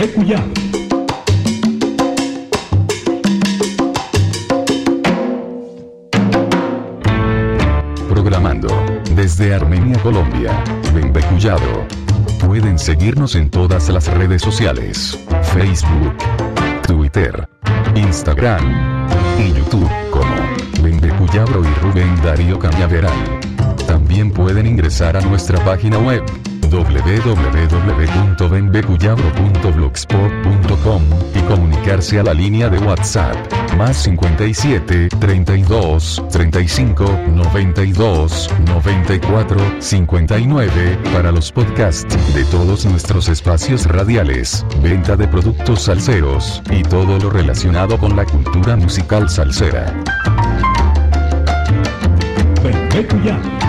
Bembecuyá. Programando desde Armenia, Colombia. Bembecuyado. Pueden seguirnos en todas las redes sociales. Facebook, Twitter, Instagram y YouTube como Bembecuyabro y Rubén Darío Cañaveral. También pueden ingresar a nuestra página web www.benbecuyabro.blogspot.com y comunicarse a la línea de WhatsApp más 57 32 35 92 94 59 para los podcasts de todos nuestros espacios radiales, venta de productos salseros y todo lo relacionado con la cultura musical salsera. Bembecuyá.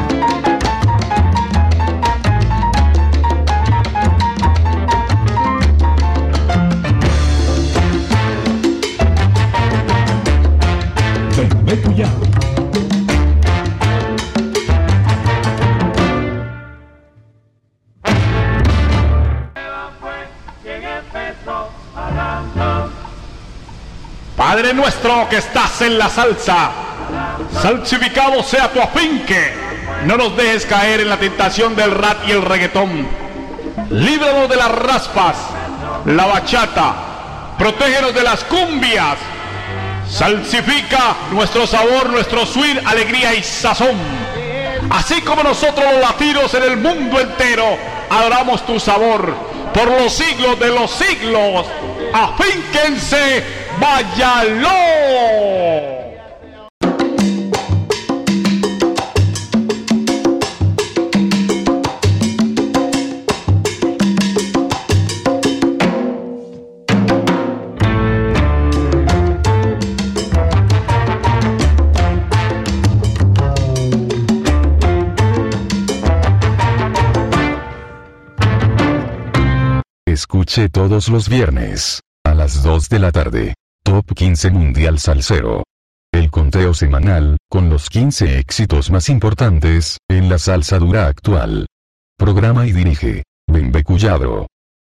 Padre nuestro que estás en la salsa, salsificado sea tu afinque. No nos dejes caer en la tentación del rat y el reggaetón. Líbranos de las raspas, la bachata. Protégenos de las cumbias. Salsifica nuestro sabor, nuestro swing, alegría y sazón. Así como nosotros los latinos en el mundo entero adoramos tu sabor por los siglos de los siglos. Afínquense, váyalo. Todos los viernes, a las 2 de la tarde, Top 15 Mundial Salsero. El conteo semanal, con los 15 éxitos más importantes, en la salsa dura actual. Programa y dirige, Bembecuyabro.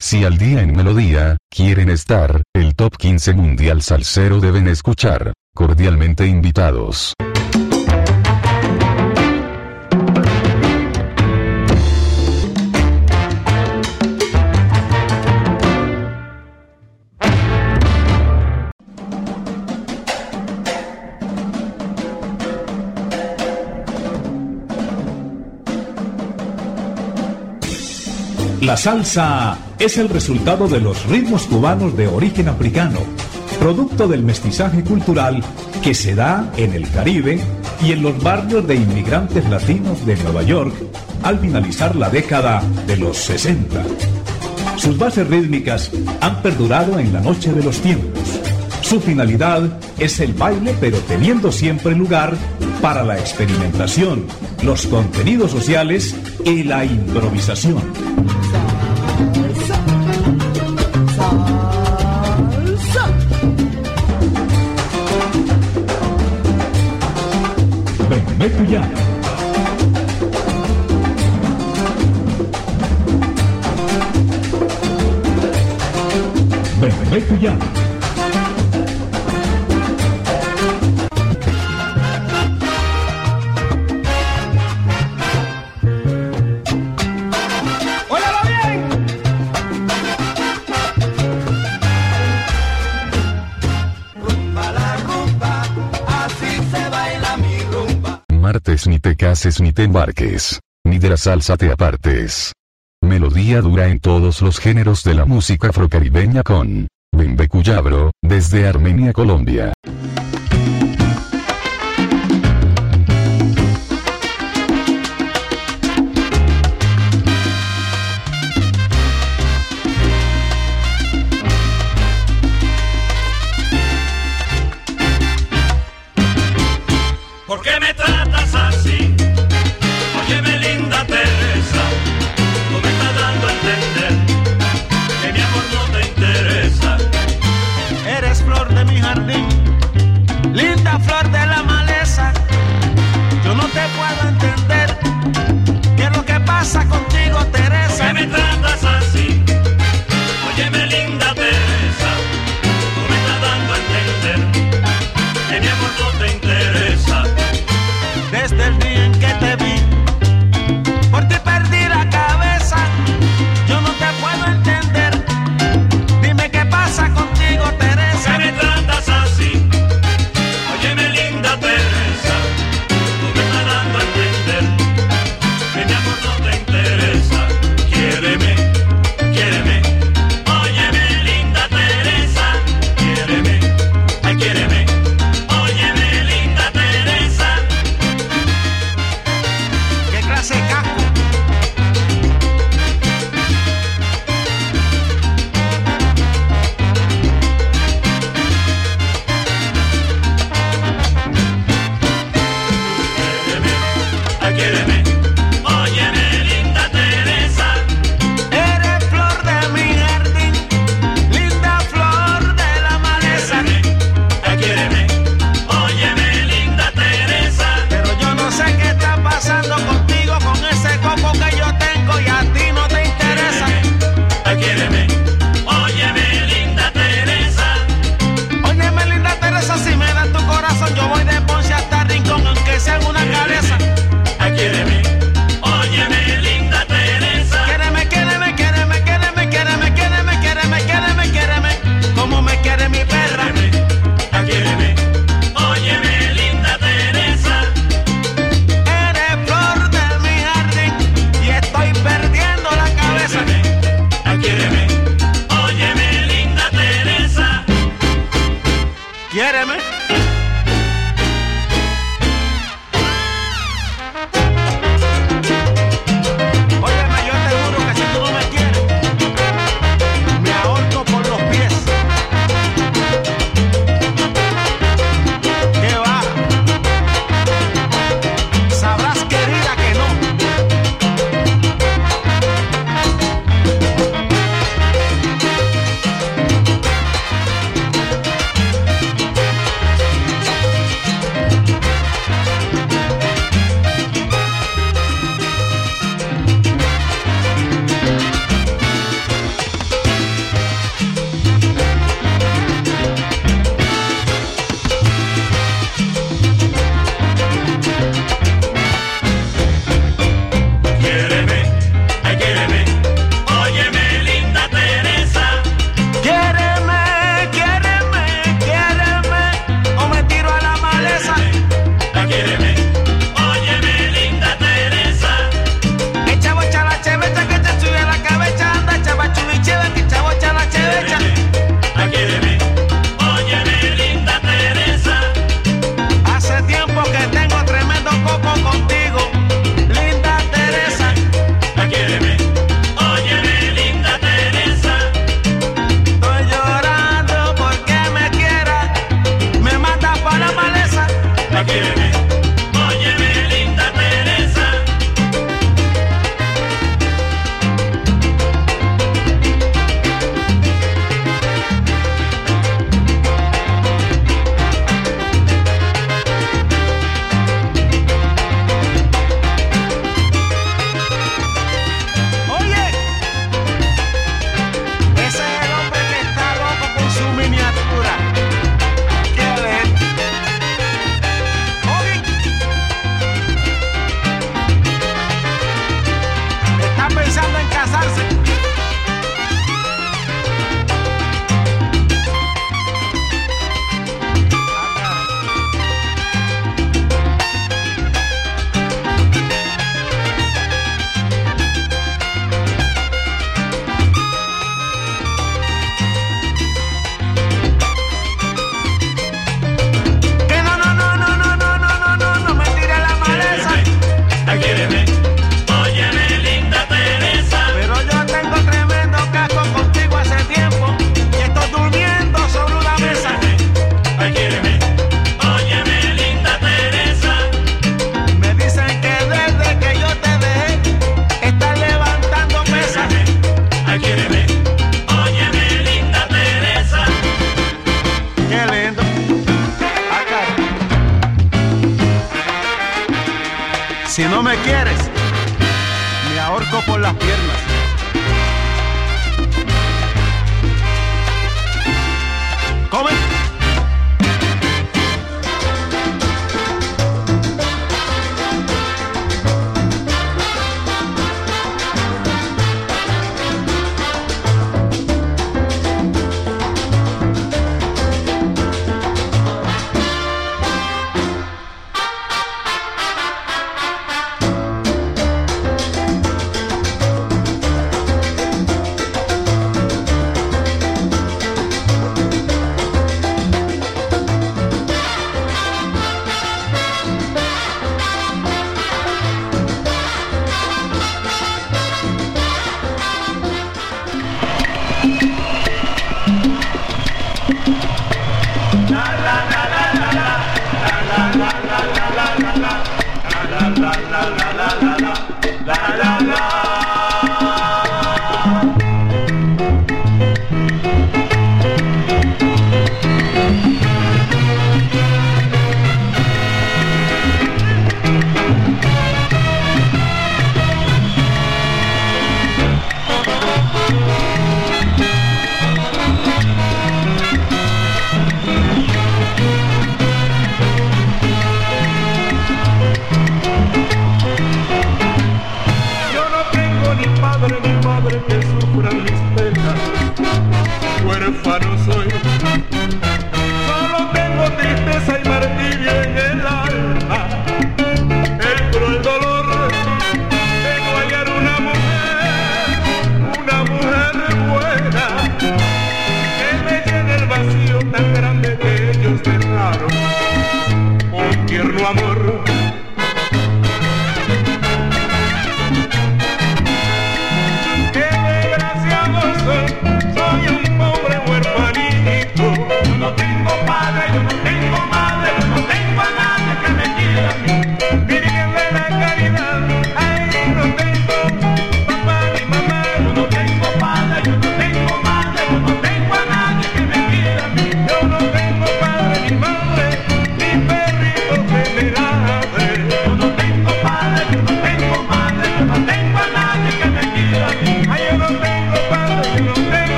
Si al día en melodía, quieren estar, el Top 15 Mundial Salsero deben escuchar, cordialmente invitados. La salsa es el resultado de los ritmos cubanos de origen africano, producto del mestizaje cultural que se da en el Caribe y en los barrios de inmigrantes latinos de Nueva York al finalizar la década de los 60. Sus bases rítmicas han perdurado en la noche de los tiempos. Su finalidad es el baile, pero teniendo siempre lugar para la experimentación, los contenidos sociales y la improvisación. Bembecuyá. Bembecuyá. Ni te cases ni te embarques. Ni de la salsa te apartes. Melodía dura en todos los géneros de la música afrocaribeña con Bembecuyabro, desde Armenia, Colombia.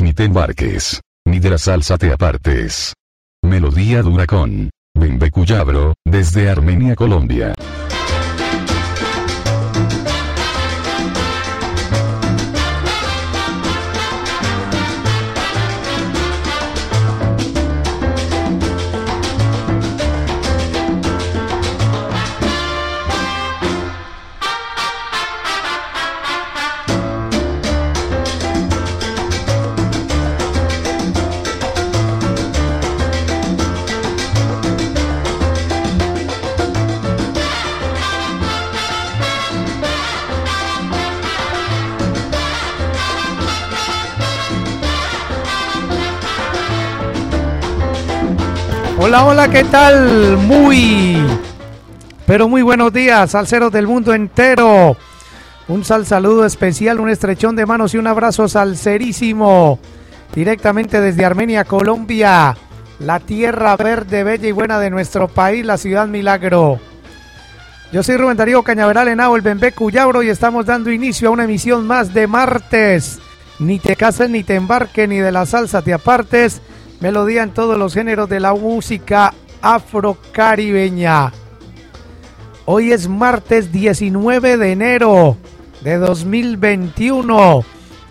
Ni te embarques. Ni de la salsa te apartes. Melodía dura con Cuyabro, desde Armenia, Colombia. ¿Qué tal? Muy, pero muy buenos días, salseros del mundo entero. Un sal saludo especial, un estrechón de manos y un abrazo salserísimo. Directamente desde Armenia, Colombia, la tierra verde, bella y buena de nuestro país, la ciudad Milagro. Yo soy Rubén Darío Cañaveral Henao, el Bembé Cuyabro, y estamos dando inicio a una emisión más de martes. Ni te cases, ni te embarques, ni de la salsa te apartes melodía en todos los géneros de la música afrocaribeña. Hoy es martes 19 de enero de 2021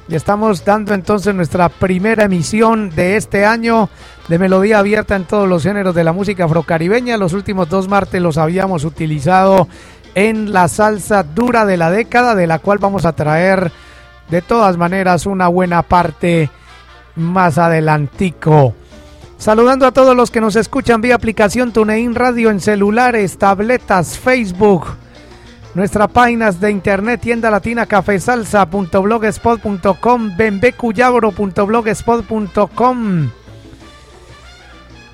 y estamos dando entonces nuestra primera emisión de este año de melodía abierta en todos los géneros de la música afrocaribeña. Los últimos dos martes los habíamos utilizado en la salsa dura de la década, de la cual vamos a traer de todas maneras una buena parte más adelantico. Saludando a todos los que nos escuchan vía aplicación TuneIn Radio en celulares, tabletas, Facebook, nuestra página de internet tienda latina cafesalsa.blogspot.com, bembecuyabro.blogspot.com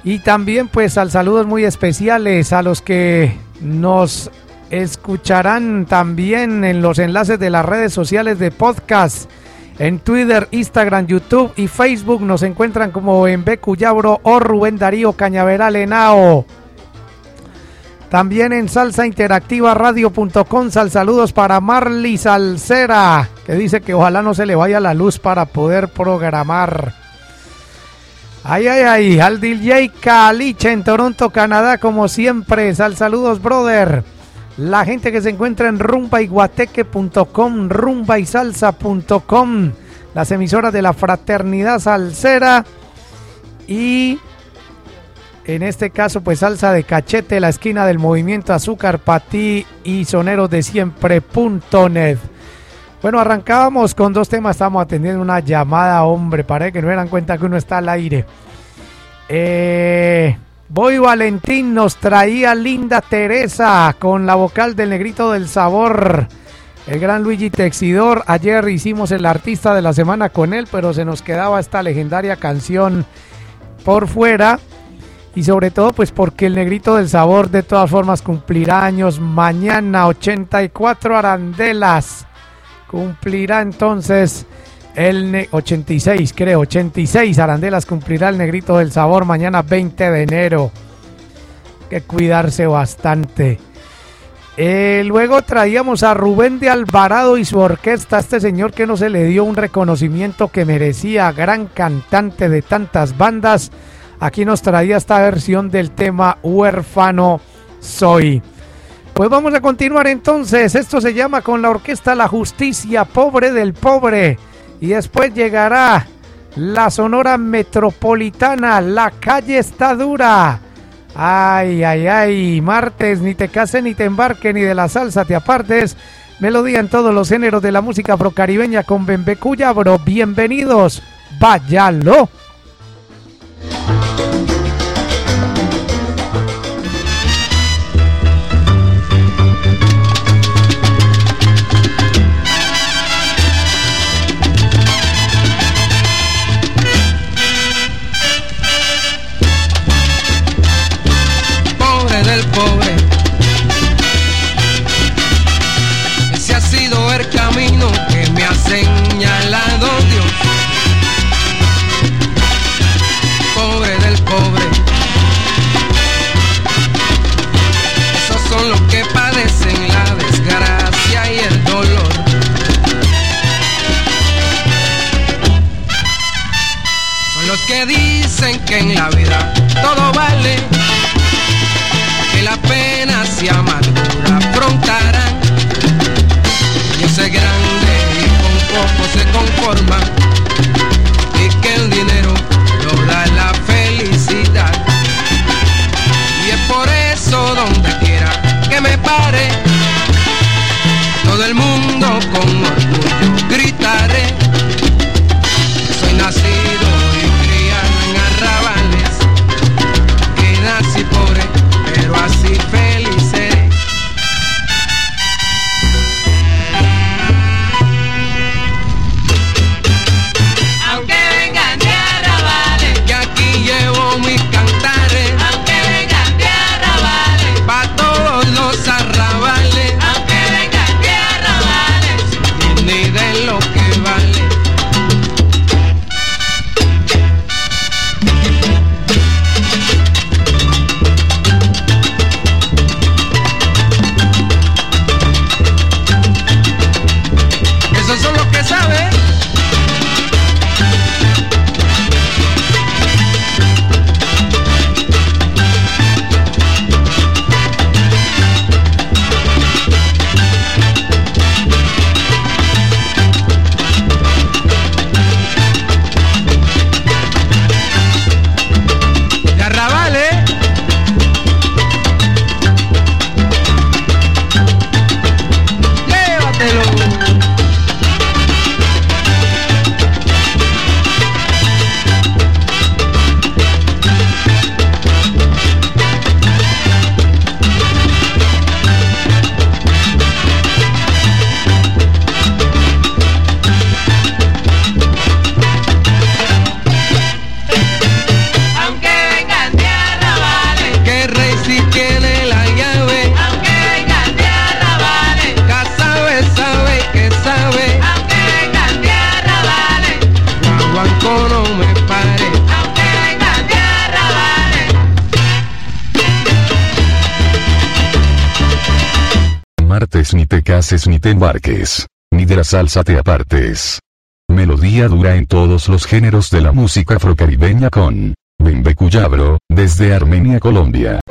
y también pues al saludos muy especiales a los que nos escucharán también en los enlaces de las redes sociales de podcast en Twitter, Instagram, YouTube y Facebook nos encuentran como en Becuyabro o Rubén Darío Cañaveral Enao. También en salsa interactiva radio.com, sal saludos para Marley Salcera, que dice que ojalá no se le vaya la luz para poder programar. Ay, ay, ay, al DJ Caliche en Toronto, Canadá, como siempre, sal saludos, brother la gente que se encuentra en rumbaiguateque.com, rumbaisalsa.com, las emisoras de la Fraternidad Salsera y en este caso pues salsa de cachete, la esquina del movimiento Azúcar Patí y soneros de siempre.net. Bueno, arrancábamos con dos temas, estamos atendiendo una llamada, hombre, para que no dan cuenta que uno está al aire. Eh, Boy Valentín nos traía Linda Teresa con la vocal del Negrito del Sabor. El gran Luigi Texidor. Ayer hicimos el artista de la semana con él, pero se nos quedaba esta legendaria canción por fuera. Y sobre todo, pues porque el Negrito del Sabor de todas formas cumplirá años mañana, 84 arandelas. Cumplirá entonces el 86, creo, 86 arandelas cumplirá el negrito del sabor mañana 20 de enero. que cuidarse bastante. Eh, luego traíamos a Rubén de Alvarado y su orquesta, este señor que no se le dio un reconocimiento que merecía, gran cantante de tantas bandas. Aquí nos traía esta versión del tema Huérfano Soy. Pues vamos a continuar entonces. Esto se llama con la orquesta La Justicia, Pobre del Pobre. Y después llegará la Sonora Metropolitana. La calle está dura. Ay, ay, ay. Martes, ni te cases, ni te embarques, ni de la salsa te apartes. Melodía en todos los géneros de la música afrocaribeña con Bembecuya, bro. Bienvenidos. Váyalo. dicen que en la vida todo vale, que las penas y amargura afrontarán. Yo sé grande y con poco se conforma, y que el dinero no da la felicidad. Y es por eso donde quiera que me pare, todo el mundo con ni te embarques, ni de la salsa te apartes. Melodía dura en todos los géneros de la música afrocaribeña con Bembe Cuyabro, desde Armenia, Colombia.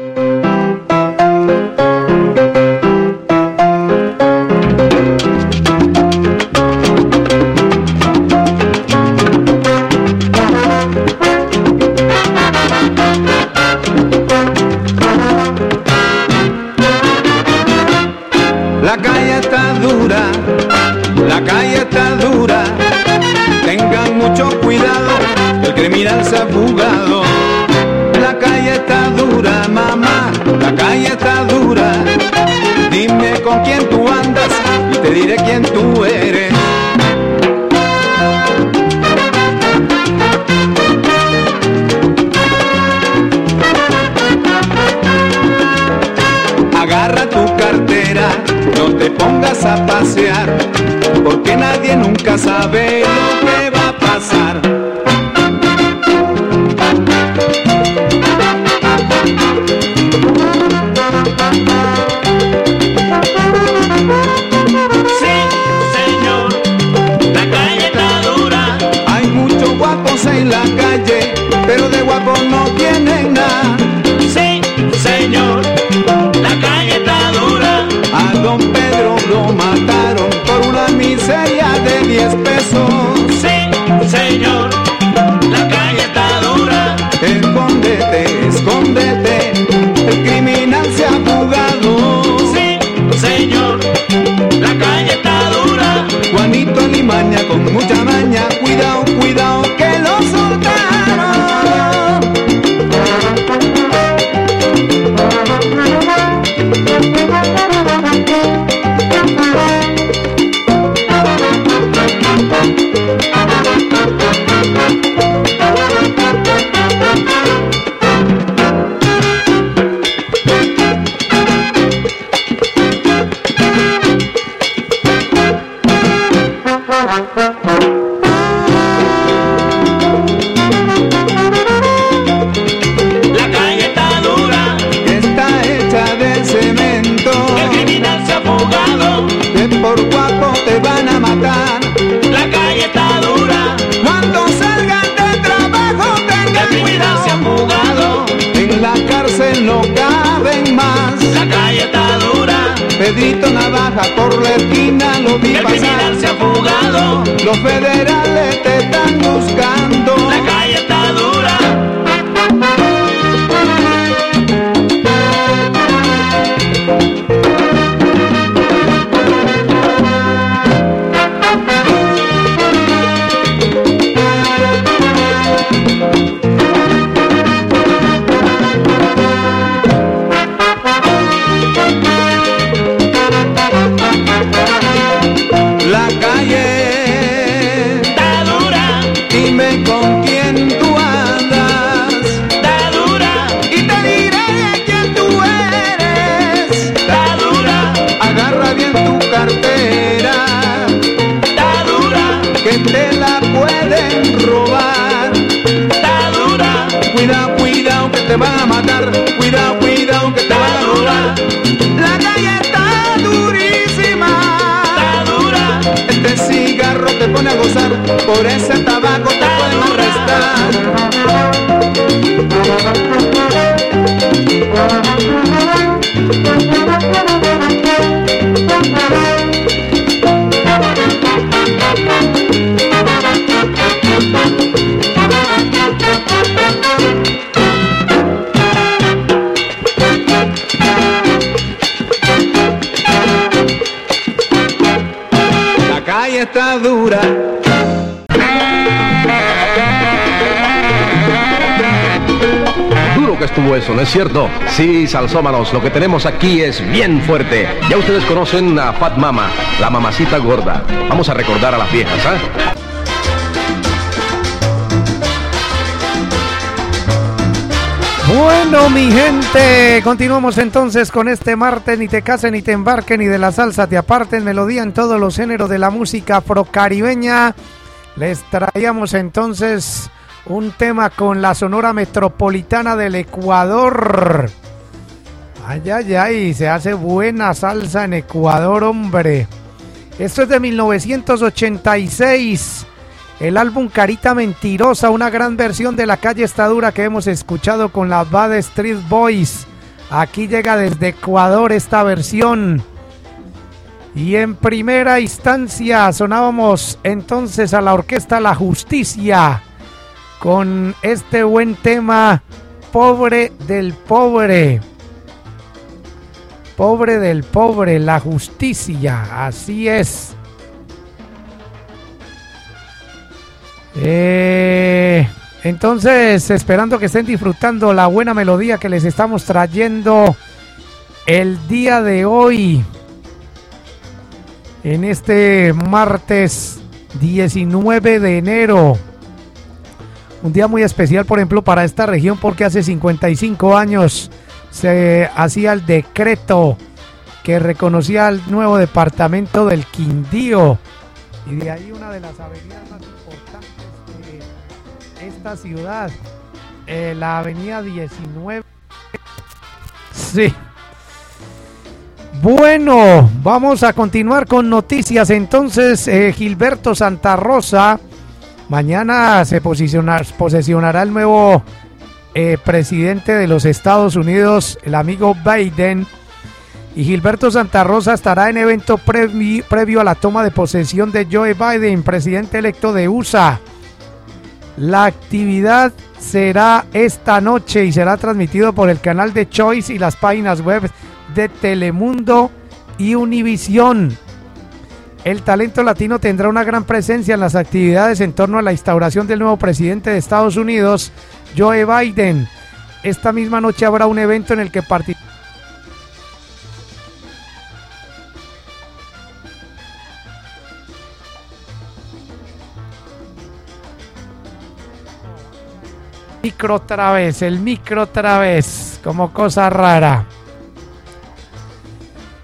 te van a matar. La calle está dura. Cuando salgan del trabajo tengan cuidado. Se han jugado. En la cárcel no caben más. La calle está dura. Pedrito Navaja por la esquina lo vi El pasar. criminal se ha fugado. Los federales te están te van a matar. Cuidado, cuidado, que te van a robar. La calle está durísima. Está dura. Este cigarro te pone a gozar. Por ese tabaco te pueden arrestar. Duro que estuvo eso, ¿no es cierto? Sí, salsómanos, lo que tenemos aquí es bien fuerte. Ya ustedes conocen a Fat Mama, la mamacita gorda. Vamos a recordar a las viejas, ¿ah? Bueno, mi gente, continuamos entonces con este martes, ni te casen, ni te embarquen, ni de la salsa te aparten, melodía en todos los géneros de la música afrocaribeña. Les traíamos entonces un tema con la Sonora Metropolitana del Ecuador. Ay, ay, ay, se hace buena salsa en Ecuador, hombre. Esto es de 1986. El álbum Carita Mentirosa, una gran versión de La Calle Está Dura que hemos escuchado con la Bad Street Boys. Aquí llega desde Ecuador esta versión. Y en primera instancia sonábamos entonces a la orquesta La Justicia con este buen tema, Pobre del Pobre. Pobre del Pobre, la justicia, así es. Eh, entonces, esperando que estén disfrutando la buena melodía que les estamos trayendo el día de hoy, en este martes 19 de enero. Un día muy especial, por ejemplo, para esta región, porque hace 55 años se hacía el decreto que reconocía al nuevo departamento del Quindío. Y de ahí una de las avenidas más importantes de esta ciudad, eh, la avenida 19. Sí. Bueno, vamos a continuar con noticias. Entonces, eh, Gilberto Santa Rosa, mañana se posesionará el nuevo eh, presidente de los Estados Unidos, el amigo Biden. Y Gilberto Santa Rosa estará en evento previ- previo a la toma de posesión de Joe Biden, presidente electo de USA. La actividad será esta noche y será transmitido por el canal de Choice y las páginas web de Telemundo y Univisión. El talento latino tendrá una gran presencia en las actividades en torno a la instauración del nuevo presidente de Estados Unidos, Joe Biden. Esta misma noche habrá un evento en el que participará micro otra vez, el micro otra vez, como cosa rara.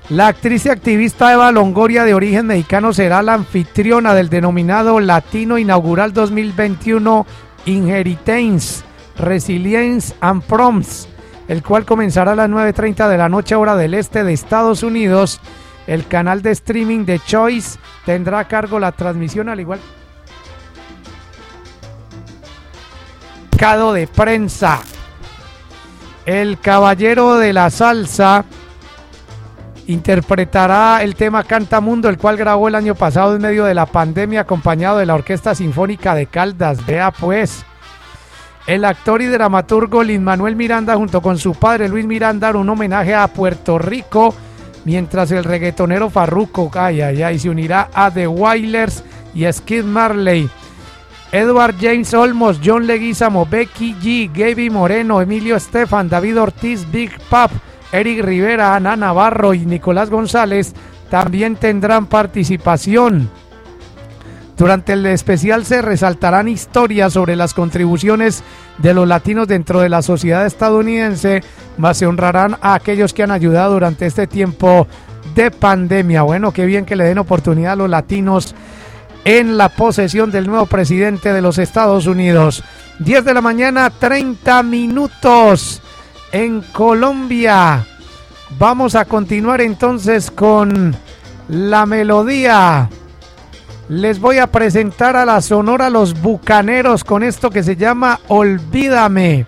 La actriz y activista Eva Longoria, de origen mexicano, será la anfitriona del denominado Latino Inaugural 2021 Inheritance, Resilience and Proms, el cual comenzará a las 9.30 de la noche hora del este de Estados Unidos. El canal de streaming de Choice tendrá a cargo la transmisión al igual de prensa. El caballero de la salsa interpretará el tema Cantamundo, el cual grabó el año pasado en medio de la pandemia acompañado de la Orquesta Sinfónica de Caldas. Vea pues. El actor y dramaturgo Lin Manuel Miranda junto con su padre Luis Miranda un homenaje a Puerto Rico, mientras el reggaetonero Farruko ay, ay, ay, se unirá a The Wailers y Skid Marley. Edward James Olmos, John Leguizamo, Becky G, Gaby Moreno, Emilio Estefan, David Ortiz, Big Pap, Eric Rivera, Ana Navarro y Nicolás González también tendrán participación. Durante el especial se resaltarán historias sobre las contribuciones de los latinos dentro de la sociedad estadounidense, más se honrarán a aquellos que han ayudado durante este tiempo de pandemia. Bueno, qué bien que le den oportunidad a los latinos en la posesión del nuevo presidente de los Estados Unidos. 10 de la mañana, 30 minutos en Colombia. Vamos a continuar entonces con la melodía. Les voy a presentar a la Sonora Los Bucaneros con esto que se llama Olvídame.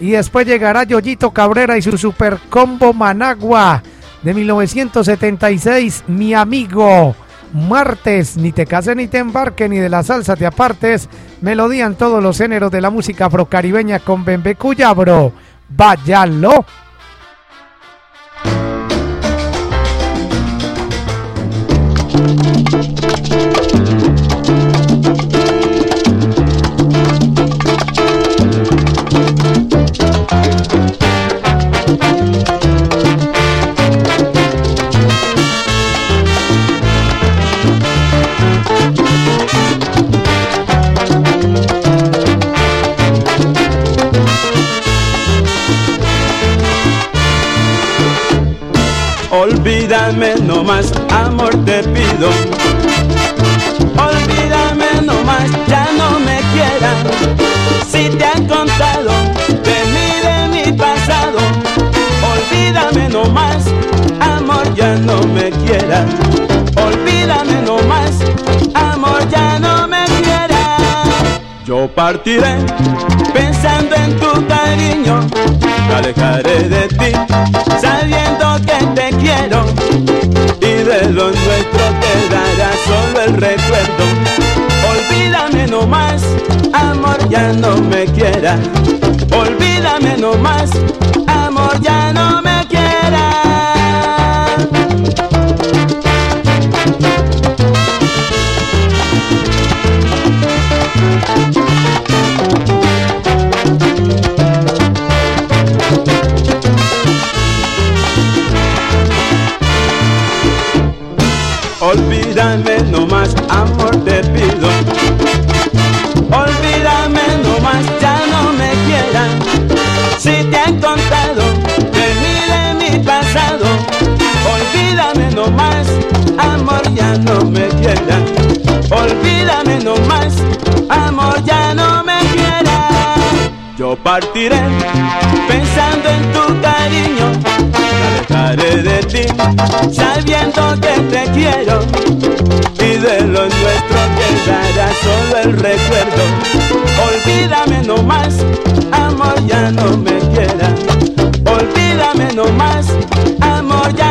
Y después llegará Yoyito Cabrera y su super combo Managua de 1976, Mi Amigo. Martes, ni te cases ni te embarques, ni de la salsa te apartes. Melodía en todos los géneros de la música afrocaribeña con Bembe Cuyabro. Váyalo. No me quieras. Olvídame no más, amor ya no me quieras. Yo partiré pensando en tu cariño, me alejaré de ti, sabiendo que te quiero y de lo nuestro quedará solo el recuerdo. Olvídame no más, amor ya no me quieras. Olvídame no más, amor ya no me no me quieras. Olvídame no más, amor ya no me quieras. Yo partiré pensando en tu cariño, me de ti, sabiendo que te quiero y de lo nuestro quedará solo el recuerdo. Olvídame no más, amor ya no me quieras. Olvídame no más, amor ya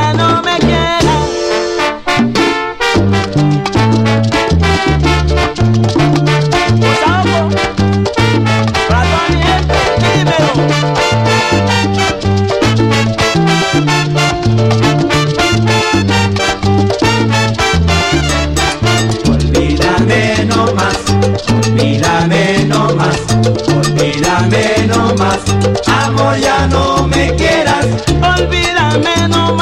amor ya no me quieras. Olvídame no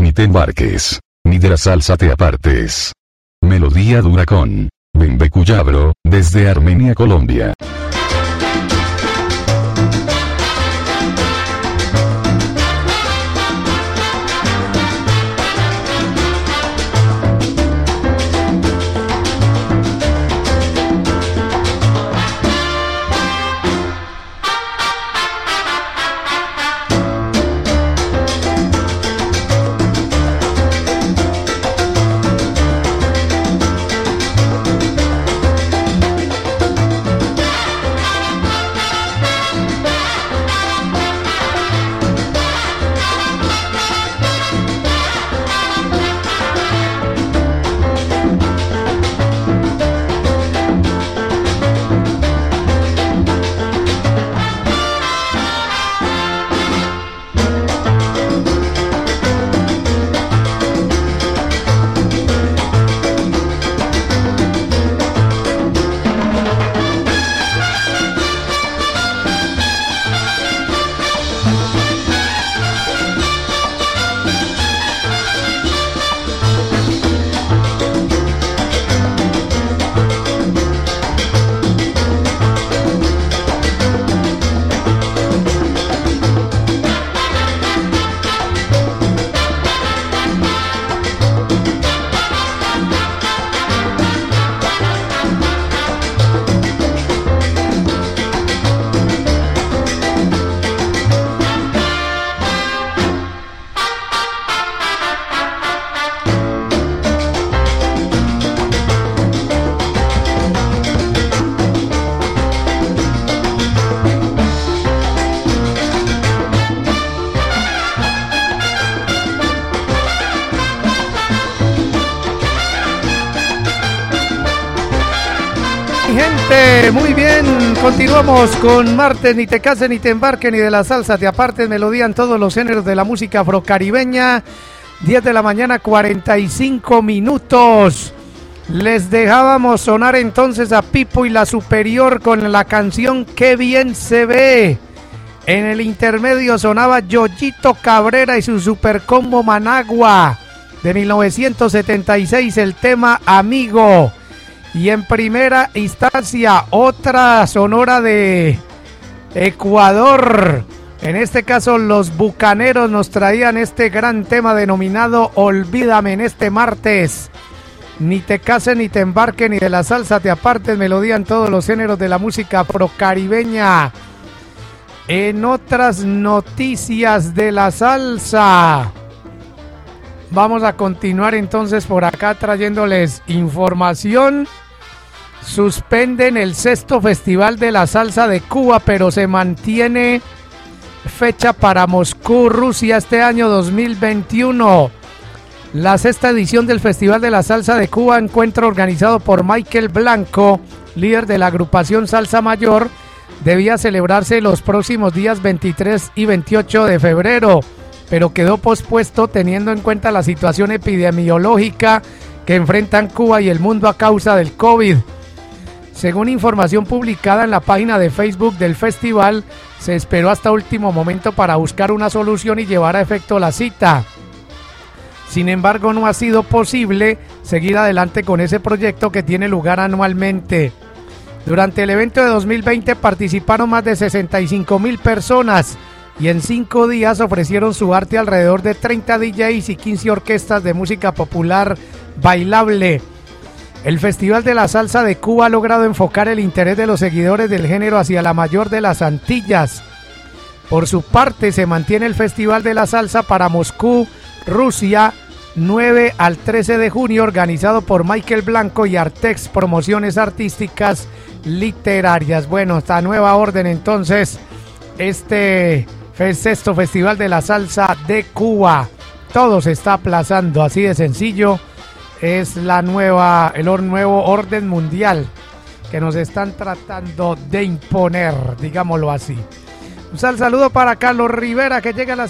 ni te embarques. Ni de la salsa te apartes. Melodía dura con Cuyabro, desde Armenia, Colombia. Ni te cases, ni te embarques, ni de la salsa te apartes, melodía en todos los géneros de la música afrocaribeña, 10 de la mañana, 45 minutos. Les dejábamos sonar entonces a Pipo y la Superior con la canción Qué bien se ve. En el intermedio sonaba Yoyito Cabrera y su supercombo Managua de 1976, el tema Amigo. Y en primera instancia, otra sonora de Ecuador. En este caso, los bucaneros nos traían este gran tema denominado Olvídame en este martes. Ni te cases, ni te embarques, ni de la salsa te apartes. Melodía en todos los géneros de la música procaribeña. En otras noticias de la salsa, vamos a continuar entonces por acá trayéndoles información. Suspenden el sexto Festival de la Salsa de Cuba, pero se mantiene fecha para Moscú, Rusia, este año 2021. La sexta edición del Festival de la Salsa de Cuba, encuentro organizado por Michael Blanco, líder de la agrupación Salsa Mayor, debía celebrarse los próximos días 23 y 28 de febrero, pero quedó pospuesto teniendo en cuenta la situación epidemiológica que enfrentan Cuba y el mundo a causa del COVID. Según información publicada en la página de Facebook del festival, se esperó hasta último momento para buscar una solución y llevar a efecto la cita. Sin embargo, no ha sido posible seguir adelante con ese proyecto que tiene lugar anualmente. Durante el evento de 2020 participaron más de 65 mil personas y en cinco días ofrecieron su arte alrededor de 30 DJs y 15 orquestas de música popular bailable. El Festival de la Salsa de Cuba ha logrado enfocar el interés de los seguidores del género hacia la mayor de las Antillas. Por su parte, se mantiene el Festival de la Salsa para Moscú, Rusia, 9 al 13 de junio, organizado por Michael Blanco y Artex Promociones Artísticas Literarias. Bueno, esta nueva orden entonces, este sexto Festival de la Salsa de Cuba. Todo se está aplazando, así de sencillo. Es la nueva, el nuevo orden mundial que nos están tratando de imponer, digámoslo así. Un sal saludo para Carlos Rivera que llega a la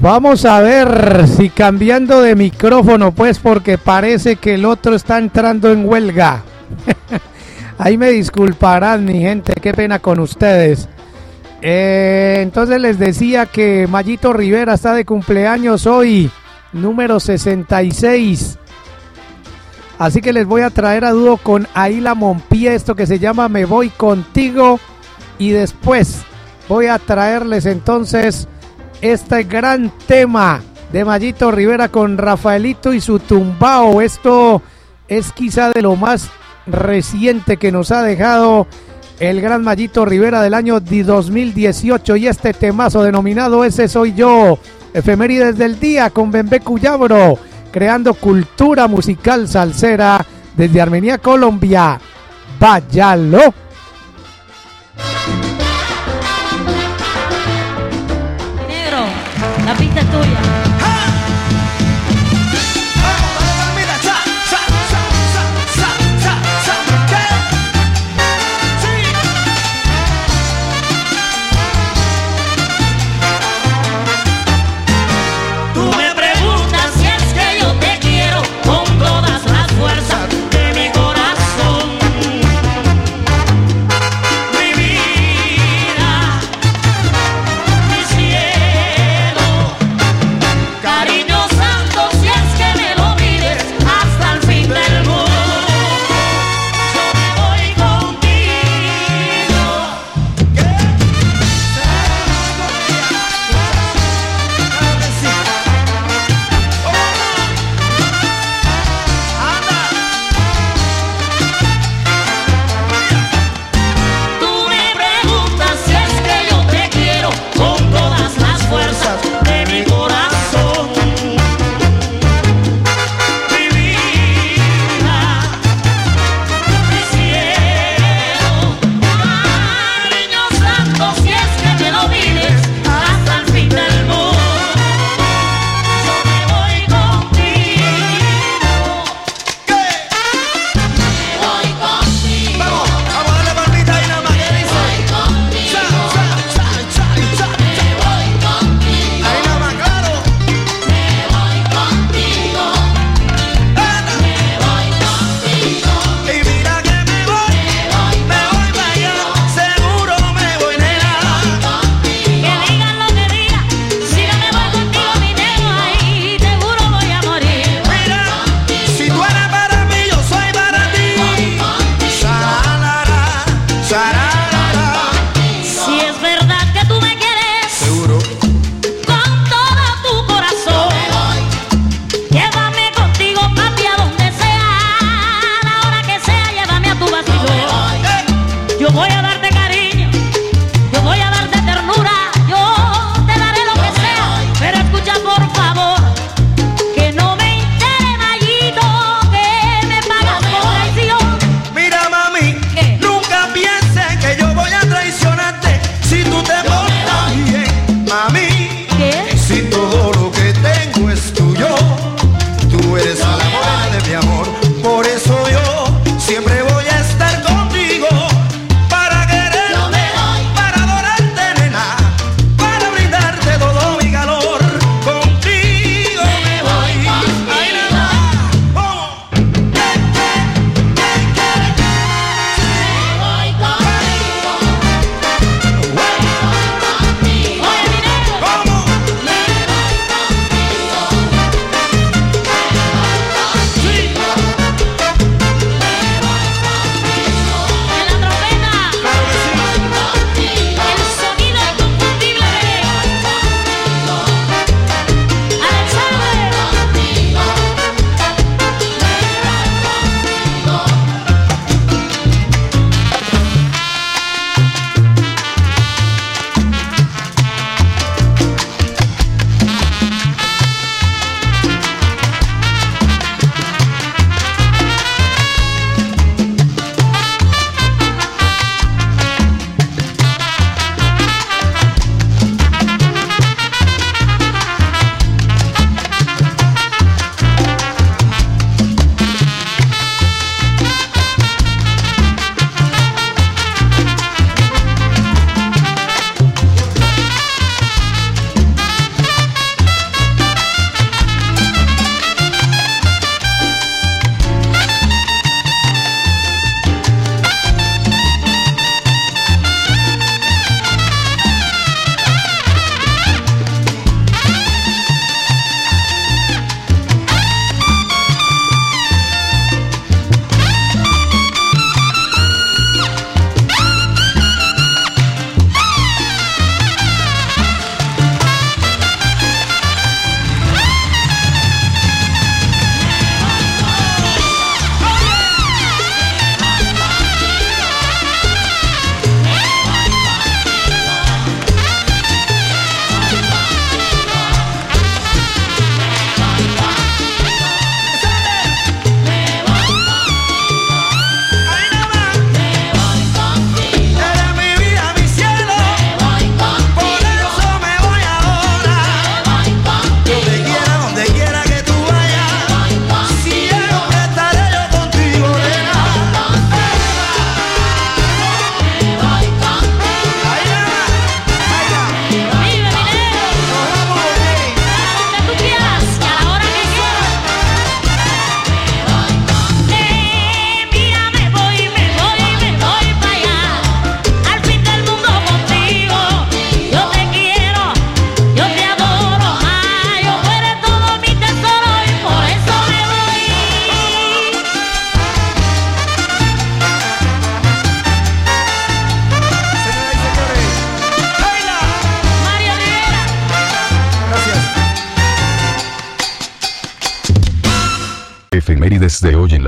Vamos a ver si cambiando de micrófono, pues porque parece que el otro está entrando en huelga. Ahí me disculparán, mi gente, qué pena con ustedes. Eh, entonces les decía que Mayito Rivera está de cumpleaños hoy, número 66. Así que les voy a traer a dúo con Aila Monpie, esto que se llama Me Voy Contigo. Y después voy a traerles entonces este gran tema de Mayito Rivera con Rafaelito y su tumbao. Esto es quizá de lo más reciente que nos ha dejado el gran Mayito Rivera del año di- 2018 y este temazo denominado Ese Soy Yo. Efemérides del día con Bembe Cuyabro, creando cultura musical salsera desde Armenia, Colombia. Váyalo.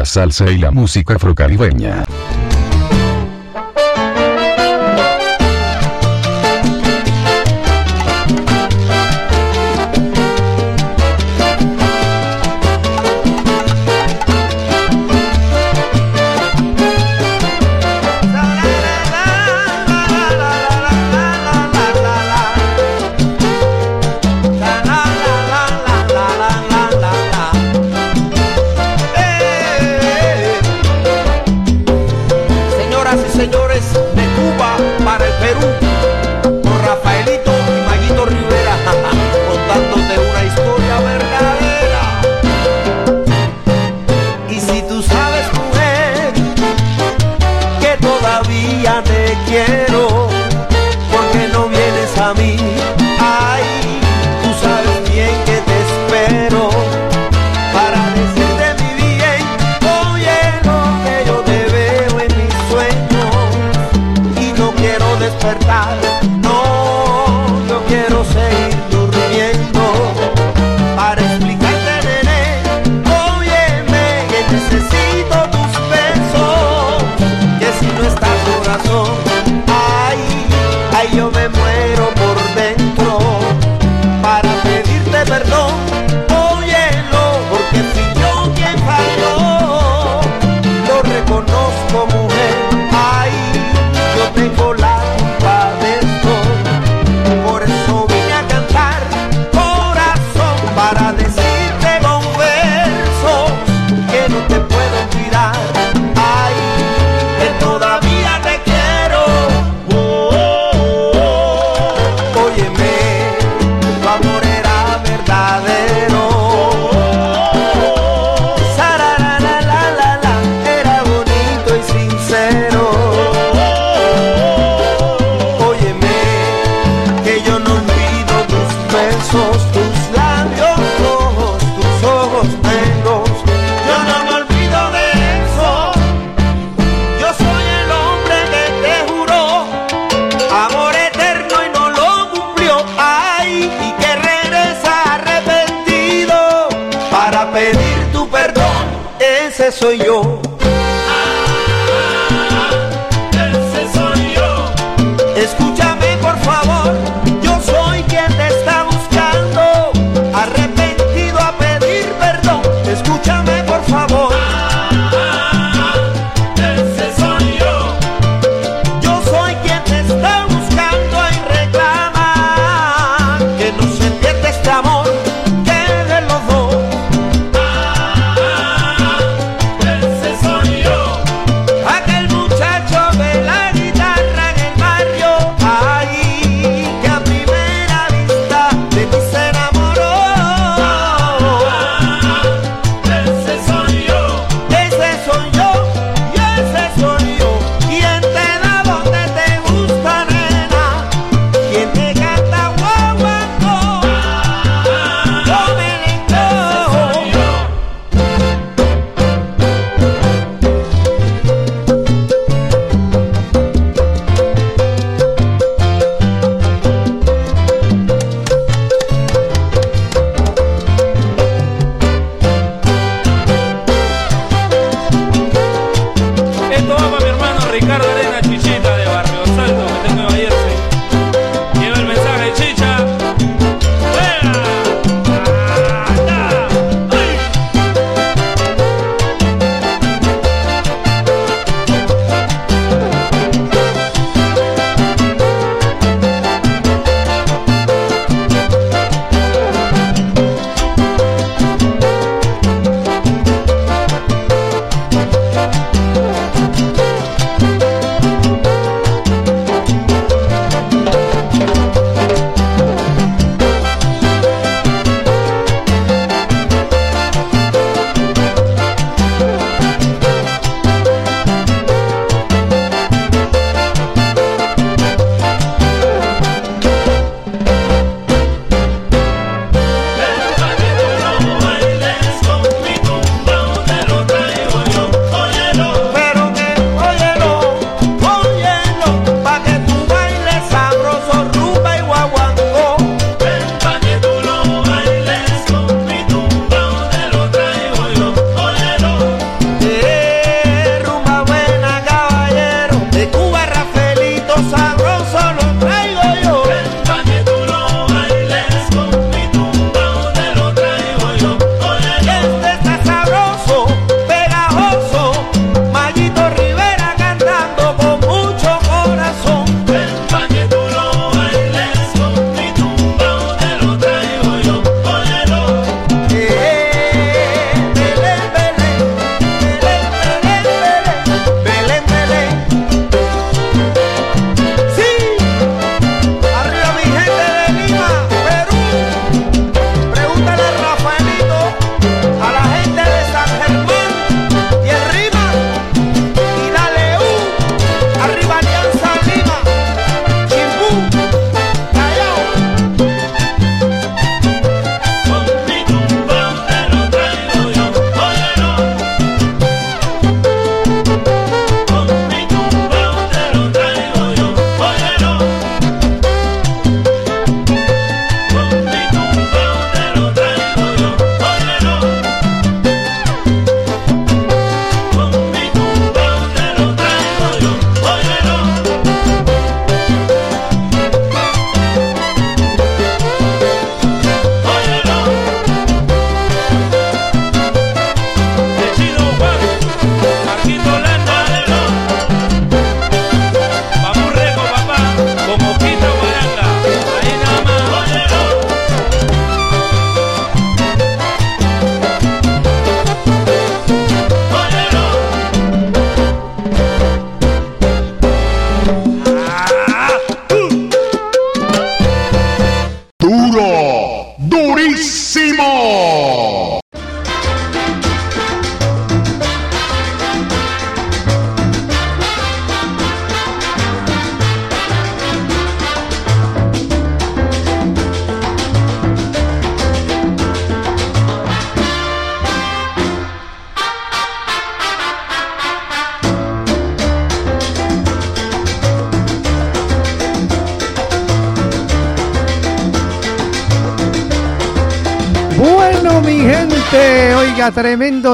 La salsa y la música afrocaribeña.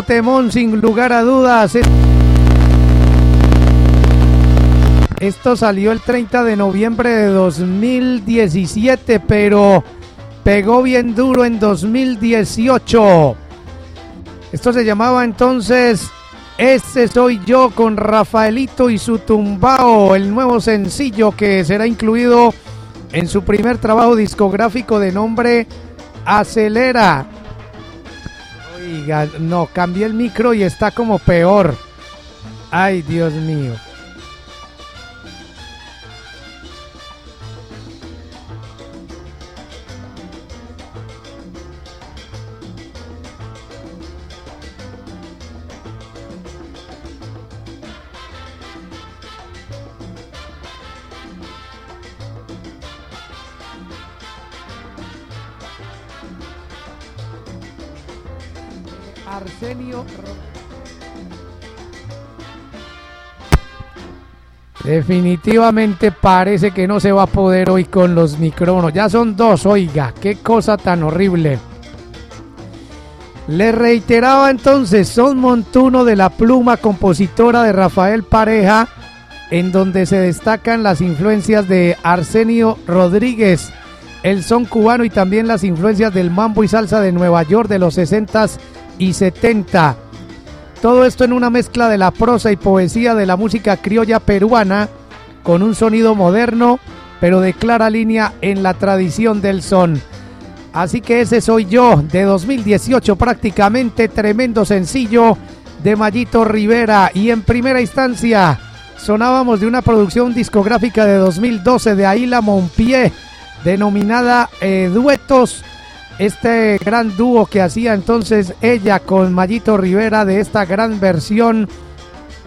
Temón sin lugar a dudas. Esto salió el 30 de noviembre de 2017, pero pegó bien duro en 2018. Esto se llamaba entonces Ese soy yo con Rafaelito y su tumbao, el nuevo sencillo que será incluido en su primer trabajo discográfico de nombre Acelera. No, cambié el micro y está como peor. Ay, Dios mío. Definitivamente parece que no se va a poder hoy con los micrófonos. Ya son dos, oiga, qué cosa tan horrible. Le reiteraba entonces, son Montuno de la pluma compositora de Rafael Pareja, en donde se destacan las influencias de Arsenio Rodríguez, el son cubano y también las influencias del mambo y salsa de Nueva York de los 60s y 70. Todo esto en una mezcla de la prosa y poesía de la música criolla peruana con un sonido moderno, pero de clara línea en la tradición del son. Así que ese soy yo de 2018 prácticamente tremendo sencillo de Mayito Rivera y en primera instancia sonábamos de una producción discográfica de 2012 de Aila Monpié denominada eh, Duetos este gran dúo que hacía entonces ella con Mayito Rivera de esta gran versión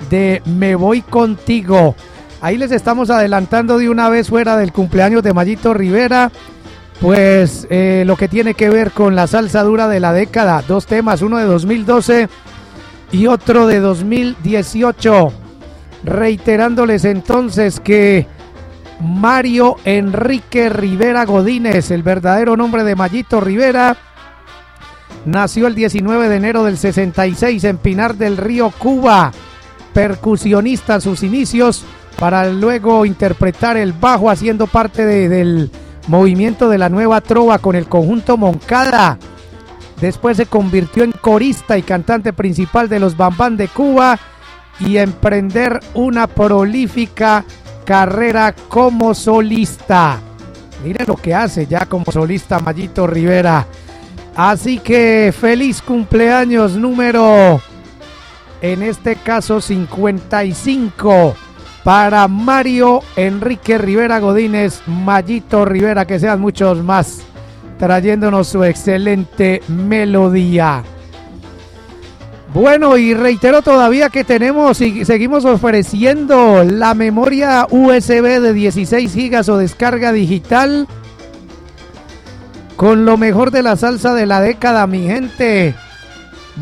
de Me Voy Contigo. Ahí les estamos adelantando de una vez fuera del cumpleaños de Mayito Rivera, pues eh, lo que tiene que ver con la salsa dura de la década. Dos temas, uno de 2012 y otro de 2018. Reiterándoles entonces que Mario Enrique Rivera Godínez, el verdadero nombre de Mayito Rivera. Nació el 19 de enero del 66 en Pinar del Río, Cuba. Percusionista a sus inicios para luego interpretar el bajo haciendo parte de- del movimiento de la nueva trova con el conjunto Moncada. Después se convirtió en corista y cantante principal de los Bambán de Cuba y emprender una prolífica carrera como solista. Miren lo que hace ya como solista Mayito Rivera. Así que feliz cumpleaños número, en este caso 55, para Mario Enrique Rivera Godínez, Mayito Rivera, que sean muchos más, trayéndonos su excelente melodía. Bueno, y reitero todavía que tenemos y seguimos ofreciendo la memoria USB de 16 gigas o descarga digital con lo mejor de la salsa de la década, mi gente.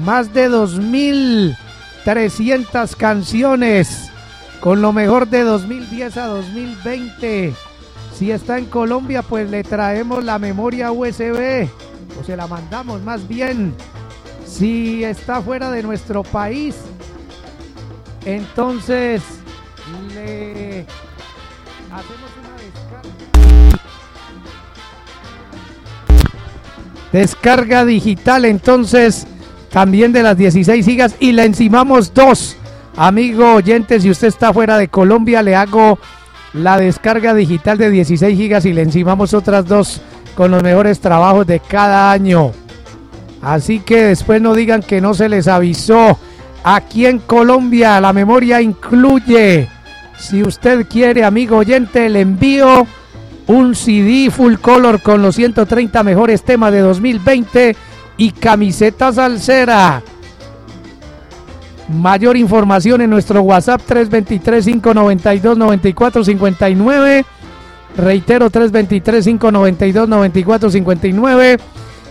Más de 2.300 canciones con lo mejor de 2010 a 2020. Si está en Colombia, pues le traemos la memoria USB o se la mandamos más bien. Si está fuera de nuestro país, entonces le hacemos una descarga. Descarga digital, entonces también de las 16 gigas y le encimamos dos. Amigo oyente, si usted está fuera de Colombia, le hago la descarga digital de 16 gigas y le encimamos otras dos con los mejores trabajos de cada año. Así que después no digan que no se les avisó. Aquí en Colombia la memoria incluye, si usted quiere, amigo oyente, le envío un CD full color con los 130 mejores temas de 2020 y camiseta salsera. Mayor información en nuestro WhatsApp 323-592-9459. Reitero 323-592-9459.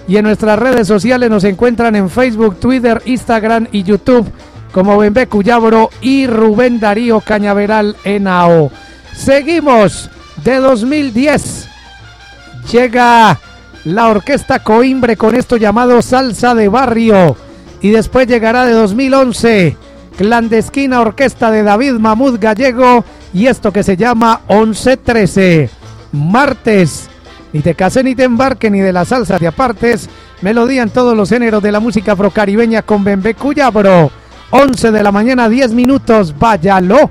Y en nuestras redes sociales nos encuentran en Facebook, Twitter, Instagram y YouTube como Bembe Cuyabro y Rubén Darío Cañaveral Enao. Seguimos de 2010. Llega la orquesta Coimbre con esto llamado Salsa de Barrio. Y después llegará de 2011 Clandestina Orquesta de David Mamud Gallego y esto que se llama 1113. Martes ni te casé ni te embarque ni de la salsa te apartes. Melodía en todos los géneros de la música afrocaribeña con Bembe Cuyabro. 11 de la mañana, 10 minutos. Váyalo.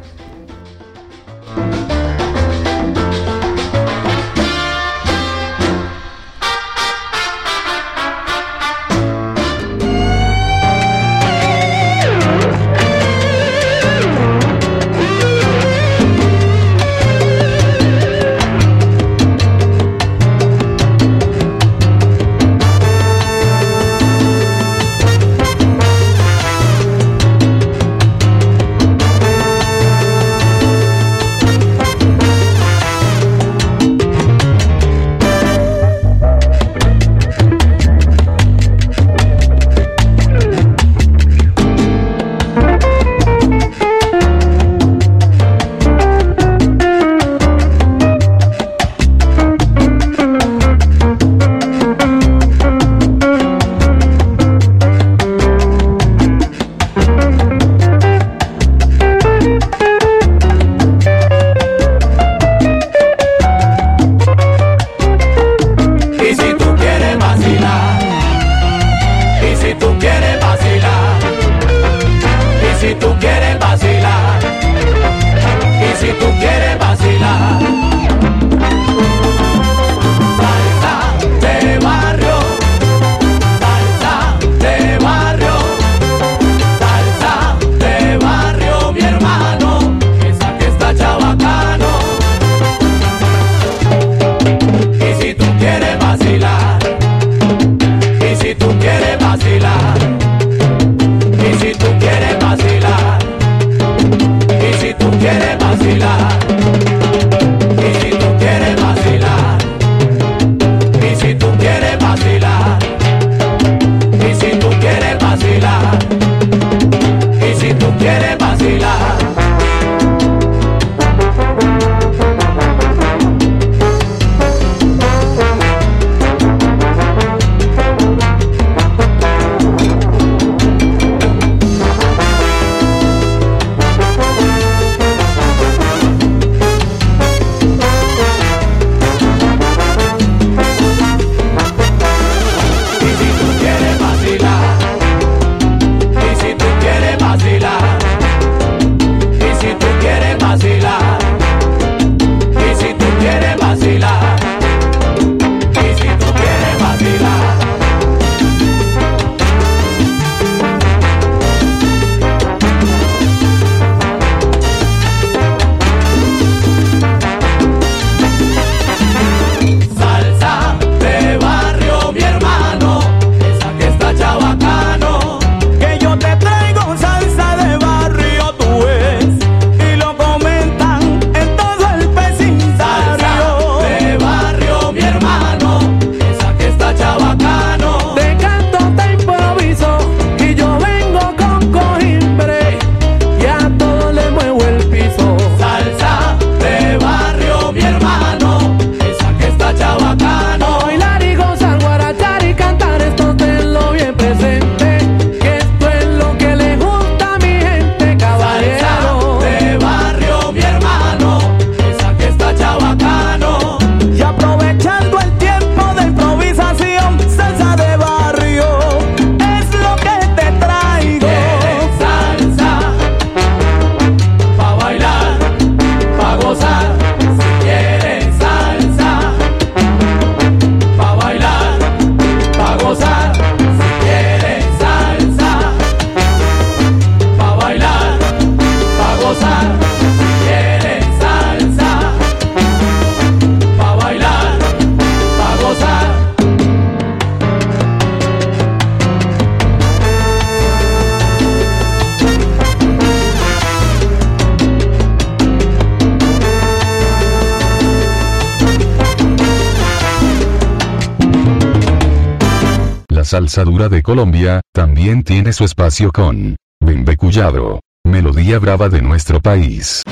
Alzadura de Colombia, también tiene su espacio con Bembecullado, melodía brava de nuestro país.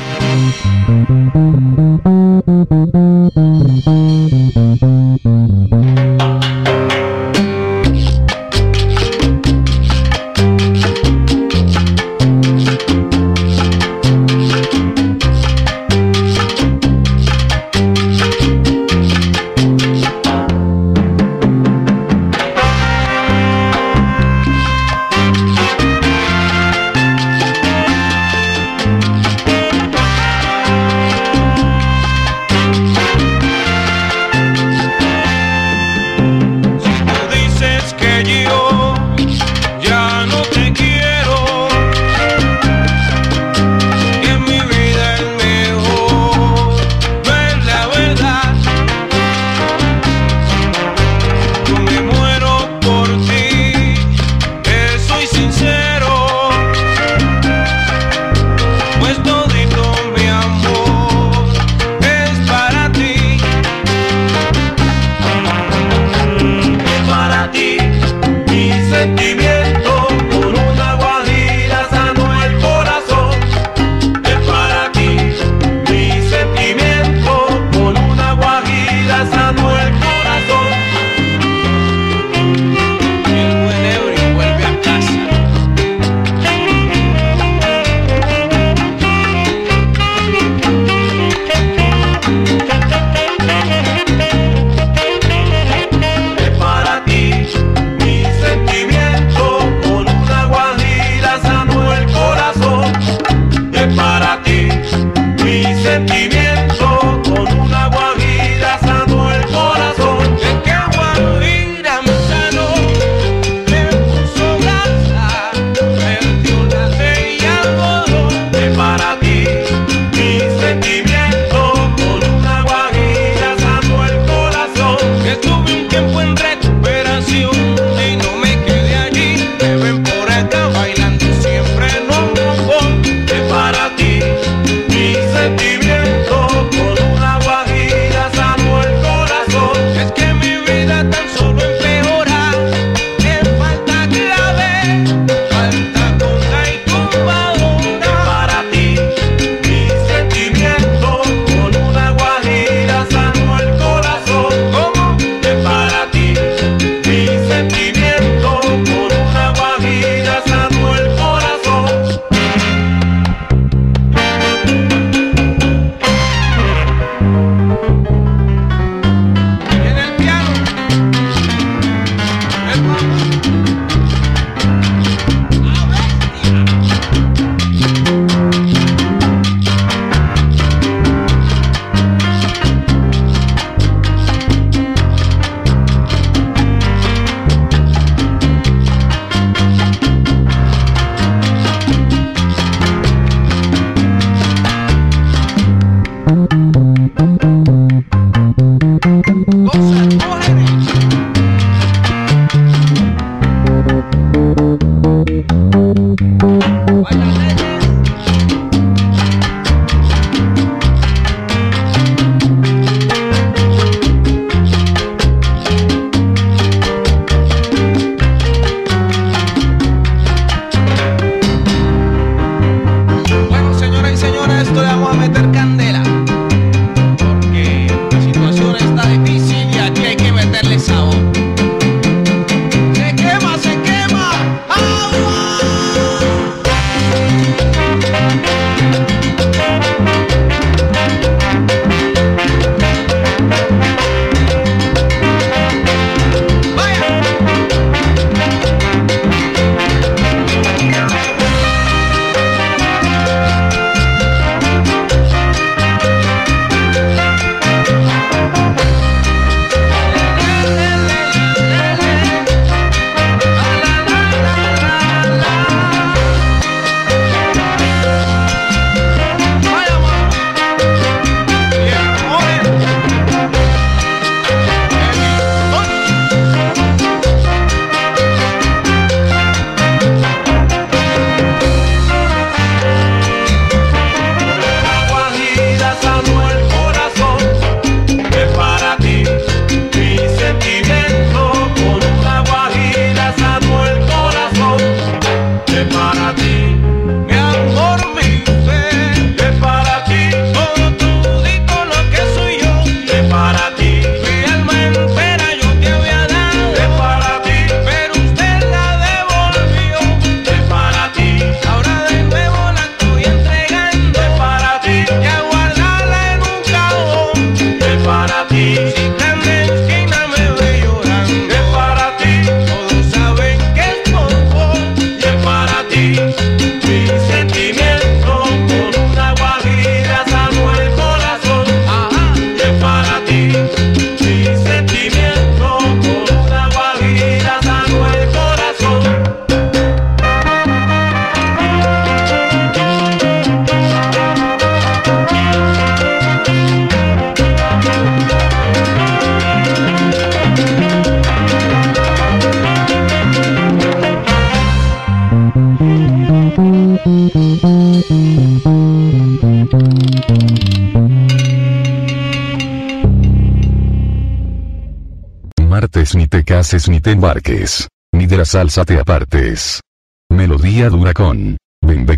La salsa te apartes. Melodía dura con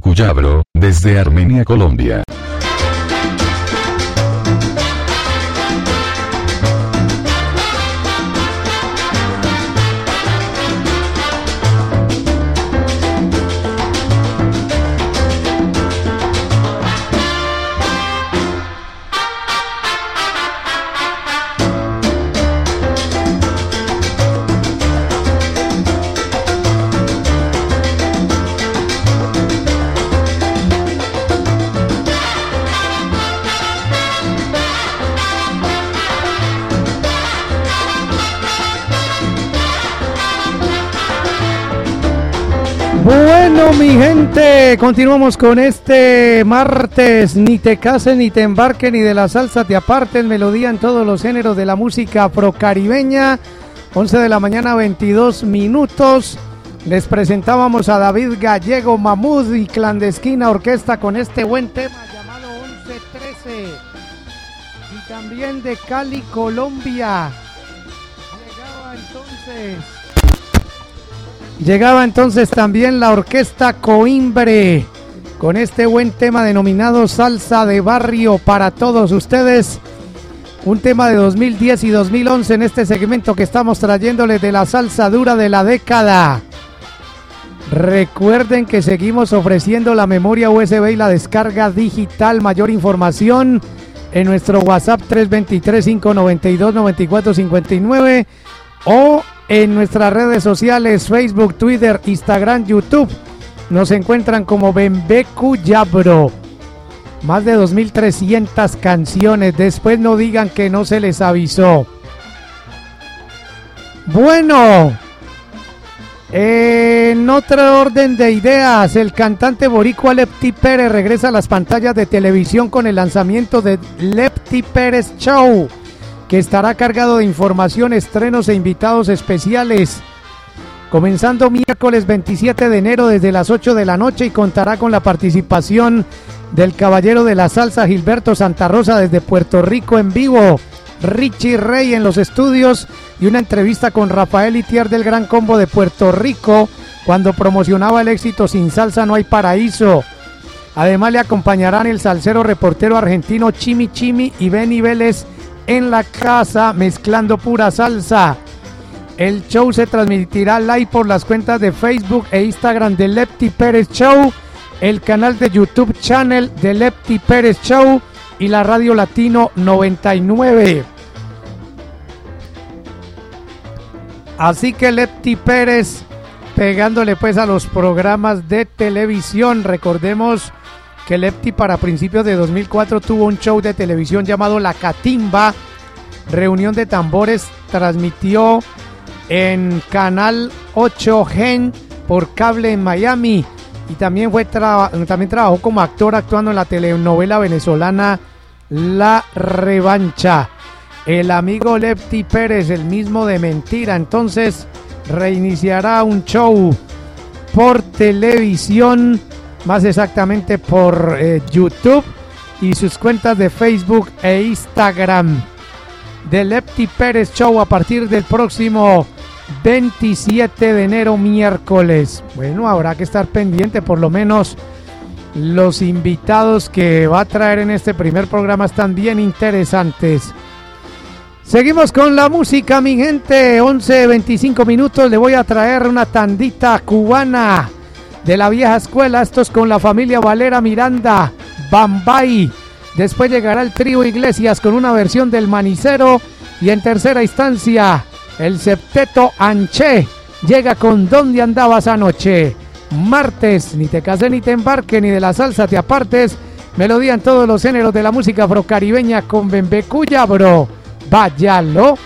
Cuyabro, desde Armenia, Colombia. Continuamos con este martes. Ni te cases, ni te embarques, ni de la salsa te apartes. Melodía en todos los géneros de la música afrocaribeña. 11 de la mañana, 22 minutos. Les presentábamos a David Gallego Mamud y Clandestina Orquesta con este buen tema llamado 1113. Y también de Cali, Colombia. Llegaba entonces. Llegaba entonces también la orquesta Coimbre con este buen tema denominado Salsa de Barrio para todos ustedes. Un tema de 2010 y 2011 en este segmento que estamos trayéndoles de la salsa dura de la década. Recuerden que seguimos ofreciendo la memoria USB y la descarga digital. Mayor información en nuestro WhatsApp 323-592-9459 o en nuestras redes sociales, Facebook, Twitter, Instagram, YouTube. Nos encuentran como Bembecu Yabro. Más de 2.300 canciones. Después no digan que no se les avisó. Bueno, en otro orden de ideas, el cantante boricua Lepti Pérez regresa a las pantallas de televisión con el lanzamiento de Lepti Pérez Show que estará cargado de información, estrenos e invitados especiales. Comenzando miércoles 27 de enero desde las 8 de la noche y contará con la participación del caballero de la salsa Gilberto Santa Rosa desde Puerto Rico en vivo, Richie Rey en los estudios y una entrevista con Rafael Itier del Gran Combo de Puerto Rico cuando promocionaba el éxito Sin Salsa No Hay Paraíso. Además le acompañarán el salsero reportero argentino Chimi Chimi y Benny Vélez en la casa mezclando pura salsa. El show se transmitirá live por las cuentas de Facebook e Instagram de Lepti Pérez Show, el canal de YouTube channel de Lepti Pérez Show y la Radio Latino 99. Así que Lepti Pérez pegándole pues a los programas de televisión. Recordemos que Lepti para principios de 2004 tuvo un show de televisión llamado La Catimba. Reunión de tambores transmitió en Canal 8 Gen por cable en Miami y también fue también trabajó como actor actuando en la telenovela venezolana La Revancha. El amigo Lepti Pérez, el mismo de mentira, entonces reiniciará un show por televisión, más exactamente por eh, YouTube y sus cuentas de Facebook e Instagram. De Lepti Pérez Show a partir del próximo 27 de enero, miércoles. Bueno, habrá que estar pendiente, por lo menos los invitados que va a traer en este primer programa están bien interesantes. Seguimos con la música, mi gente. 11, 25 minutos. Le voy a traer una tandita cubana de la vieja escuela. Esto es con la familia Valera Miranda, Bambay. Después llegará el trío Iglesias con una versión del Manicero. Y en tercera instancia, el septeto Anché llega con ¿Dónde andabas anoche? Martes, ni te cases ni te embarques, ni de la salsa te apartes. Melodía en todos los géneros de la música afrocaribeña con Bembecuya, bro. Váyalo.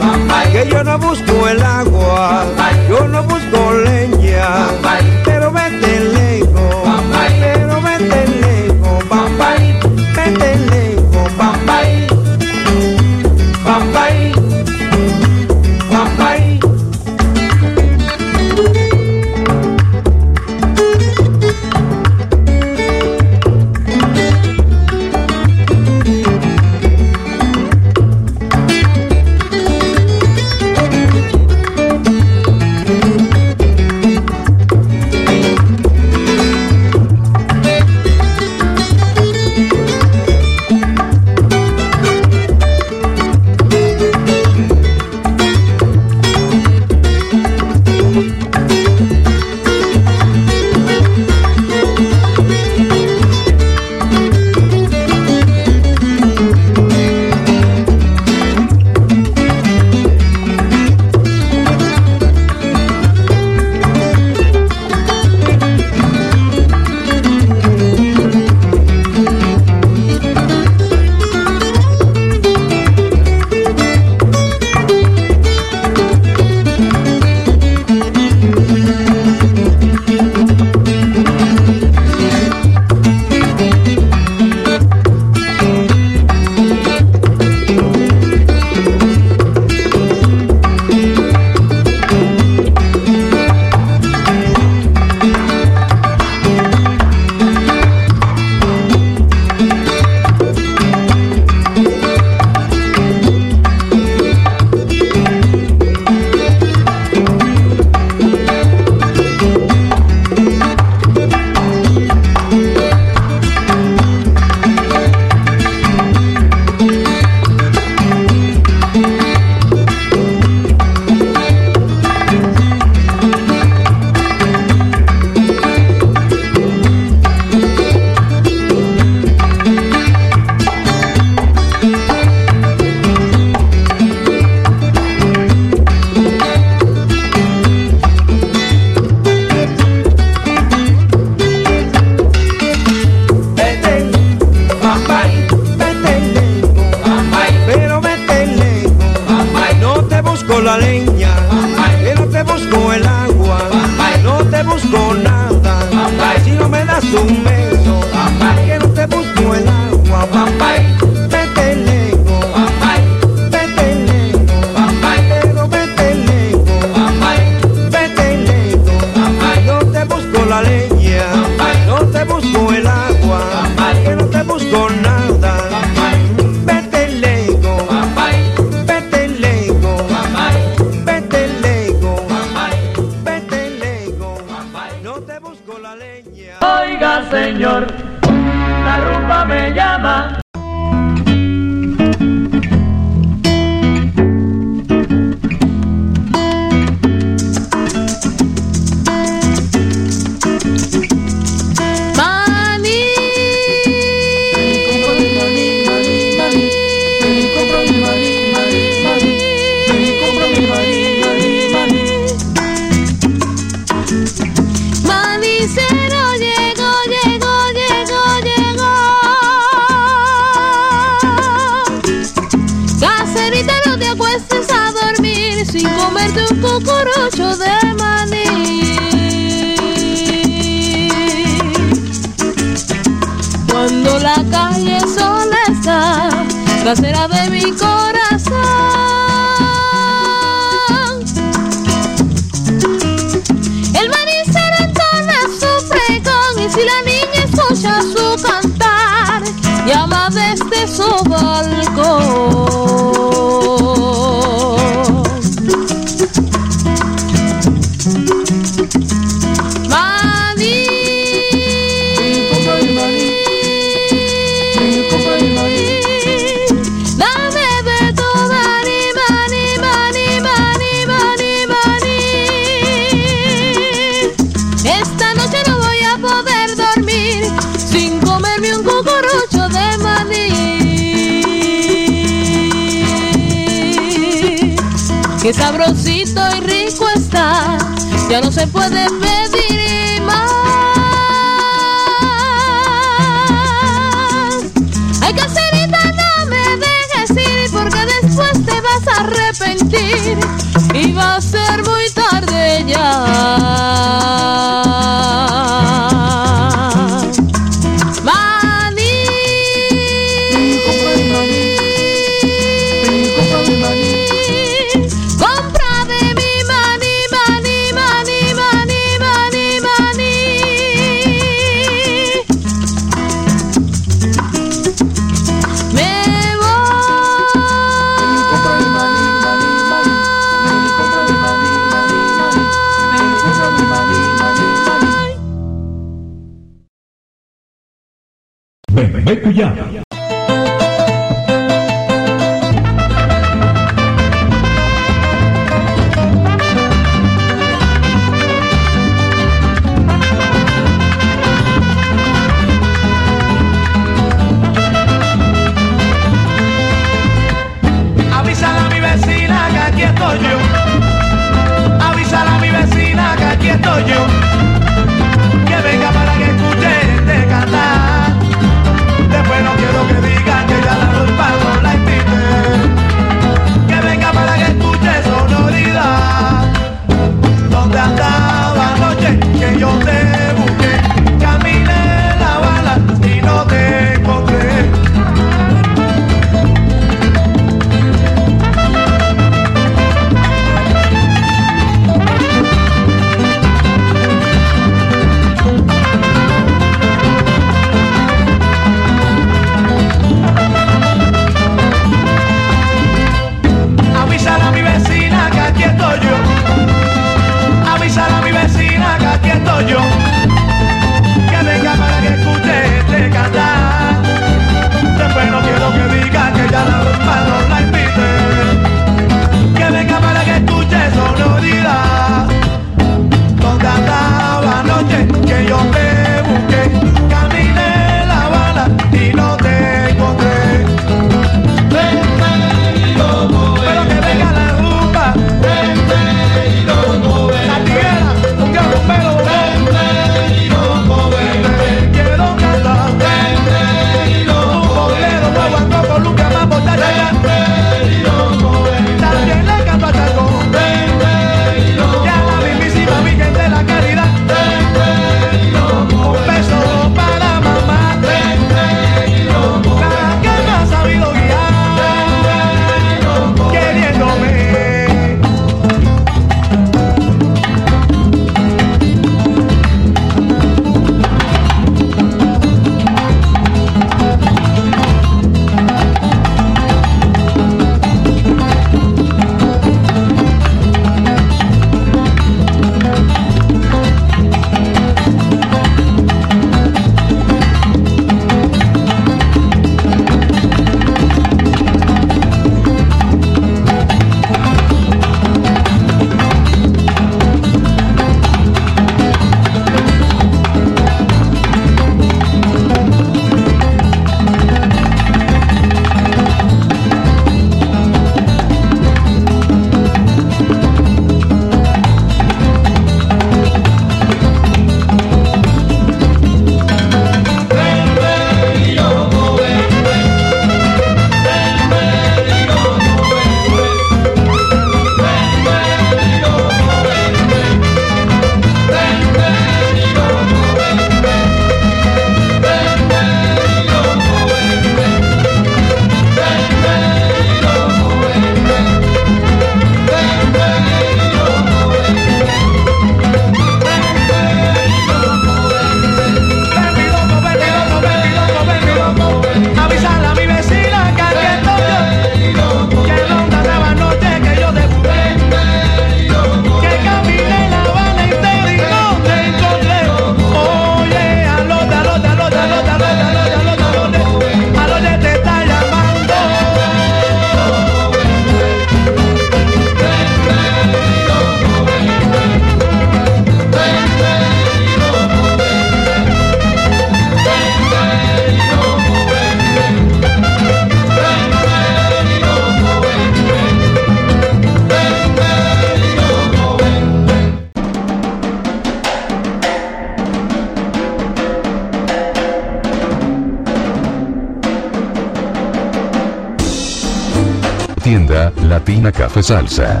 Salsa.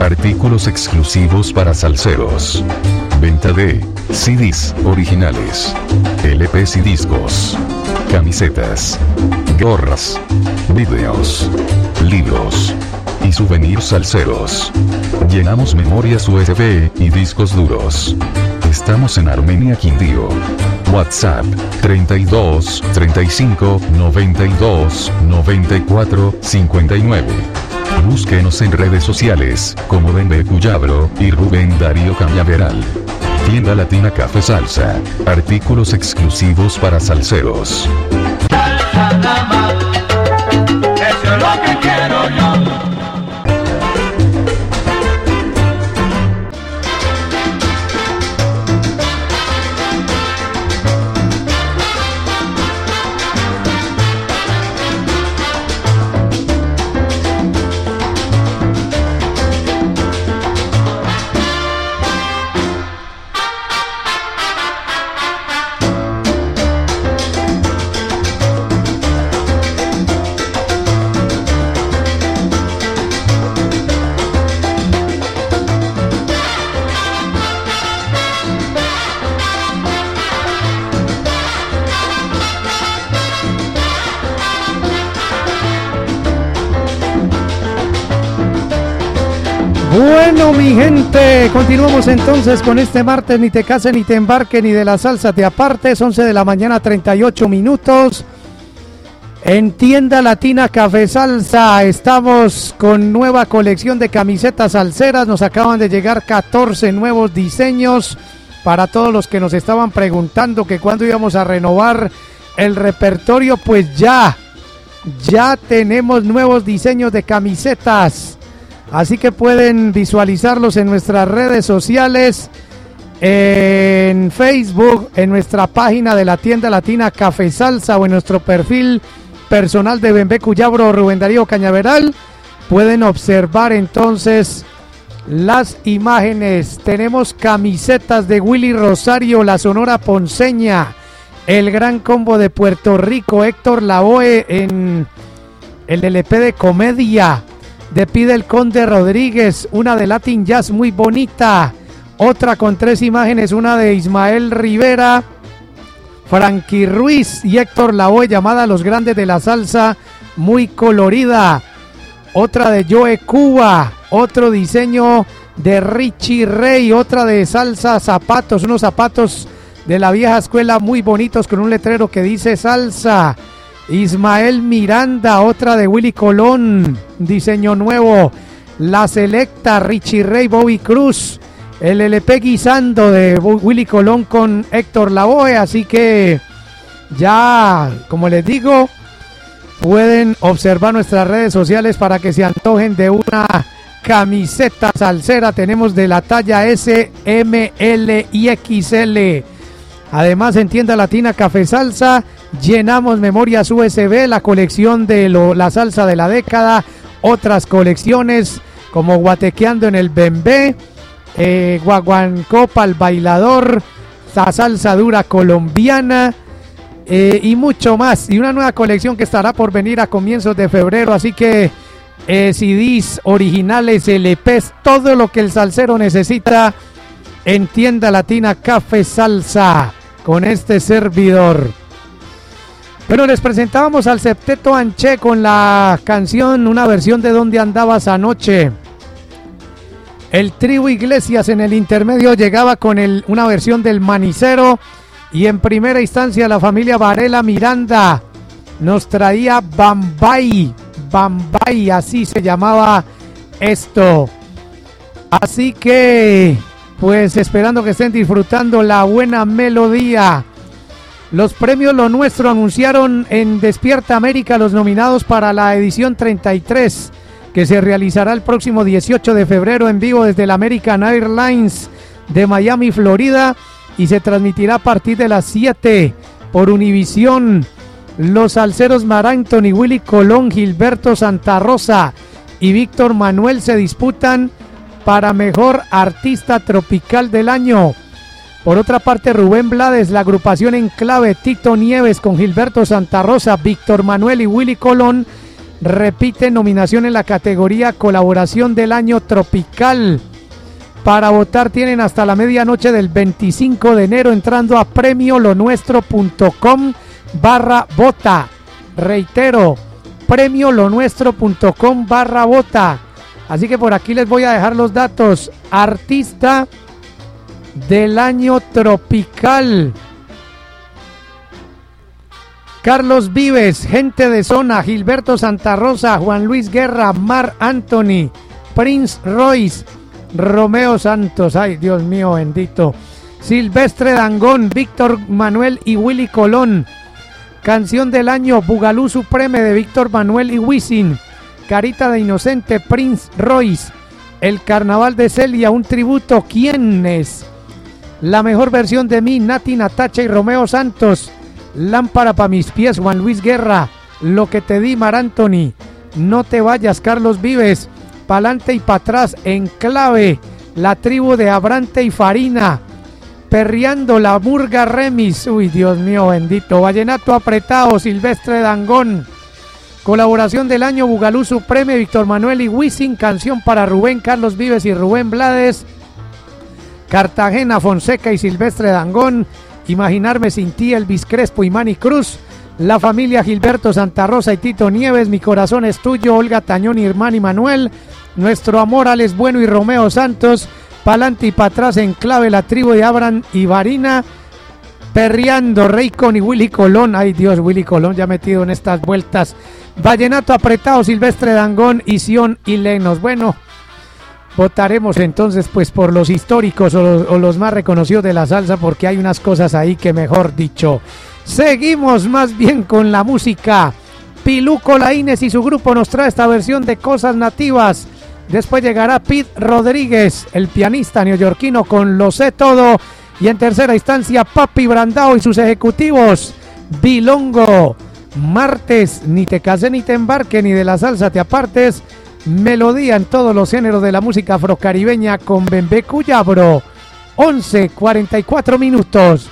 Artículos exclusivos para salseros. Venta de CDs originales, LPs y discos, camisetas, gorras, videos, libros y souvenirs salseros. Llenamos memorias USB y discos duros. Estamos en Armenia Quindío. WhatsApp 32 35 92 94 59. Búsquenos en redes sociales como Bembe Cuyabro y Rubén Darío Cañaveral. Tienda Latina Café Salsa. Artículos exclusivos para salseros. Continuamos entonces con este martes, ni te cases, ni te embarques, ni de la salsa te apartes, 11 de la mañana, 38 minutos. En tienda latina Café Salsa estamos con nueva colección de camisetas salseras, nos acaban de llegar 14 nuevos diseños para todos los que nos estaban preguntando que cuándo íbamos a renovar el repertorio, pues ya, ya tenemos nuevos diseños de camisetas. Así que pueden visualizarlos en nuestras redes sociales, en Facebook, en nuestra página de la tienda latina Café Salsa o en nuestro perfil personal de Bembe Cuyabro Rubén Darío Cañaveral. Pueden observar entonces las imágenes. Tenemos camisetas de Willy Rosario, la Sonora Ponceña, el Gran Combo de Puerto Rico, Héctor Lavoe en el LP de comedia de Pide el Conde Rodríguez, una de Latin Jazz muy bonita, otra con tres imágenes, una de Ismael Rivera, Frankie Ruiz y Héctor Lavoe llamada Los Grandes de la Salsa, muy colorida, otra de Joe Cuba, otro diseño de Richie Rey, otra de Salsa Zapatos, unos zapatos de la vieja escuela muy bonitos con un letrero que dice Salsa. Ismael Miranda, otra de Willy Colón, diseño nuevo. La Selecta, Richie Rey, Bobby Cruz. El LP Guisando de Willy Colón con Héctor Lavoe. Así que ya, como les digo, pueden observar nuestras redes sociales para que se antojen de una camiseta salsera. Tenemos de la talla S, M, L y XL. Además, en tienda latina Café Salsa, llenamos memorias USB, la colección de lo- la salsa de la década, otras colecciones como Guatequeando en el Bembé, eh, Guaguancopa al Bailador, la salsa dura colombiana eh, y mucho más. Y una nueva colección que estará por venir a comienzos de febrero, así que eh, CDs originales, LPs, todo lo que el salsero necesita en tienda latina Café Salsa con este servidor. Bueno, les presentábamos al Septeto Anché con la canción, una versión de Donde andabas anoche. El trío Iglesias en el intermedio llegaba con una versión del Manicero y en primera instancia la familia Varela Miranda nos traía Bambay, Bambay, así se llamaba esto. Así que, pues esperando que estén disfrutando la buena melodía. Los premios Lo Nuestro anunciaron en Despierta América los nominados para la edición 33, que se realizará el próximo 18 de febrero en vivo desde la American Airlines de Miami, Florida, y se transmitirá a partir de las 7 por Univisión. Los Mar Anthony, Willy Colón, Gilberto Santa Rosa y Víctor Manuel se disputan para mejor artista tropical del año. Por otra parte, Rubén Blades, la agrupación en clave Tito Nieves con Gilberto Santa Rosa, Víctor Manuel y Willy Colón repite nominación en la categoría Colaboración del Año Tropical. Para votar tienen hasta la medianoche del 25 de enero entrando a premiolonuestro.com barra vota. Reitero, premiolonuestro.com barra vota. Así que por aquí les voy a dejar los datos. Artista del año tropical. Carlos Vives, gente de zona, Gilberto Santa Rosa, Juan Luis Guerra, Mar Anthony, Prince Royce, Romeo Santos, ay Dios mío bendito, Silvestre Dangón, Víctor Manuel y Willy Colón, canción del año Bugalú Supreme de Víctor Manuel y Wisin, Carita de Inocente, Prince Royce, El Carnaval de Celia, un tributo, ¿quién es? La mejor versión de mí, Nati Natacha y Romeo Santos. Lámpara para mis pies, Juan Luis Guerra. Lo que te di, Mar Anthony. No te vayas, Carlos Vives. Pa'lante y para atrás, en clave. La tribu de Abrante y Farina. Perreando la murga remis. Uy, Dios mío, bendito. Vallenato apretado, Silvestre Dangón. Colaboración del año Bugalú Supreme, Víctor Manuel y Wisin. Canción para Rubén Carlos Vives y Rubén Blades. Cartagena, Fonseca y Silvestre Dangón. Imaginarme sin ti, Elvis Crespo y Manny Cruz. La familia Gilberto Santa Rosa y Tito Nieves. Mi corazón es tuyo, Olga Tañón y Hermani Manuel. Nuestro amor, Alex Bueno y Romeo Santos. Pa'lante y para atrás en clave la tribu de Abran y Varina. Perreando Raycon y Willy Colón. Ay Dios, Willy Colón ya metido en estas vueltas. Vallenato apretado, Silvestre Dangón y Sion y Lenos. Bueno, votaremos entonces pues por los históricos o los, más reconocidos de la salsa porque hay unas cosas ahí que mejor dicho. Seguimos más bien con la música. Piluco Laínez y su grupo nos trae esta versión de Cosas Nativas. Después llegará Pete Rodríguez, el pianista neoyorquino con Lo sé todo. Y en tercera instancia Papi Brandao y sus ejecutivos. Bilongo. Martes, ni te case ni te embarque, ni de la salsa te apartes. Melodía en todos los géneros de la música afrocaribeña con Bembe Cuyabro. 11, 44 minutos.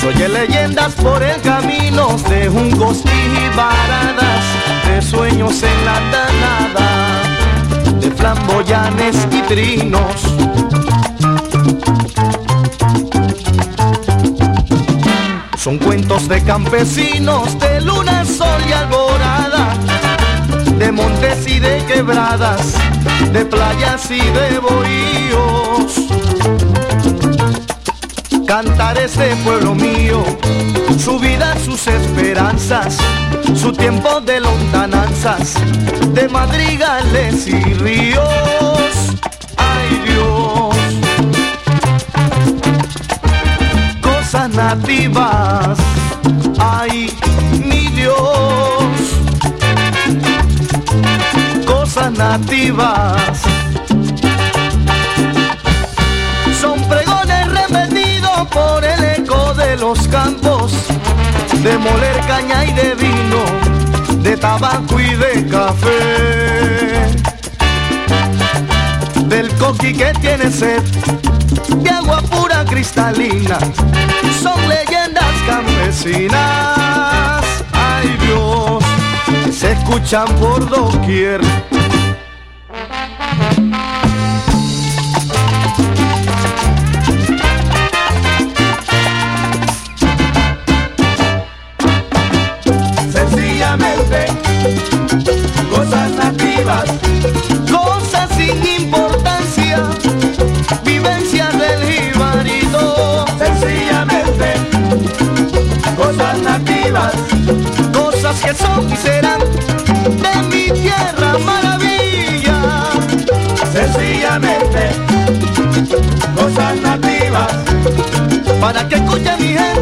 Soy leyendas por el camino de jungos y varadas, de sueños en la danada, de flamboyanes y trinos. Son cuentos de campesinos, de luna, sol y alborada, de montes y de quebradas, de playas y de bohíos cantar este pueblo mío, su vida, sus esperanzas, su tiempo de lontananzas, de madrigales y ríos. Ay Dios, cosas nativas, ay mi Dios, cosas nativas. Son repetidos por el eco de los campos, de moler caña y de vino, de tabaco y de café. Del coqui que tiene sed, de agua pura cristalina, son leyendas campesinas. Ay Dios, se escuchan por doquier. Cosas sin importancia, vivencias del jibarito. Sencillamente, cosas nativas, cosas que son y serán de mi tierra maravilla. Sencillamente, cosas nativas, para que escuche mi gente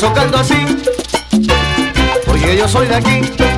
eso canto así, porque yo soy de aquí.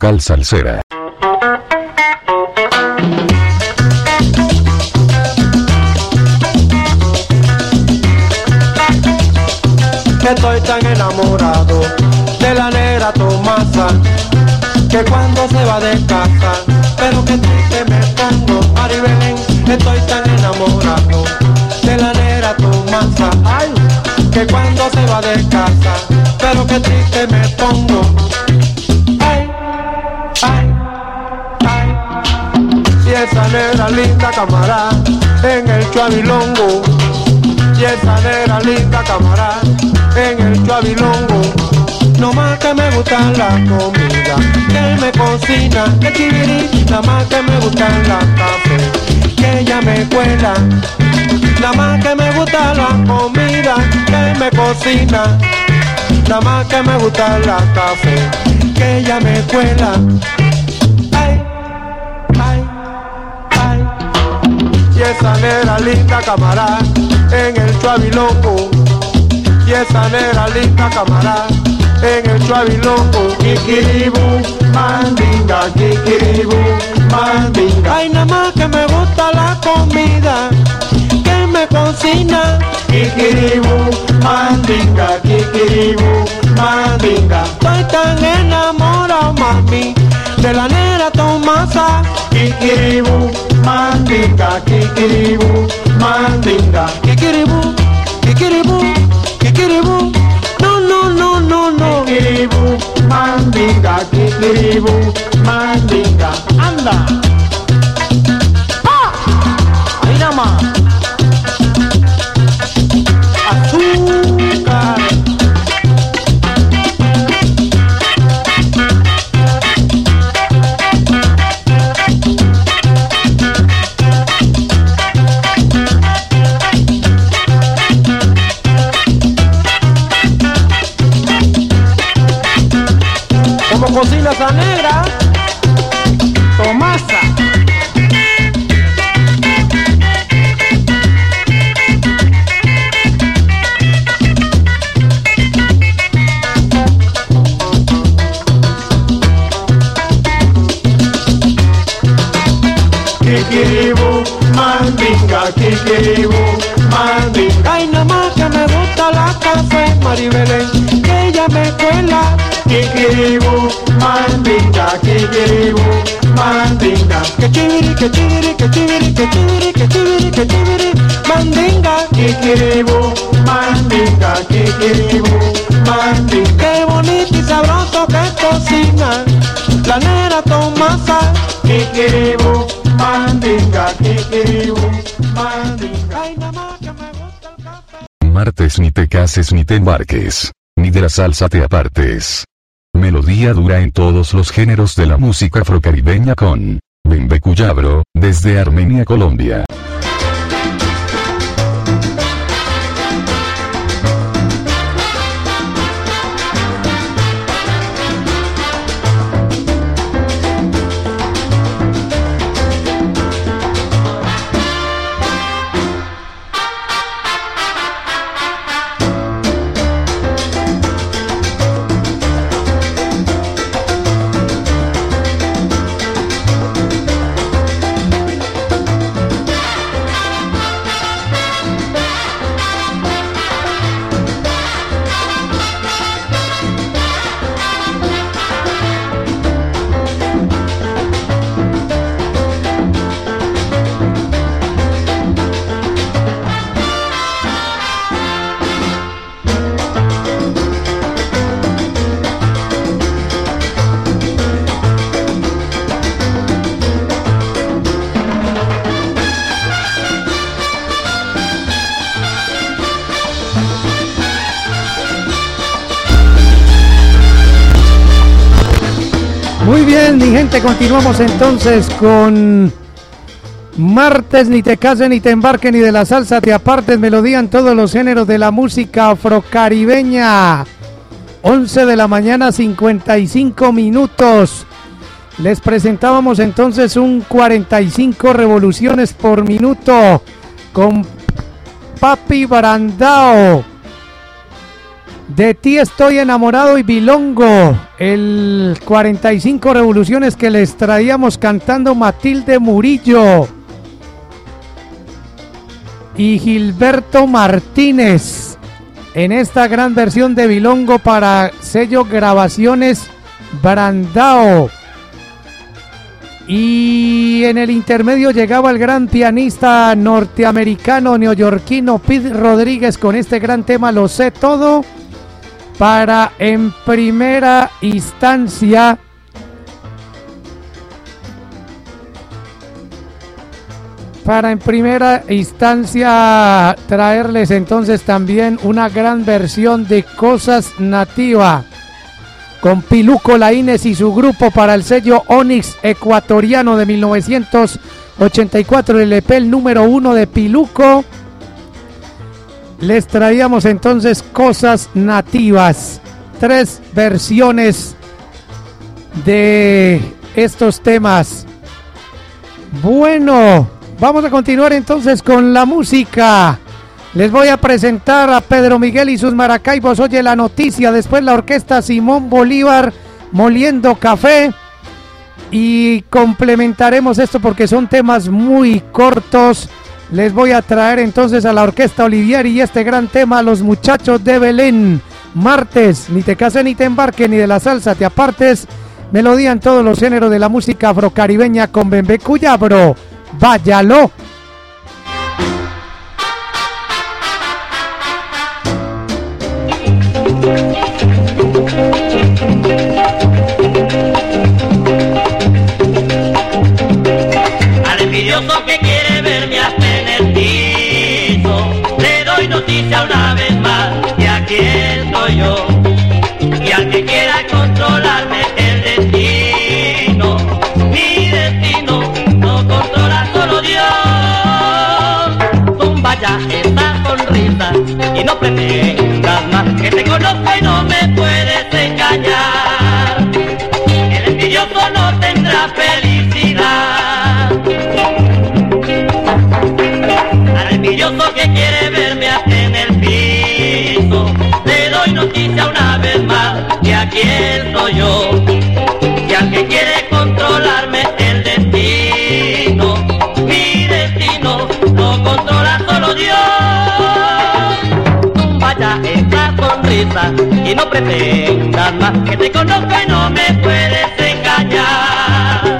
Musical salsera. Estoy tan enamorado de la negra Tomasa que cuando se va de casa, pero que triste me pongo, Maribelén, estoy tan enamorado de la negra Tomasa, ay, que cuando se va de casa, pero que triste camarada en el chuavilongo, y esa negra linda camarada en el chuavilongo. No más que me gusta la comida, que me cocina, que chiviri, nada más que me gusta la café, que ella me cuela. Nada más que me gusta la comida, que él me cocina, nada más que me gusta la café, que ella me cuela. Linda camarada en el chuavilongo. Y esa negra linda camarada en el chuavilongo. Kikiribu, mandinga, kikiribu, mandinga. Ay, nada más que me gusta la comida que me cocina. Kikiribu, mandinga, kikiribu, mandinga. Estoy tan enamorado, mami, de la negra Tomasa. Kikiribu, mandinga, kikiribu, mandinga. Kikiribu, kikiribu, kikiribu. No, no, no, no, no. Kikiribu, mandinga, kikiribu, mandinga. Anda. ¡Ah! Ahí nada más. Kikiribu, mandinga, kikiribu, mandinga. Qué bonito y sabroso que cocina la negra Tomasa. Kikiribu, mandinga, kikiribu, mandinga. Ay, nada más que me gusta el café. Martes ni te cases ni te embarques, ni de la salsa te apartes. Melodía dura en todos los géneros de la música afrocaribeña con Bembe Cuyabro, desde Armenia, Colombia. Continuamos entonces con Martes, ni te cases, ni te embarques, ni de la salsa te apartes, melodía en todos los géneros de la música afrocaribeña. 11 de la mañana, 55 minutos. Les presentábamos entonces un 45 revoluciones por minuto con Papi Barandao. De ti estoy enamorado y bilongo. El 45 revoluciones que les traíamos cantando Matilde Murillo y Gilberto Martínez en esta gran versión de bilongo para sello Grabaciones Brandao. Y en el intermedio llegaba el gran pianista norteamericano neoyorquino Pete Rodríguez con este gran tema Lo sé todo para en primera instancia para en primera instancia traerles entonces también una gran versión de Cosas Nativa con Piluco Laínez y su grupo para el sello Onyx ecuatoriano de 1984 el EP el número uno de Piluco les traíamos entonces cosas nativas. Tres versiones de estos temas. Bueno, Vamos a continuar entonces con la música. Les voy a presentar a Pedro Miguel y sus Maracaibos. Oye la noticia. Después la orquesta Simón Bolívar moliendo café. Y complementaremos esto porque son temas muy cortos. Les voy a traer entonces a la orquesta Olivieri y este gran tema, Los Muchachos de Belén. Martes, ni te cases ni te embarques, ni de la salsa te apartes. Melodía en todos los géneros de la música afrocaribeña con Bembe Cuyabro. Váyalo. Noticia una vez más de aquí estoy yo. Y al que quiera controlarme el destino, mi destino no controla solo Dios. Tumba ya esta sonrisa y no pretendas aquí estoy yo. Y al que quiere controlarme el destino, mi destino lo controla solo Dios. Vaya esa sonrisa y no pretendas más que te conozco y no me puedes engañar.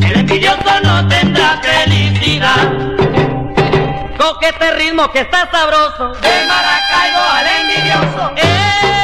El envidioso no tendrá felicidad. Coge este ritmo que está sabroso. De Maracaibo al envidioso. De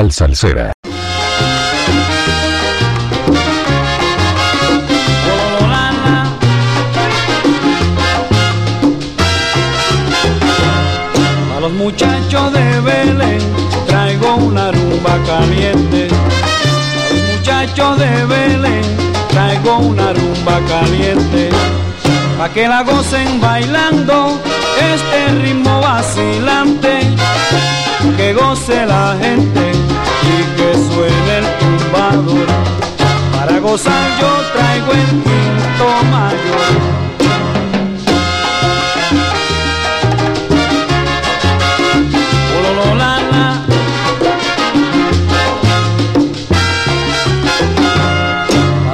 musical salsera. A los muchachos de Belén traigo una rumba caliente. A los muchachos de Belén traigo una rumba caliente. Pa' que la gocen bailando este ritmo vacilante. Que goce la gente suene el tumbador. Para gozar yo traigo el quinto mayor.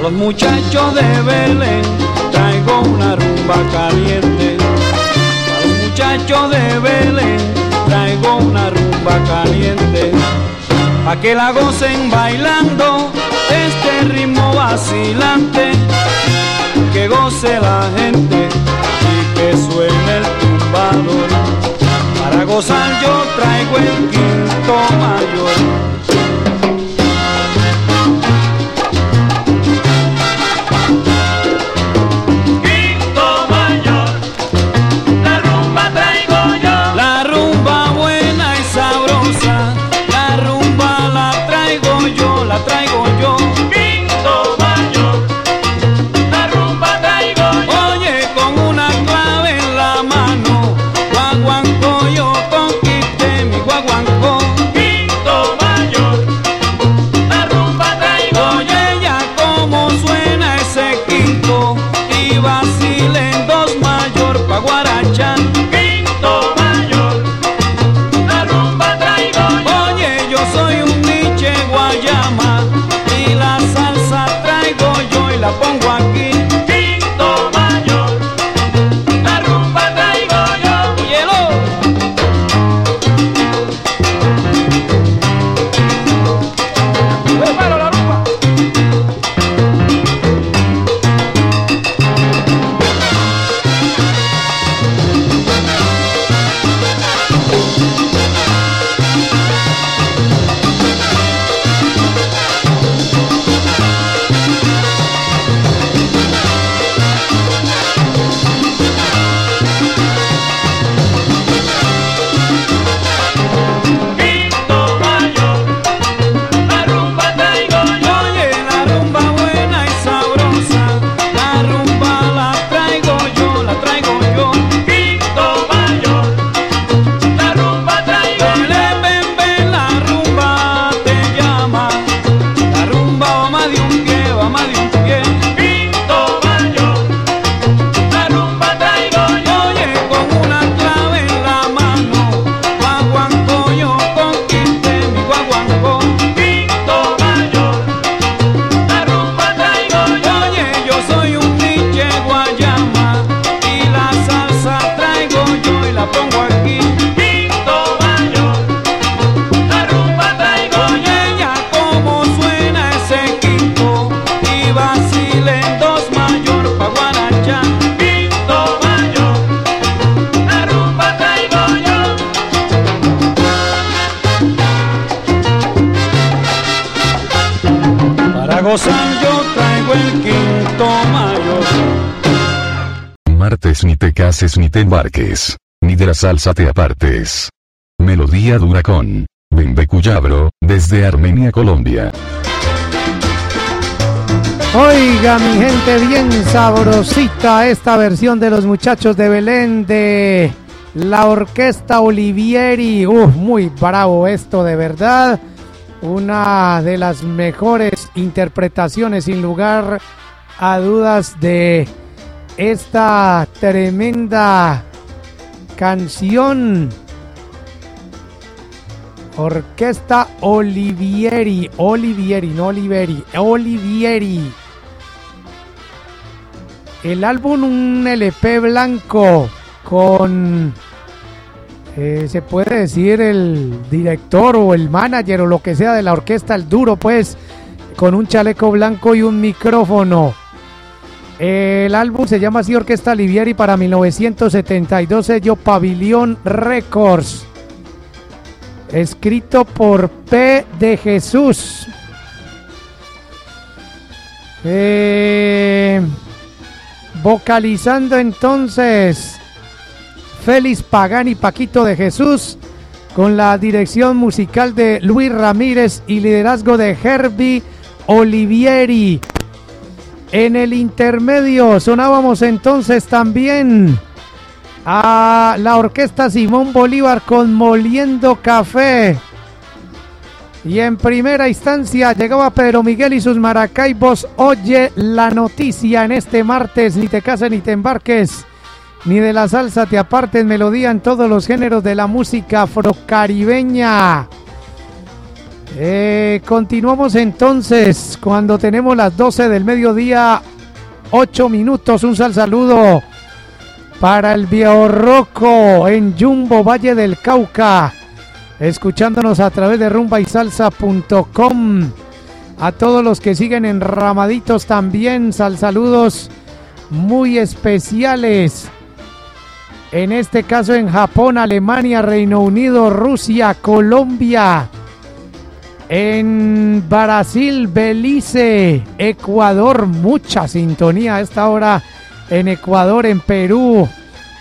Los muchachos de Belén traigo una rumba caliente. A los muchachos de Belén traigo una rumba caliente. Pa' que la gocen bailando este ritmo vacilante. Que goce la gente y que suene el tumbador. Para gozar yo traigo el quinto mayor. Cases ni te embarques. Ni de la salsa te apartes. Melodía dura con Cuyabro, desde Armenia, Colombia. Oiga, mi gente, bien sabrosita esta versión de los muchachos de Belén de la orquesta Olivieri. Uf, muy bravo esto, de verdad. Una de las mejores interpretaciones, sin lugar a dudas, de esta tremenda canción. Orquesta Olivieri, Olivieri, no Oliveri, Olivieri. El álbum un LP blanco con, eh, se puede decir, el director o el manager o lo que sea de la orquesta, el duro pues, con un chaleco blanco y un micrófono. El álbum se llama así Orquesta Livieri para 1972, sello Pavilión Records. Escrito por P. de Jesús. Eh, vocalizando entonces Félix Pagani Paquito de Jesús con la dirección musical de Luis Ramírez y liderazgo de Herbie Olivieri. En el intermedio sonábamos entonces también a la orquesta Simón Bolívar con Moliendo Café. Y en primera instancia llegaba Pedro Miguel y sus maracaibos. Oye la noticia en este martes, ni te cases ni te embarques, ni de la salsa te apartes, melodía en todos los géneros de la música afrocaribeña. Eh, continuamos entonces cuando tenemos las 12 del mediodía, 8 minutos. Un sal saludo para el Biorroco en Jumbo, Valle del Cauca. Escuchándonos a través de rumbaisalsa.com. A todos los que siguen en Ramaditos también, sal saludos muy especiales. En este caso en Japón, Alemania, Reino Unido, Rusia, Colombia. En Brasil, Belice, Ecuador, mucha sintonía a esta hora en Ecuador, en Perú,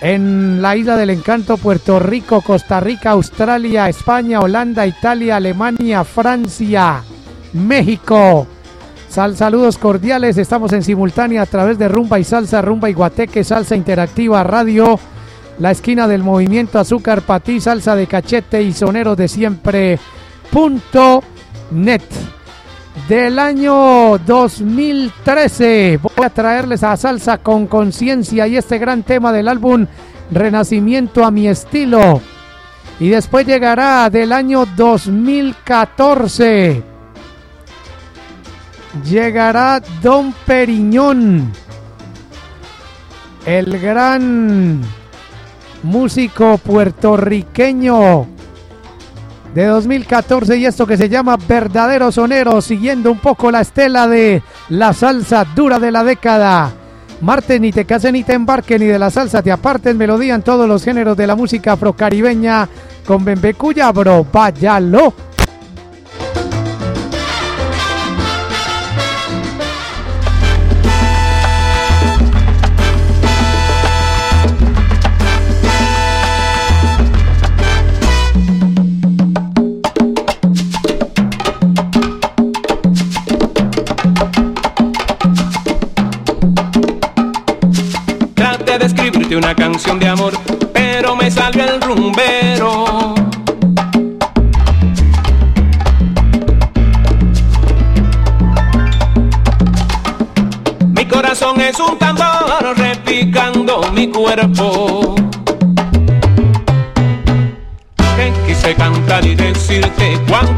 en la isla del encanto, Puerto Rico, Costa Rica, Australia, España, Holanda, Italia, Alemania, Francia, México. Sal, saludos cordiales, estamos en simultánea a través de Rumba y Salsa, Rumba y Guateque, Salsa Interactiva Radio, la esquina del movimiento Azúcar Patí, Salsa de Cachete y Soneros de Siempre. Punto net del año 2013. Voy a traerles a Salsa con conciencia y este gran tema del álbum Renacimiento a mi estilo. Y después llegará del año 2014. Llegará Don Periñón. El gran músico puertorriqueño de 2014 y esto que se llama Verdadero Sonero, siguiendo un poco la estela de la salsa dura de la década. Martes, ni te cases ni te embarques, ni de la salsa te apartes, melodía en todos los géneros de la música afrocaribeña con Bembecuya, bro, váyalo. Una canción de amor, pero me salió el rumbero. Mi corazón es un tambor repicando mi cuerpo. Que quise cantar y decirte cuánto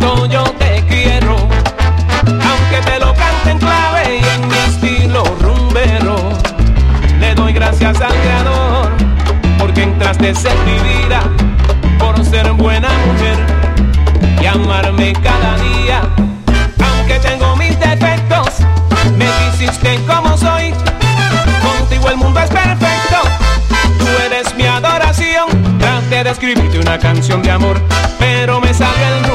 mi vida por ser buena mujer y amarme cada día. Aunque tengo mis defectos, me quisiste como soy. Contigo el mundo es perfecto. Tú eres mi adoración. Traté de escribirte una canción de amor, pero me sale el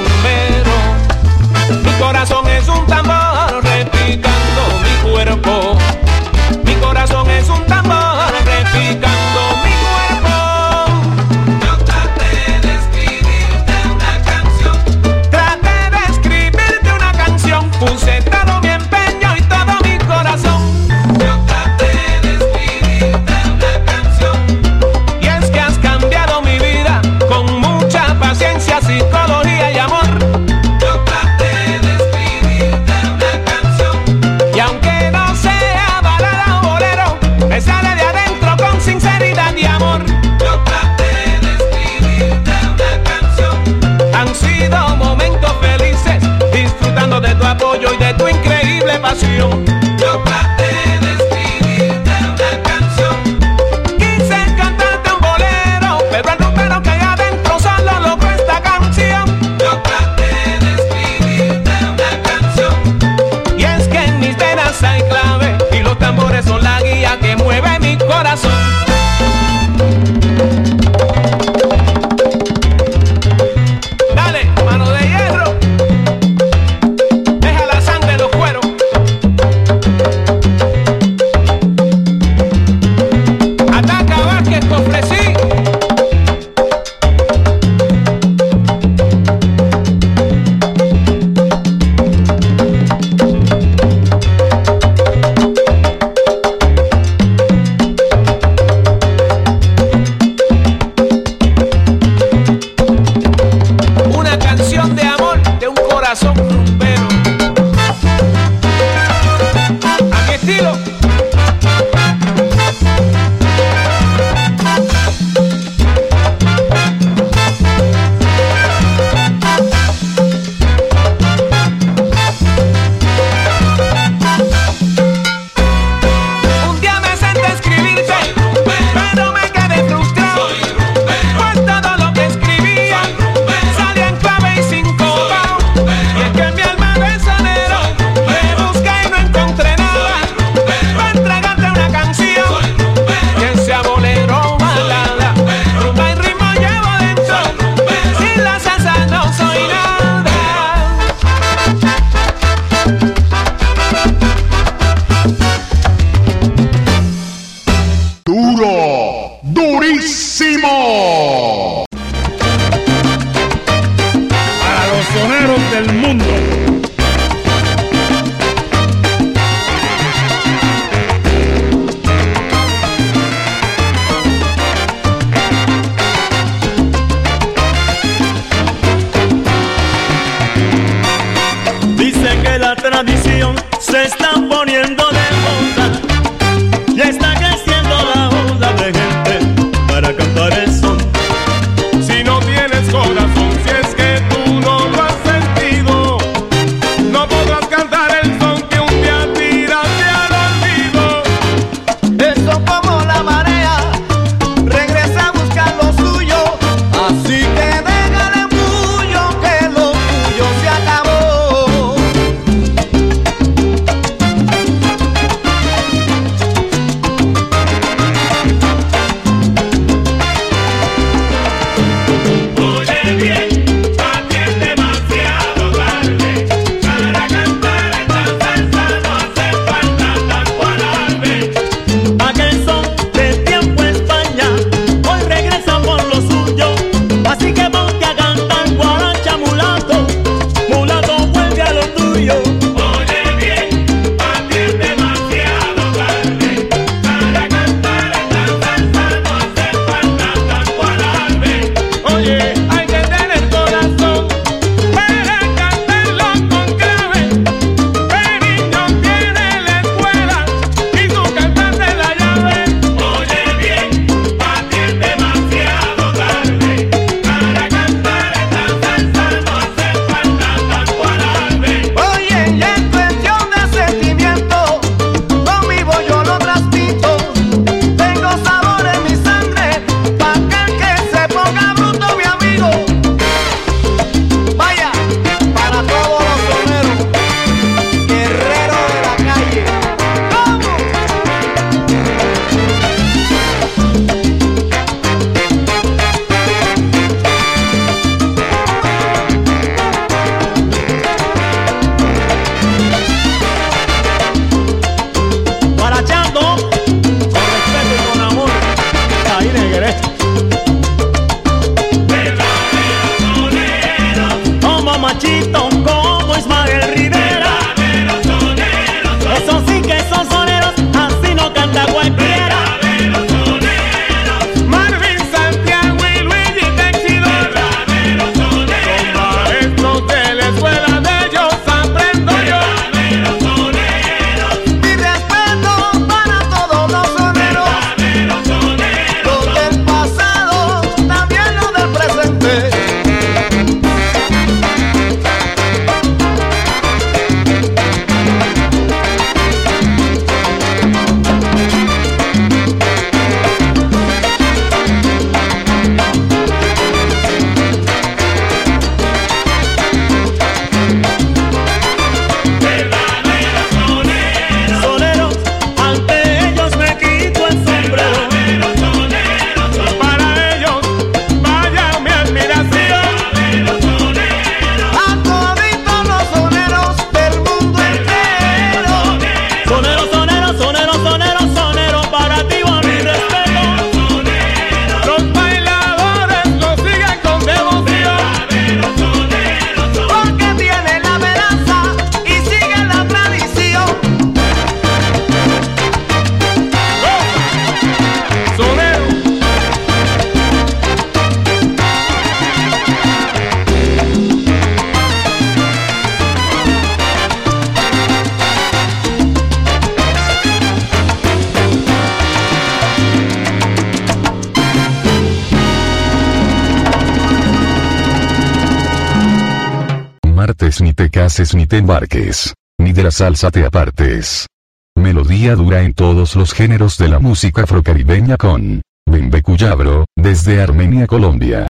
ni te embarques, ni de la salsa te apartes. Melodía dura en todos los géneros de la música afrocaribeña con Bembe Cuyabro, desde Armenia, Colombia.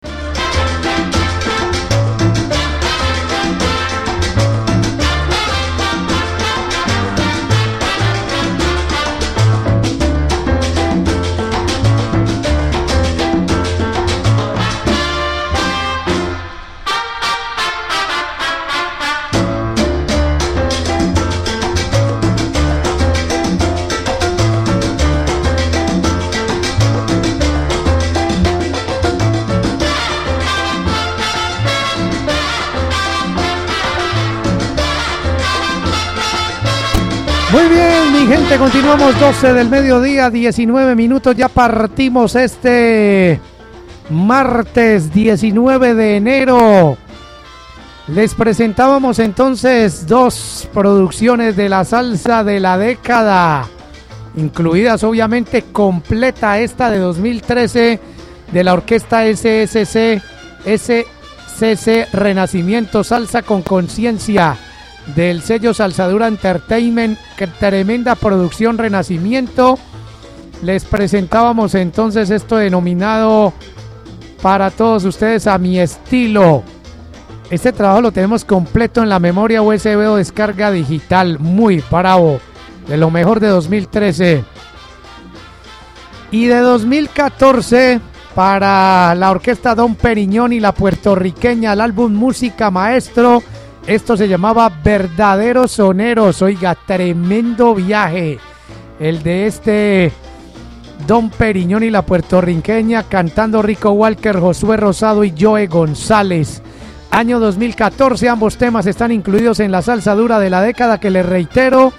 continuamos 12 del mediodía, 19 minutos, ya partimos este martes 19 de enero. Les presentábamos entonces dos producciones de la salsa de la década, incluidas obviamente completa esta de 2013 de la orquesta SSC, SCC Renacimiento Salsa con Conciencia del sello Salsadura Entertainment, que tremenda producción Renacimiento. Les presentábamos entonces esto denominado para todos ustedes a mi estilo. Este trabajo lo tenemos completo en la memoria USB o descarga digital. Muy bravo. De lo mejor de 2013. Y de 2014 para la orquesta Don Periñón y la puertorriqueña, el álbum Música Maestro. Esto se llamaba Verdaderos Soneros. Oiga, tremendo viaje. El de este Don Periñón y la puertorriqueña cantando Rico Walker, Josué Rosado y Joe González. Año 2014, ambos temas están incluidos en la salsa dura de la década que les reitero.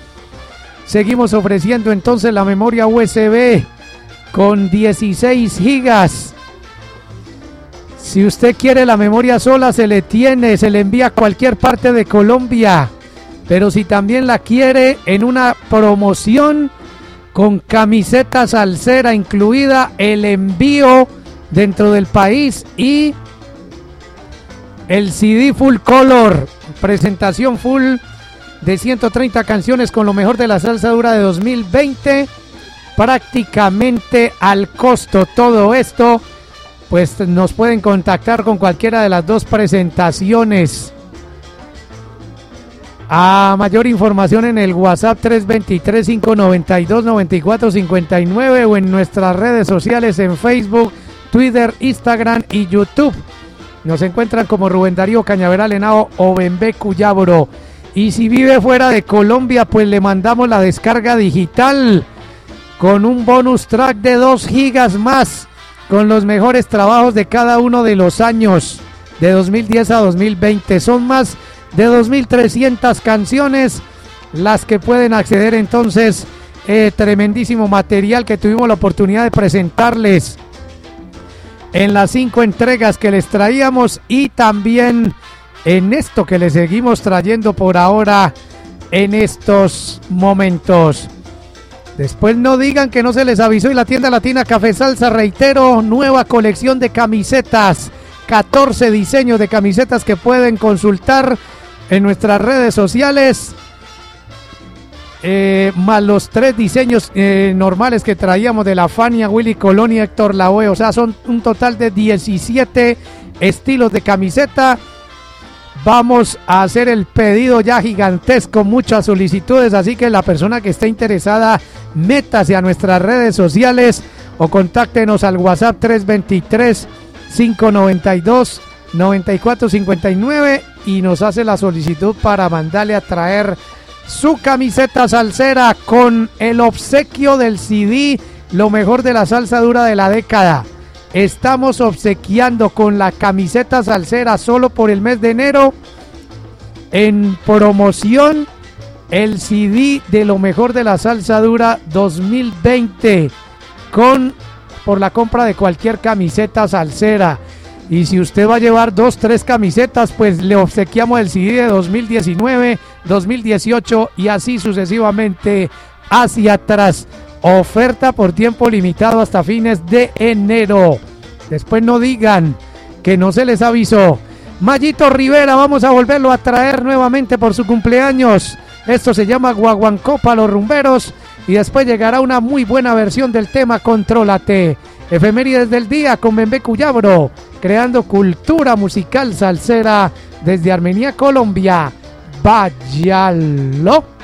Seguimos ofreciendo entonces la memoria USB con 16 gigas. Si usted quiere la memoria sola, se le tiene, se le envía a cualquier parte de Colombia. Pero si también la quiere en una promoción con camiseta salsera incluida, el envío dentro del país y el CD full color, presentación full de 130 canciones con lo mejor de la salsa dura de 2020, prácticamente al costo todo esto, pues nos pueden contactar con cualquiera de las dos presentaciones. A mayor información en el WhatsApp 323-592-9459 o en nuestras redes sociales en Facebook, Twitter, Instagram y YouTube. Nos encuentran como Rubén Darío Cañaveral Henao o Bembe Cuyabro. Y si vive fuera de Colombia, pues le mandamos la descarga digital con un bonus track de 2 gigas más con los mejores trabajos de cada uno de los años de 2010 a 2020. Son más de 2.300 canciones las que pueden acceder entonces. eh, tremendísimo material que tuvimos la oportunidad de presentarles en las cinco entregas que les traíamos y también en esto que les seguimos trayendo por ahora en estos momentos. Después no digan que no se les avisó y la tienda latina Café Salsa, reitero, nueva colección de camisetas, 14 diseños de camisetas que pueden consultar en nuestras redes sociales. Eh, más los tres diseños eh, normales que traíamos de la Fania, Willy Colón y Héctor Lavoe. O sea, son un total de 17 estilos de camiseta. Vamos a hacer el pedido ya gigantesco, muchas solicitudes, así que la persona que esté interesada, métase a nuestras redes sociales o contáctenos al WhatsApp 323 592 9459 y nos hace la solicitud para mandarle a traer su camiseta salsera con el obsequio del CD, lo mejor de la salsa dura de la década. Estamos obsequiando con la camiseta salsera solo por el mes de enero en promoción el CD de lo mejor de la salsa dura 2020 con por la compra de cualquier camiseta salsera. Y si usted va a llevar dos, tres camisetas, pues le obsequiamos el CD de 2019, 2018 y así sucesivamente hacia atrás. Oferta por tiempo limitado hasta fines de enero. Después no digan que no se les avisó. Mayito Rivera, vamos a volverlo a traer nuevamente por su cumpleaños. Esto se llama Guaguancó para los rumberos. Y después llegará una muy buena versión del tema Contrólate. Efemérides del día con Bembe Cuyabro, creando cultura musical salsera desde Armenia, Colombia. Váyalo.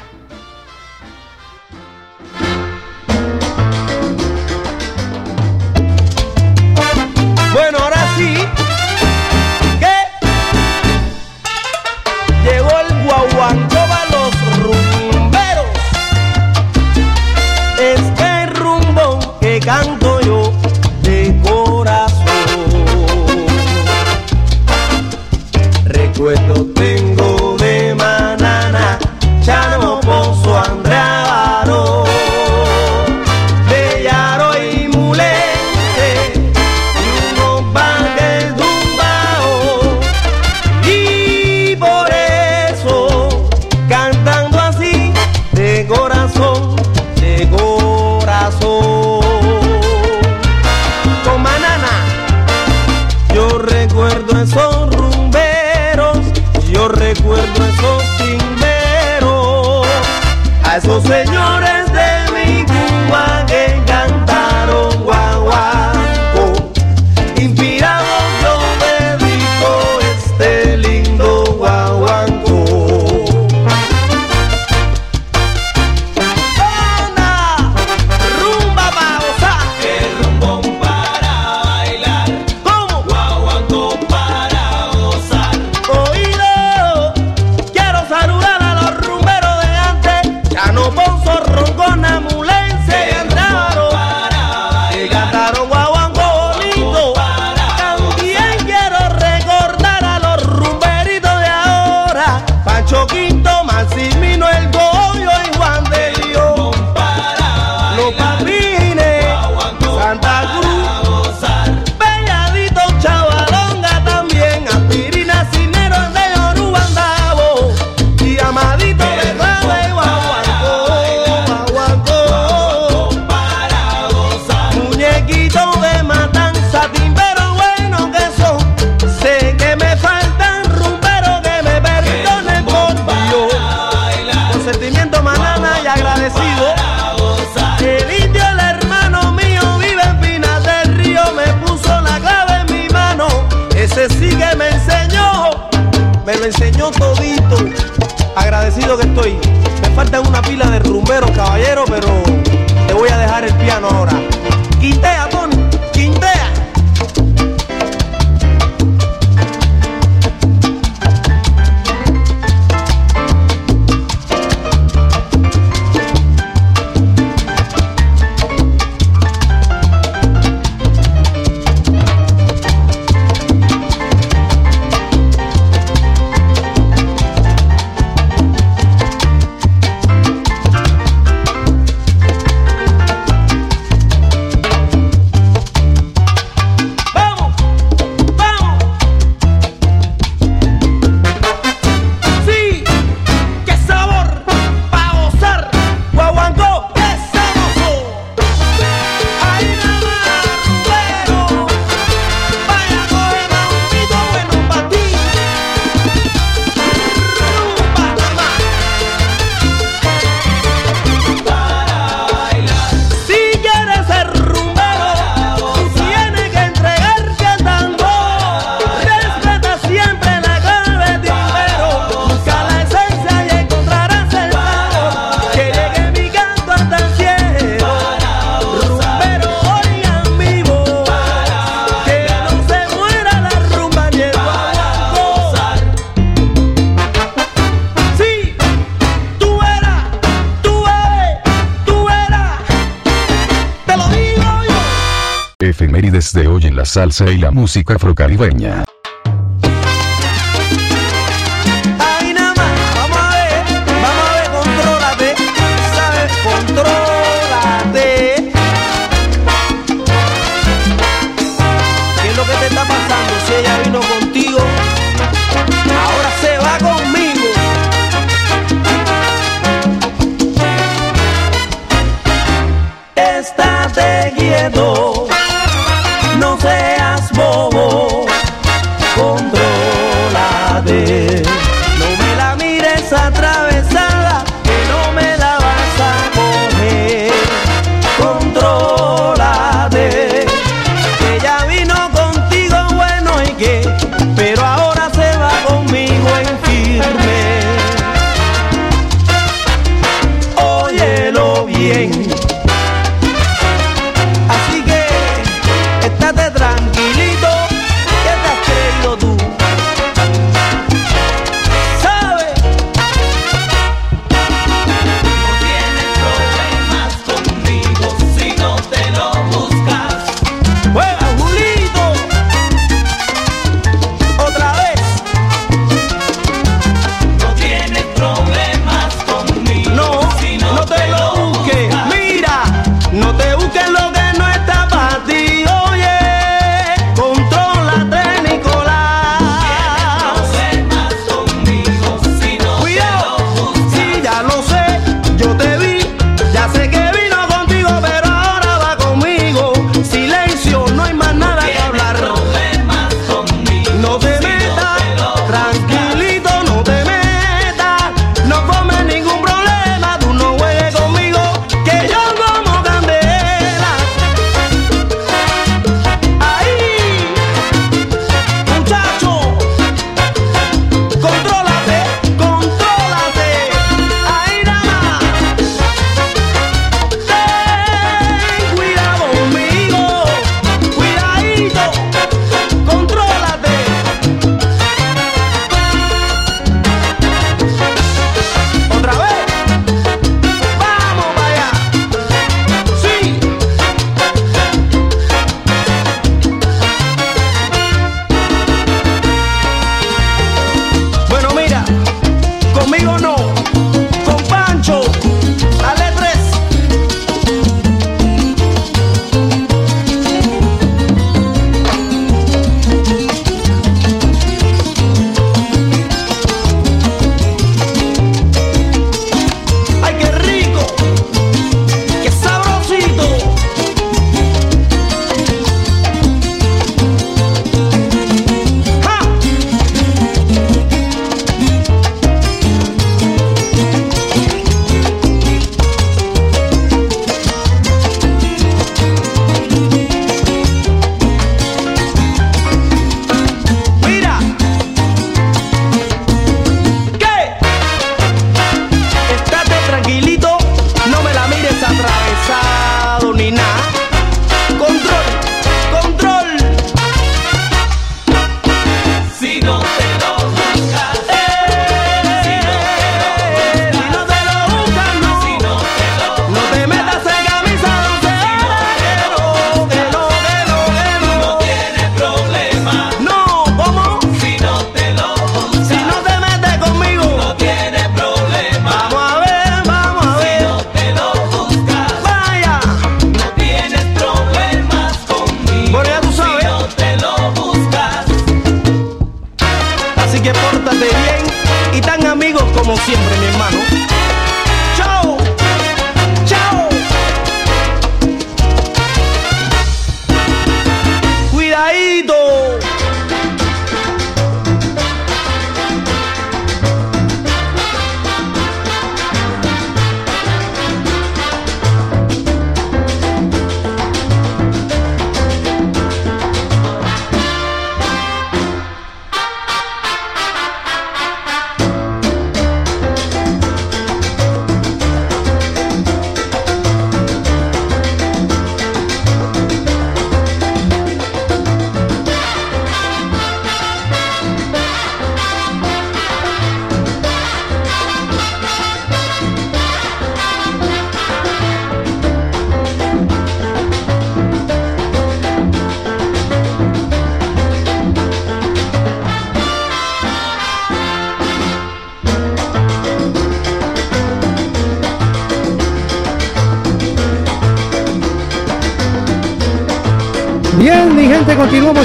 Y la música afrocaribeña.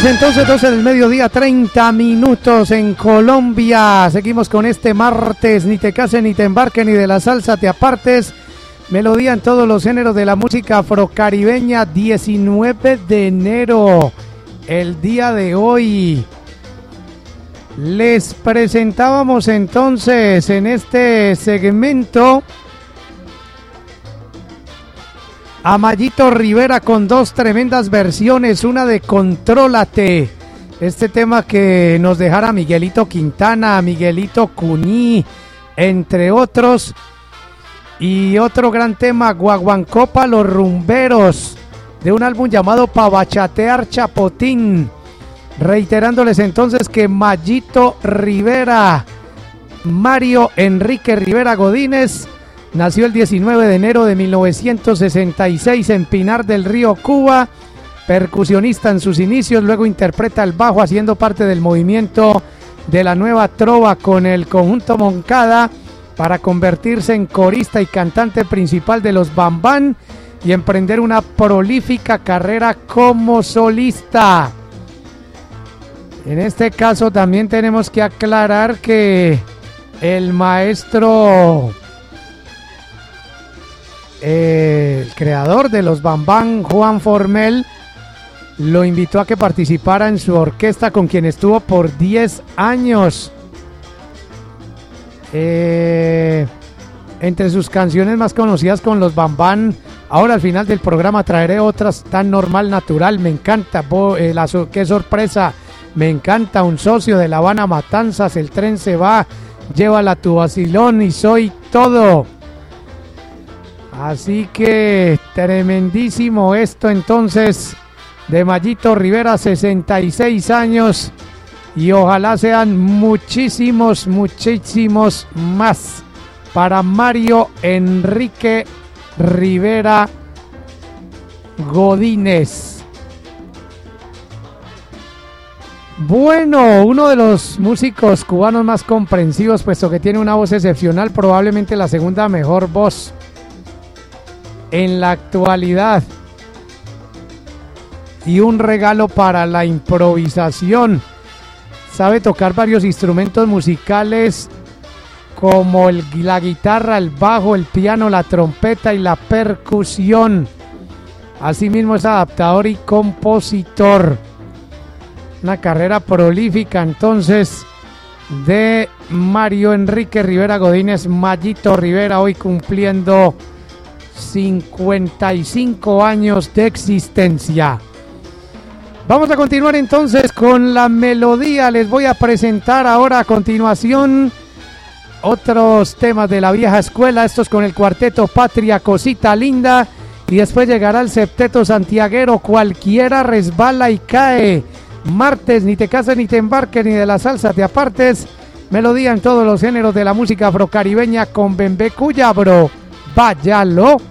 Entonces 12 del mediodía, 30 minutos en Colombia. Seguimos con este martes, ni te cases, ni te embarques, ni de la salsa te apartes. Melodía en todos los géneros de la música afrocaribeña, 19 de enero, el día de hoy. Les presentábamos entonces en este segmento a Mayito Rivera con dos tremendas versiones, una de Contrólate, este tema que nos dejara Miguelito Quintana, Miguelito Cuní, entre otros, y otro gran tema, Guaguancopa Los Rumberos, de un álbum llamado Pavachatear Chapotín, reiterándoles entonces que Mayito Rivera, Mario Enrique Rivera Godínez, Nació el 19 de enero de 1966 en Pinar del Río, Cuba. Percusionista en sus inicios, luego interpreta el bajo haciendo parte del movimiento de la nueva trova con el conjunto Moncada para convertirse en corista y cantante principal de los Bambán y emprender una prolífica carrera como solista. En este caso también tenemos que aclarar que el maestro el creador de los Bambán, Juan Formel, lo invitó a que participara en su orquesta con quien estuvo por 10 años. Eh, entre sus canciones más conocidas con los Bambán, ahora al final del programa traeré otras tan normal, natural, me encanta, bo- eh, la qué sorpresa, me encanta un socio de La Habana Matanzas, el tren se va, llévala tu vacilón y soy todo. Así que tremendísimo esto entonces de Mayito Rivera, 66 años. Y ojalá sean muchísimos, muchísimos más para Mario Enrique Rivera Godínez. Bueno, uno de los músicos cubanos más comprensivos, puesto que tiene una voz excepcional, probablemente la segunda mejor voz en la actualidad. Y un regalo para la improvisación. Sabe tocar varios instrumentos musicales como el- la guitarra, el bajo, el piano, la trompeta y la percusión. Asimismo es adaptador y compositor. Una carrera prolífica entonces de Mario Enrique Rivera Godínez, Mayito Rivera, hoy cumpliendo 55 años de existencia. Vamos a continuar entonces con la melodía. Les voy a presentar ahora a continuación otros temas de la vieja escuela. Estos con el cuarteto Patria Cosita Linda. Y después llegará el septeto santiaguero. Cualquiera resbala y cae. Martes, ni te cases ni te embarques, ni de la salsa te apartes. Melodía en todos los géneros de la música afrocaribeña con Bembé Cuyabro. Váyalo.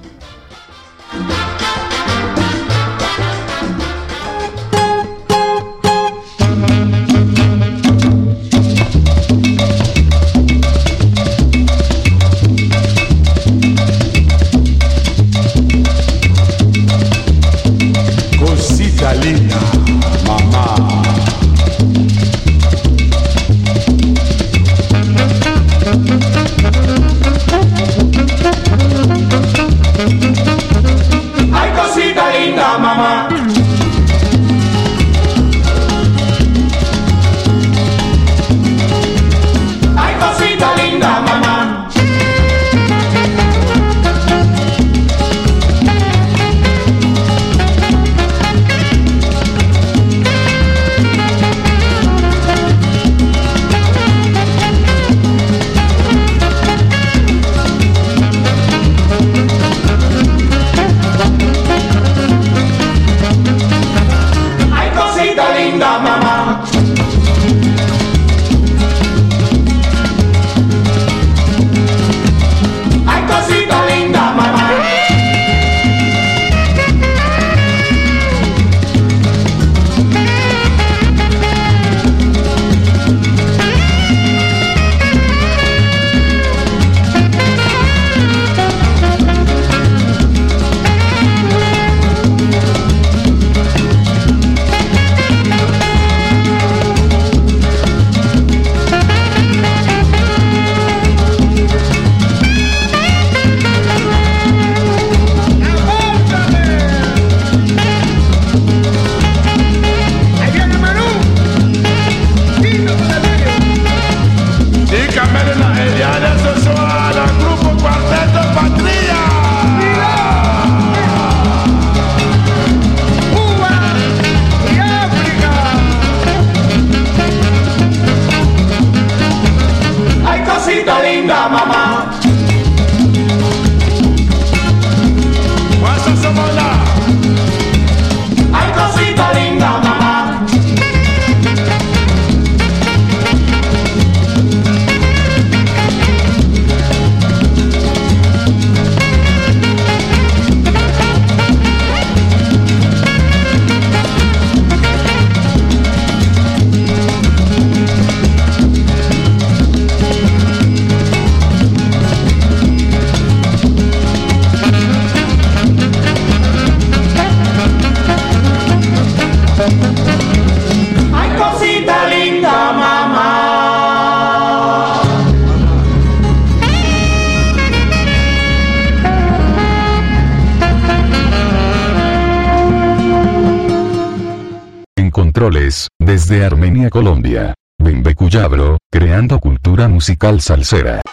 Musical salsera.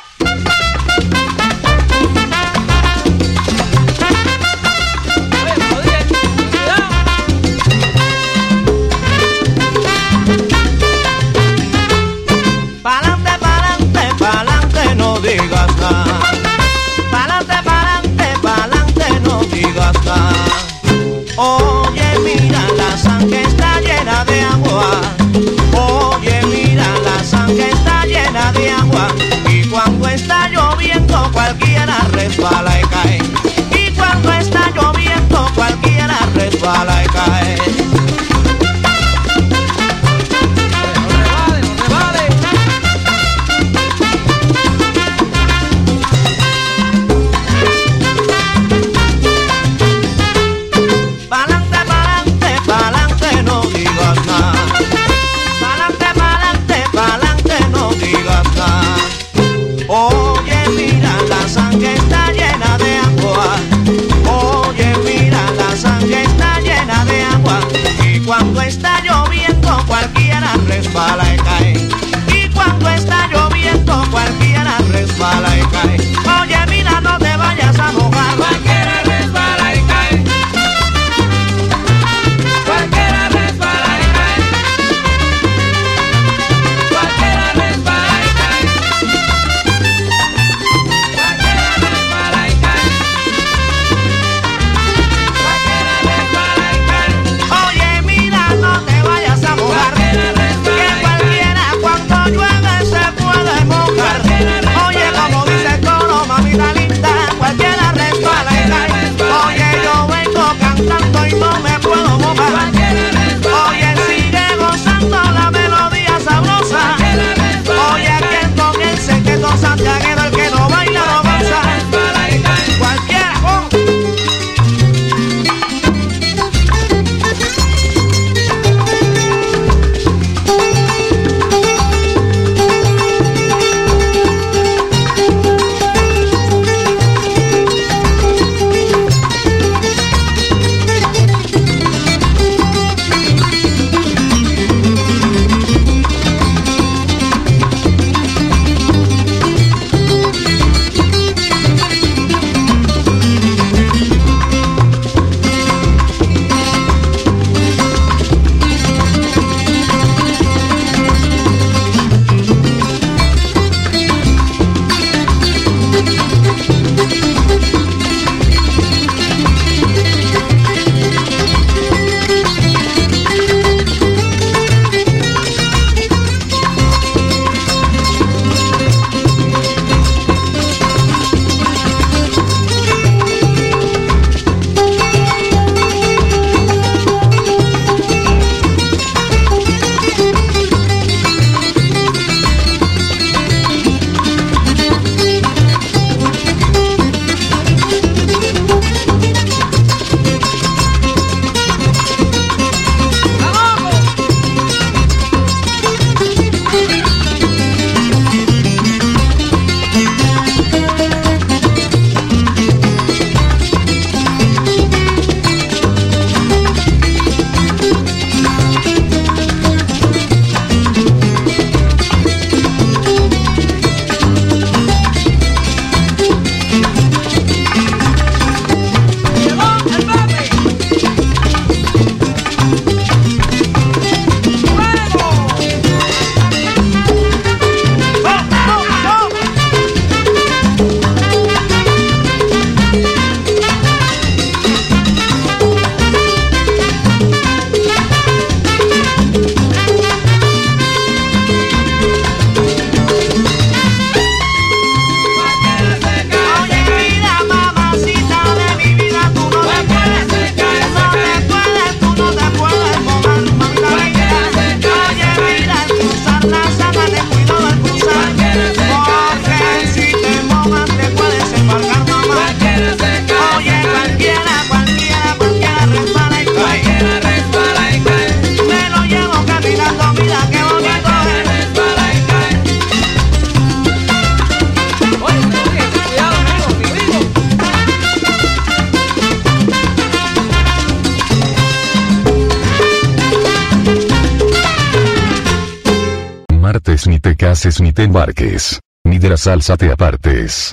Ni de la salsa te apartes.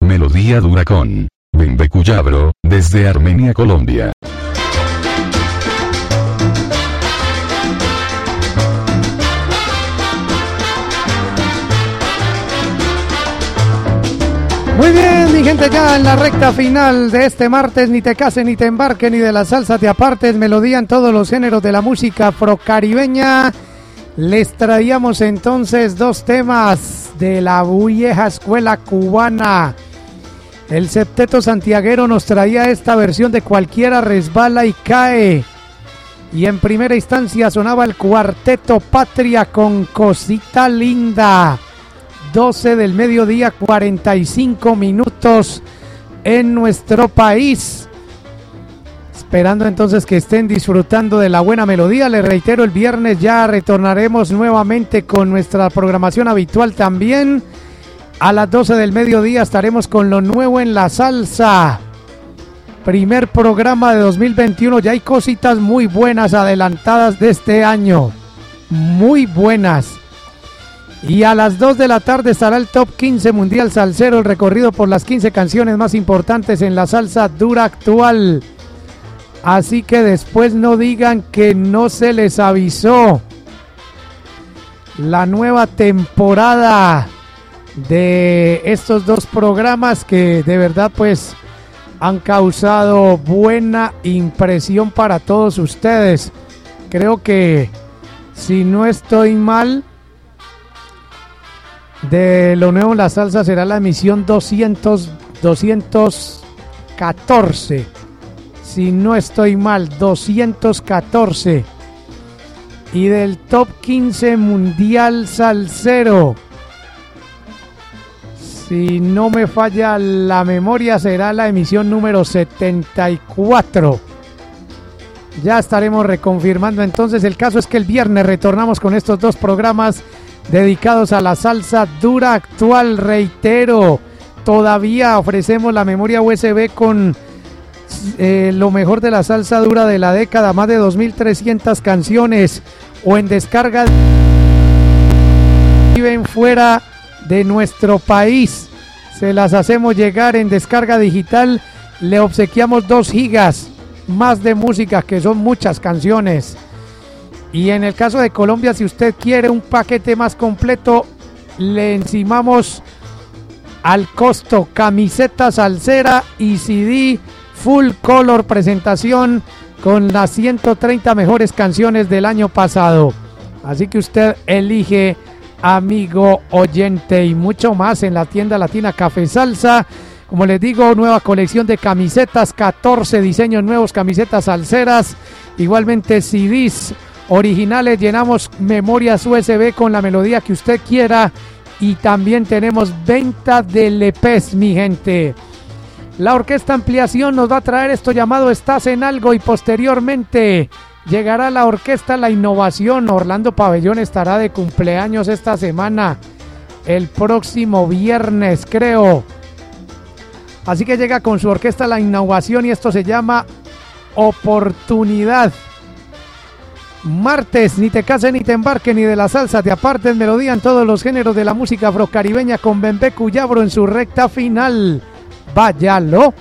Melodía dura con Cuyabro, desde Armenia, Colombia. Muy bien, mi gente, ya en la recta final de este martes, ni te cases, ni te embarques, ni de la salsa te apartes, melodía en todos los géneros de la música afrocaribeña. Les traíamos entonces dos temas de la vieja escuela cubana. El septeto santiaguero nos traía esta versión de cualquiera resbala y cae. Y en primera instancia sonaba el cuarteto Patria con Cosita Linda. 12 del mediodía, 45 minutos en nuestro país. Esperando entonces que estén disfrutando de la buena melodía. Les reitero, el viernes ya retornaremos nuevamente con nuestra programación habitual también. A las 12 del mediodía estaremos con lo nuevo en la salsa. Primer programa de 2021. Ya hay cositas muy buenas adelantadas de este año. Muy buenas. Y a las 2 de la tarde estará el Top 15 Mundial Salsero, el recorrido por las 15 canciones más importantes en la salsa dura actual. Así que después no digan que no se les avisó. La nueva temporada de estos dos programas que de verdad pues han causado buena impresión para todos ustedes. Creo que si no estoy mal, de lo nuevo en la salsa será la emisión 200, 214. Si no estoy mal, 214. Y del top 15 mundial salsero. Si no me falla la memoria, será la emisión número 74. Ya estaremos reconfirmando entonces. El caso es que el viernes retornamos con estos dos programas dedicados a la salsa dura actual. Reitero, todavía ofrecemos la memoria USB con eh, lo mejor de la salsa dura de la década, más de 2.300 canciones o en descarga viven fuera de nuestro país. Se las hacemos llegar en descarga digital. Le obsequiamos 2 gigas más de música, que son muchas canciones. Y en el caso de Colombia, si usted quiere un paquete más completo, le encimamos al costo camiseta salsera y CD full color presentación con las 130 mejores canciones del año pasado. Así que usted elige amigo oyente y mucho más en la tienda latina Café Salsa. Como les digo, nueva colección de camisetas, 14 diseños nuevos, camisetas salseras, igualmente CDs originales, llenamos memorias USB con la melodía que usted quiera y también tenemos venta de LPs, mi gente. La orquesta ampliación nos va a traer esto llamado Estás en algo y posteriormente llegará la orquesta La Innovación. Orlando Pabellón estará de cumpleaños esta semana, el próximo viernes creo. Así que llega con su orquesta La Innovación y esto se llama Oportunidad. Martes, ni te cases ni te embarques, ni de la salsa te apartes, melodía en todos los géneros de la música afrocaribeña con Bembe Cuyabro en su recta final. Váyalo.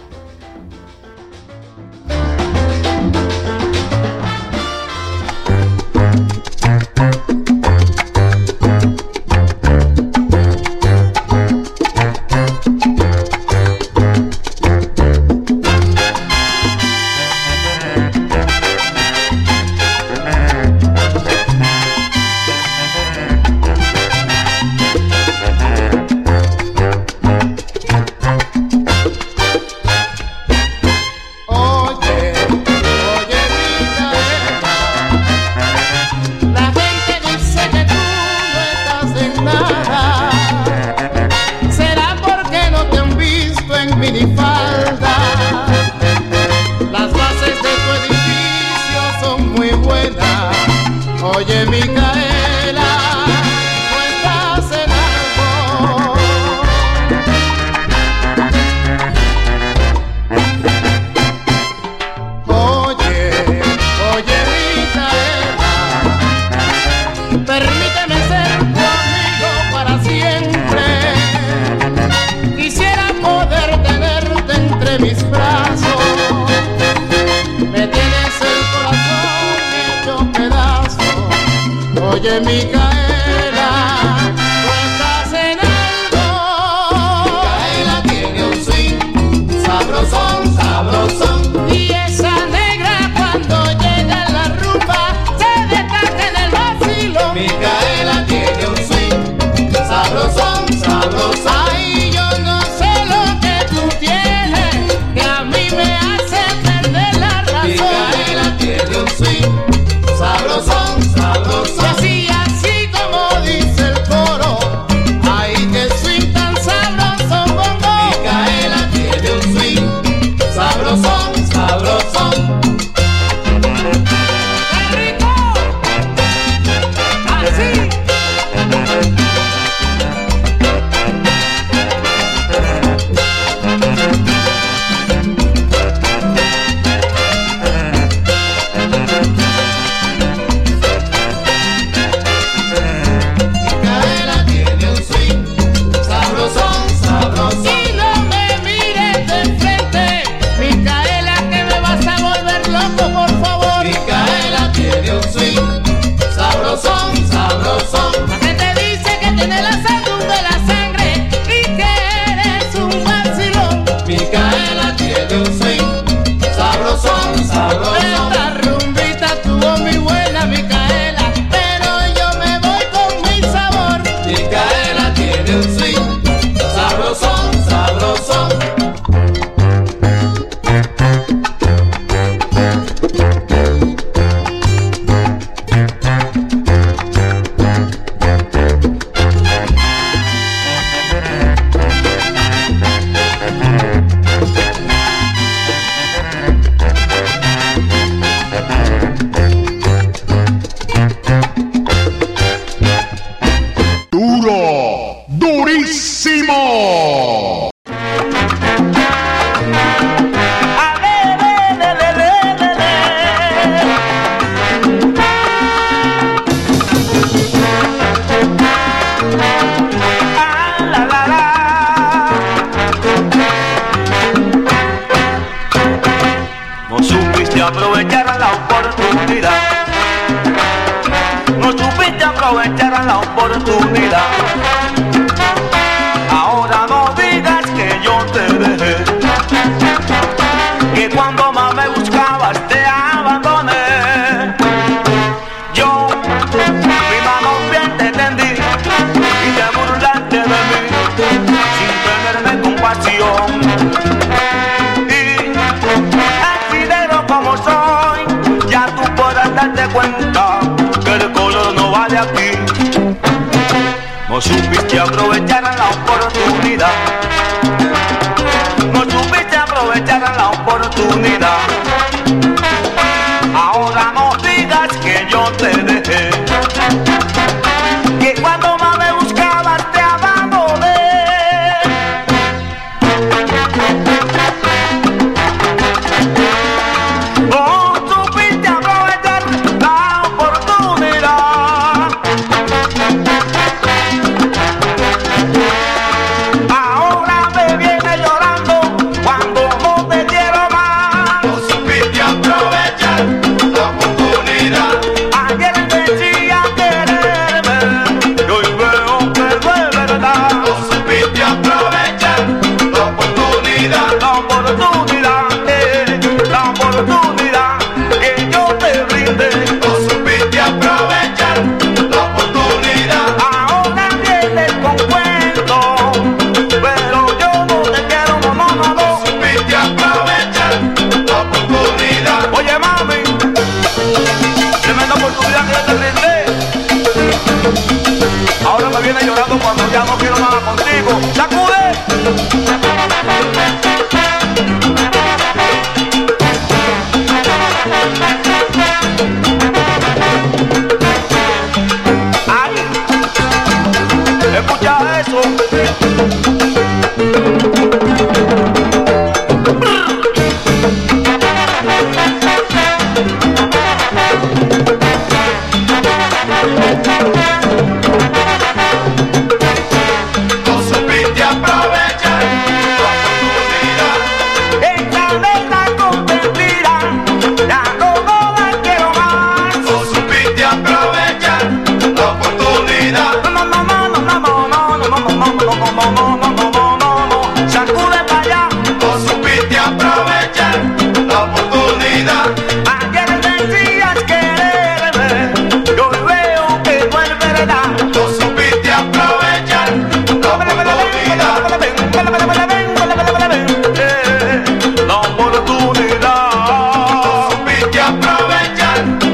Navidad.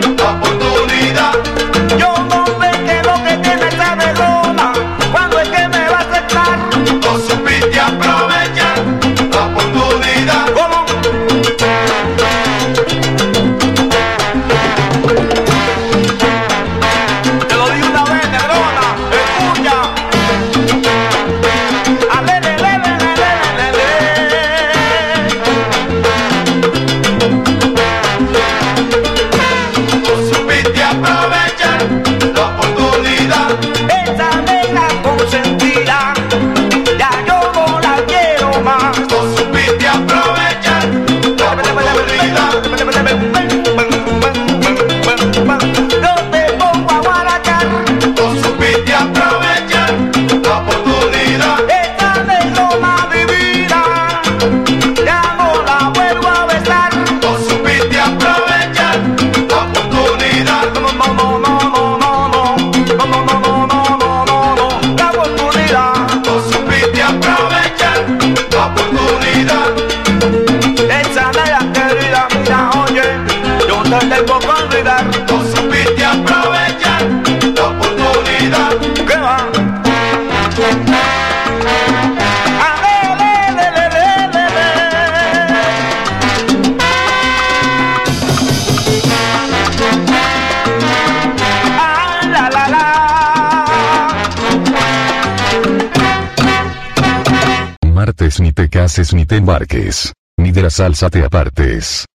Ni te embarques. Ni de la salsa te apartes.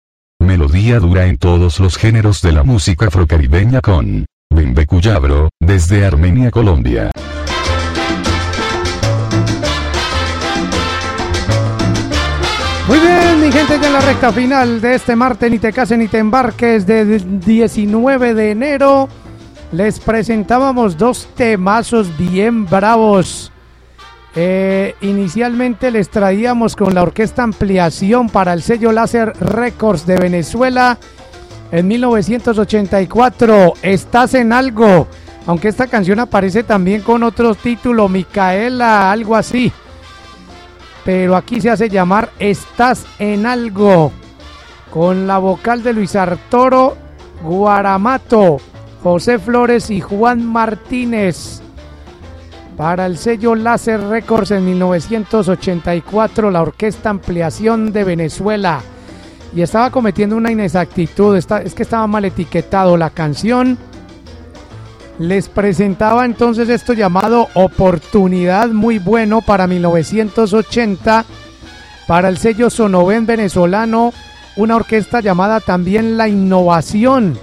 Melodía dura en todos los géneros de la música afrocaribeña con Bembe Cuyabro, desde Armenia, Colombia. Muy bien, mi gente, ya en la recta final de este martes, ni te cases ni te embarques, de 19 de enero, les presentábamos dos temazos bien bravos. Eh, inicialmente les traíamos con la orquesta Ampliación para el sello Láser Records de Venezuela en 1984. Estás en algo, aunque esta canción aparece también con otro título, Micaela, algo así pero aquí se hace llamar Estás en algo, con la vocal de Luis Arturo Guaramato, José Flores y Juan Martínez. Para el sello Láser Records en 1984, la Orquesta Ampliación de Venezuela. Y estaba cometiendo una inexactitud, es que estaba mal etiquetado la canción. Les presentaba entonces esto llamado Oportunidad muy bueno para 1980 para el sello Sonoven venezolano, una orquesta llamada también La Innovación,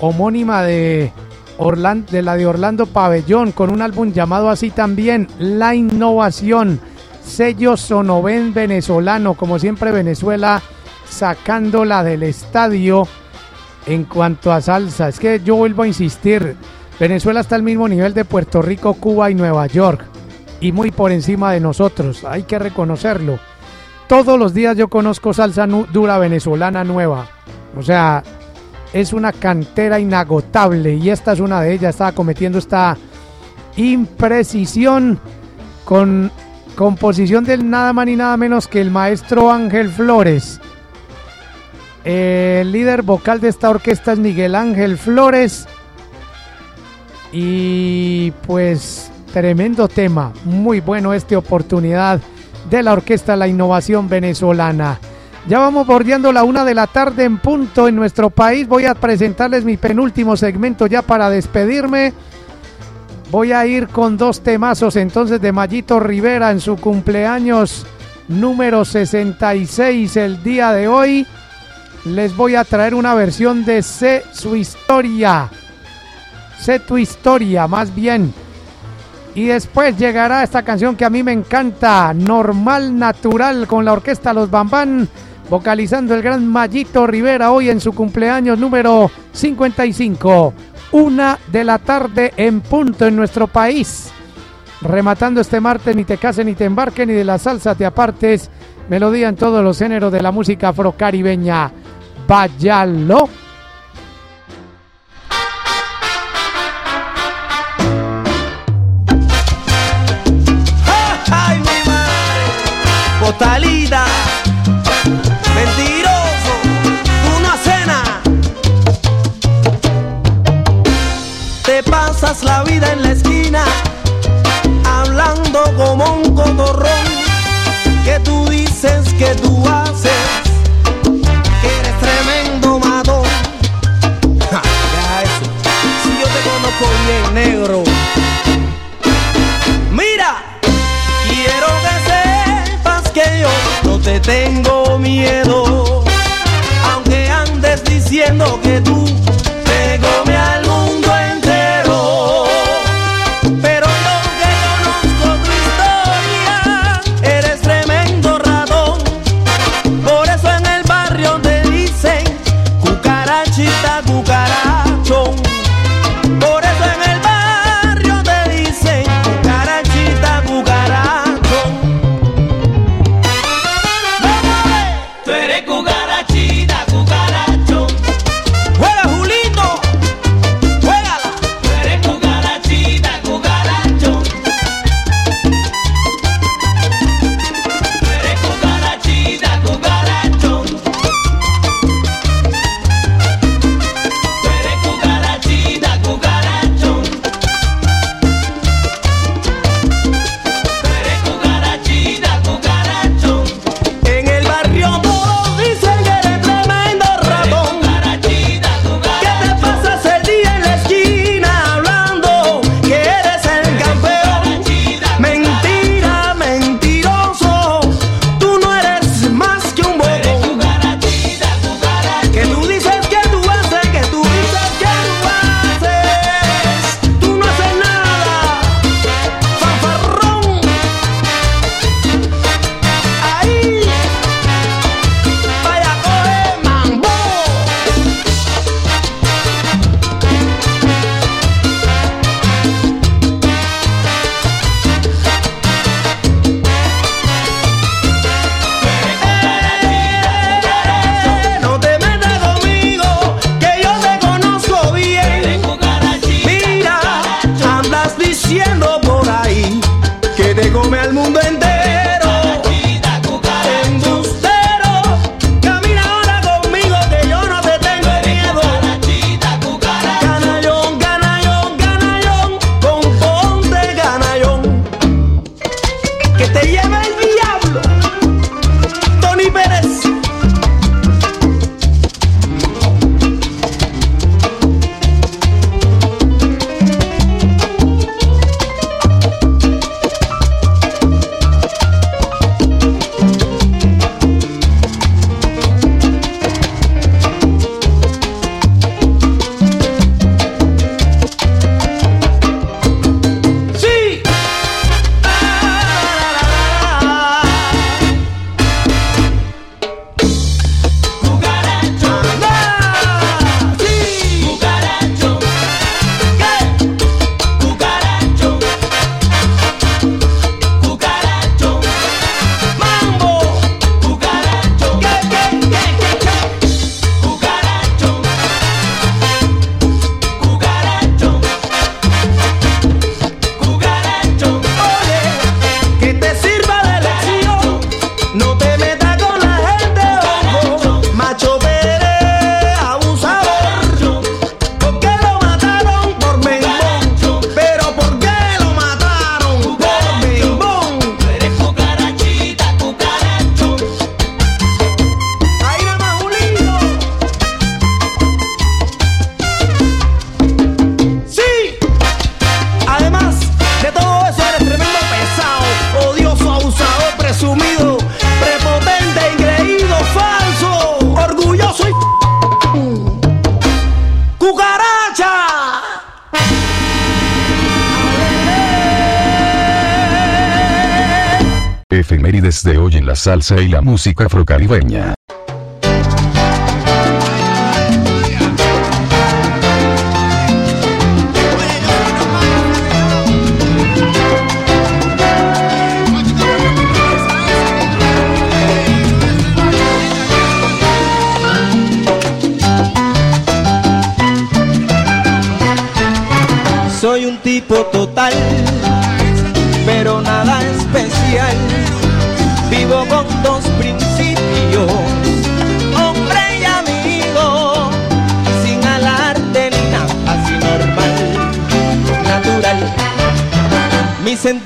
homónima de, De la de Orlando Pabellón, con un álbum llamado así también La Innovación, sello Sonoven venezolano, como siempre Venezuela sacándola del estadio en cuanto a salsa. Es que yo vuelvo a insistir, Venezuela está al mismo nivel de Puerto Rico, Cuba y Nueva York. Y muy por encima de nosotros, hay que reconocerlo. Todos los días yo conozco salsa dura venezolana nueva. O sea, es una cantera inagotable y esta es una de ellas. Estaba cometiendo esta imprecisión con composición del nada más ni nada menos que el maestro Ángel Flores. El líder vocal de esta orquesta es Miguel Ángel Flores. Y pues tremendo tema, muy bueno esta oportunidad de la orquesta La Innovación Venezolana. Ya vamos bordeando la una de la tarde en punto en nuestro país. Voy a presentarles mi penúltimo segmento ya para despedirme. Voy a ir con dos temazos entonces de Mayito Rivera en su cumpleaños número 66 el día de hoy. Les voy a traer una versión de Sé su historia. Sé tu historia, más bien. Y después llegará esta canción que a mí me encanta, Normal Natural, con la orquesta Los Bambán, vocalizando el gran Mayito Rivera hoy en su cumpleaños número 55. Una de la tarde en punto en nuestro país. Rematando este martes, ni te cases ni te embarques, ni de la salsa te apartes. Melodía en todos los géneros de la música afrocaribeña. Váyalo. ¡Ay, mi madre! pasas la vida en la esquina, hablando como un cotorrón, que tú dices que tú haces, que eres tremendo matón. Si yo te conozco bien negro. Mira, quiero que sepas que yo no te tengo salsa y la música afrocaribeña.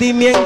Sentimiento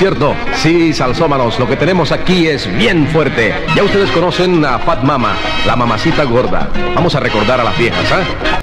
estuvo eso, ¿no es cierto? Sí, salsómanos, lo que tenemos aquí es bien fuerte. Ya ustedes conocen a Fat Mama, la mamacita gorda. Vamos a recordar a las viejas, ¿ah?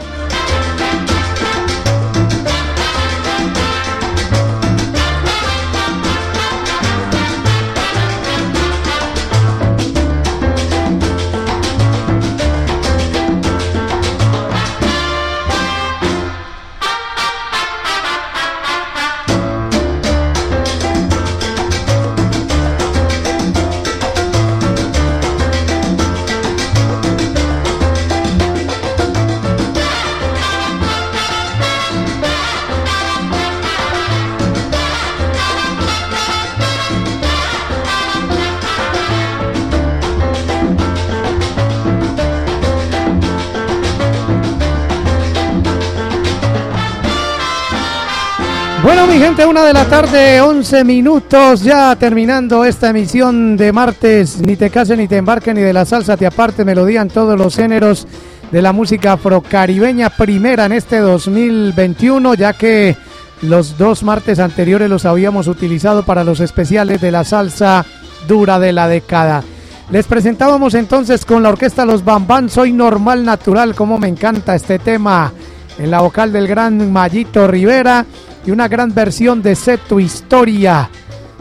Una de la tarde, 11 minutos, ya terminando esta emisión de martes. Ni te cases, ni te embarques, ni de la salsa te aparte, melodía en todos los géneros de la música afrocaribeña primera en este 2021, ya que los dos martes anteriores los habíamos utilizado para los especiales de la salsa dura de la década. Les presentábamos entonces con la orquesta Los Bambán, Soy Normal Natural, como me encanta este tema, en la vocal del gran Mayito Rivera y una gran versión de Sé tu historia,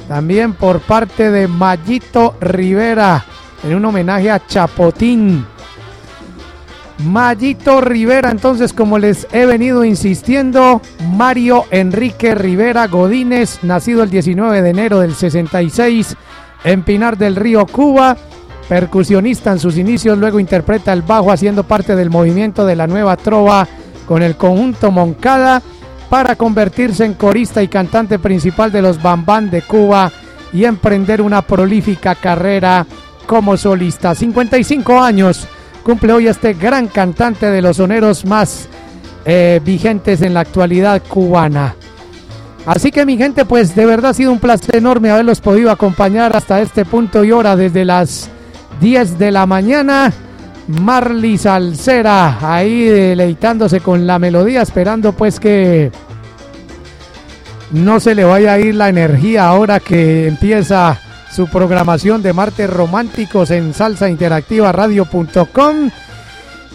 también por parte de Mayito Rivera, en un homenaje a Chapotín. Mayito Rivera, entonces como les he venido insistiendo, Mario Enrique Rivera Godínez, nacido el 19 de enero del 66 en Pinar del Río, Cuba, percusionista en sus inicios, luego interpreta el bajo haciendo parte del movimiento de la nueva trova con el conjunto Moncada para convertirse en corista y cantante principal de los Bambán de Cuba y emprender una prolífica carrera como solista. 55 años cumple hoy este gran cantante de los soneros más eh, vigentes en la actualidad cubana. Así que mi gente, pues de verdad ha sido un placer enorme haberlos podido acompañar hasta este punto y hora desde las 10 de la mañana. Marly Salcera ahí deleitándose con la melodía, esperando pues que no se le vaya a ir la energía ahora que empieza su programación de martes románticos en salsa interactiva radio.com.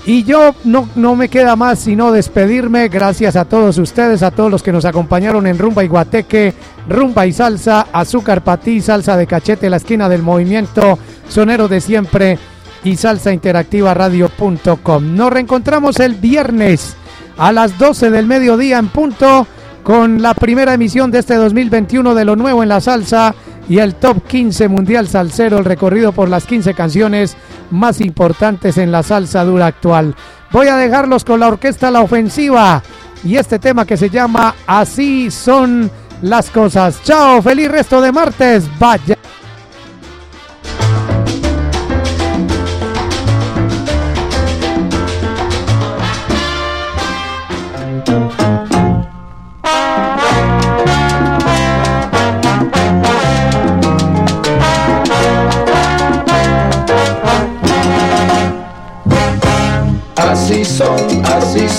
Y yo no, no me queda más sino despedirme. Gracias a todos ustedes, a todos los que nos acompañaron en Rumba y Guateque, Rumba y Salsa, Azúcar Patí, Salsa de Cachete, la esquina del movimiento, Sonero de Siempre y Salsa Interactiva Radio.com. Nos reencontramos el viernes a las 12 del mediodía en punto con la primera emisión de este 2021 de lo nuevo en la salsa y el top 15 mundial salsero, el recorrido por las 15 canciones más importantes en la salsa dura actual. Voy a dejarlos con la orquesta La Ofensiva y este tema que se llama Así son las cosas. Chao, feliz resto de martes. Vaya.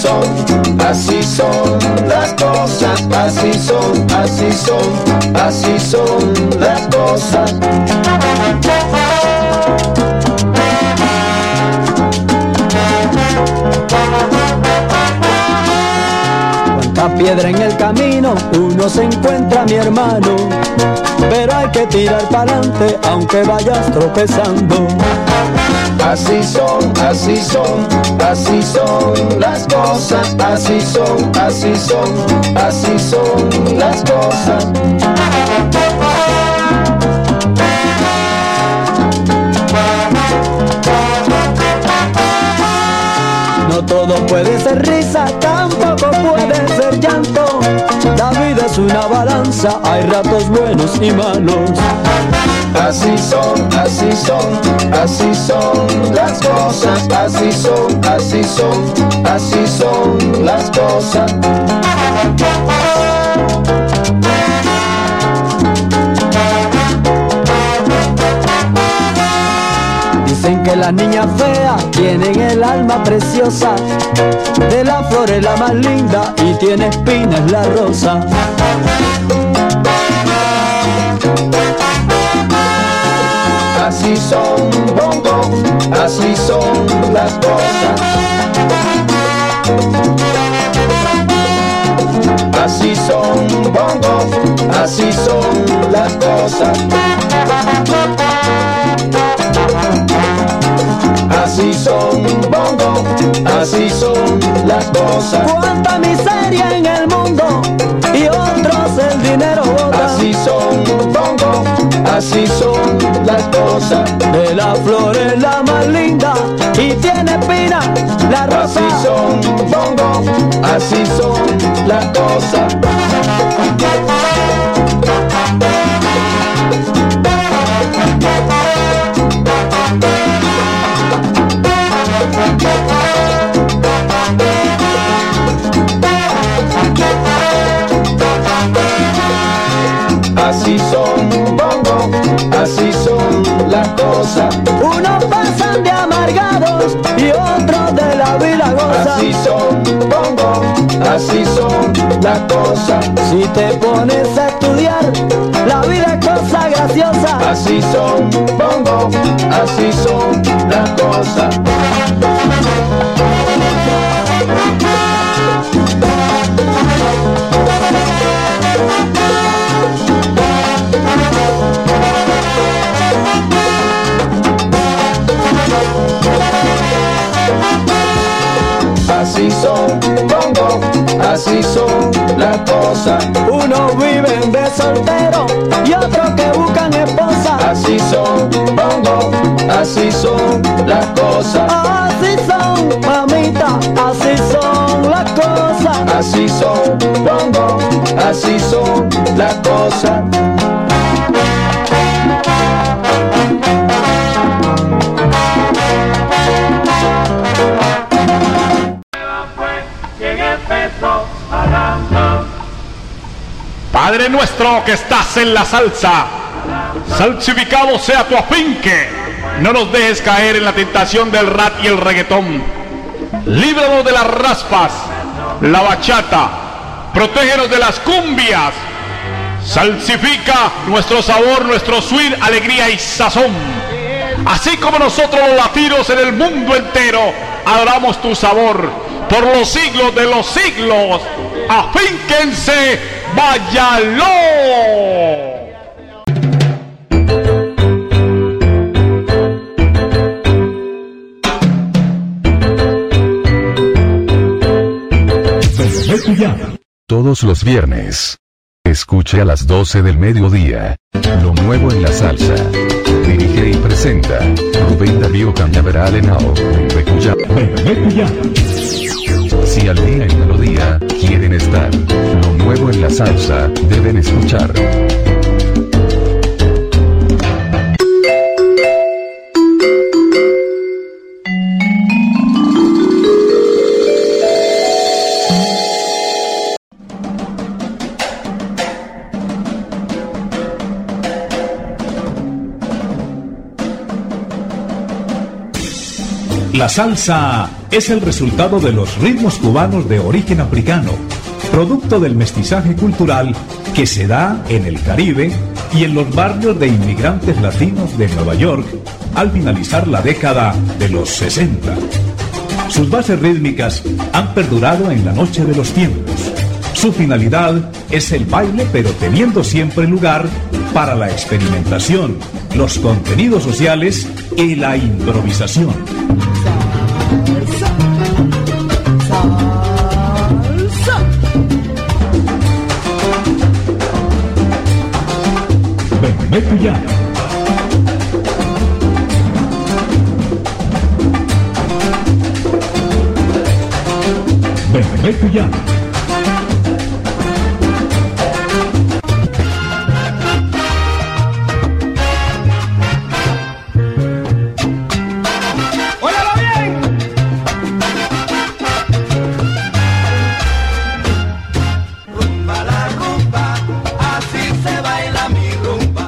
Así son las cosas, así son, así son, así son las cosas. Cuánta piedra en el camino uno se encuentra mi hermano, pero hay que tirar para adelante aunque vayas tropezando. Así son, así son, así son las cosas, así son, así son, así son las cosas. No todo puede ser risa, tampoco una balanza, hay ratos buenos y malos. Así son, así son, así son las cosas, así son, así son, así son las cosas. Dicen que las niñas feas tienen el alma preciosa. De las flores la más linda y tiene espinas la rosa. Así son bongo, así son las cosas. Así son bongo, así son las cosas. Son bongo, así son las cosas. Cuánta miseria en el mundo y otros el dinero bota. Así son bongo, así son las cosas. De la flor es la más linda y tiene espina la rosa. Así son bongo, así son las cosas. Así son bongo, así son las cosas. Unos pasan de amargados y otros de la vida goza. Así son bongo, así son las cosas. Si te pones a estudiar, la vida es cosa graciosa. Así son bongo, así son las cosas. Así son bongo, así son las cosas. Unos viven de soltero y otros que buscan esposa. Así son bongo, así son las cosas. Así son, mamita, así son las cosas. Así son bongo, así son las cosas. Padre nuestro que estás en la salsa, salsificado sea tu afinque. No nos dejes caer en la tentación del rat y el reggaetón. Líbranos de las raspas, la bachata. Protégenos de las cumbias. Salsifica nuestro sabor, nuestro sweet, alegría y sazón. Así como nosotros los latinos en el mundo entero adoramos tu sabor por los siglos de los siglos. Afínquense, váyalo. Todos los viernes. Escuche a las 12 del mediodía. Lo nuevo en la salsa. Dirige y presenta Rubén Darío Cañaveral Henao. Becuya. Si al día en melodía quieren estar. Lo nuevo en la salsa deben escuchar. La salsa es el resultado de los ritmos cubanos de origen africano, producto del mestizaje cultural que se da en el Caribe y en los barrios de inmigrantes latinos de Nueva York al finalizar la década de los 60. Sus bases rítmicas han perdurado en la noche de los tiempos. Su finalidad es el baile pero teniendo siempre lugar para la experimentación, los contenidos sociales y la improvisación.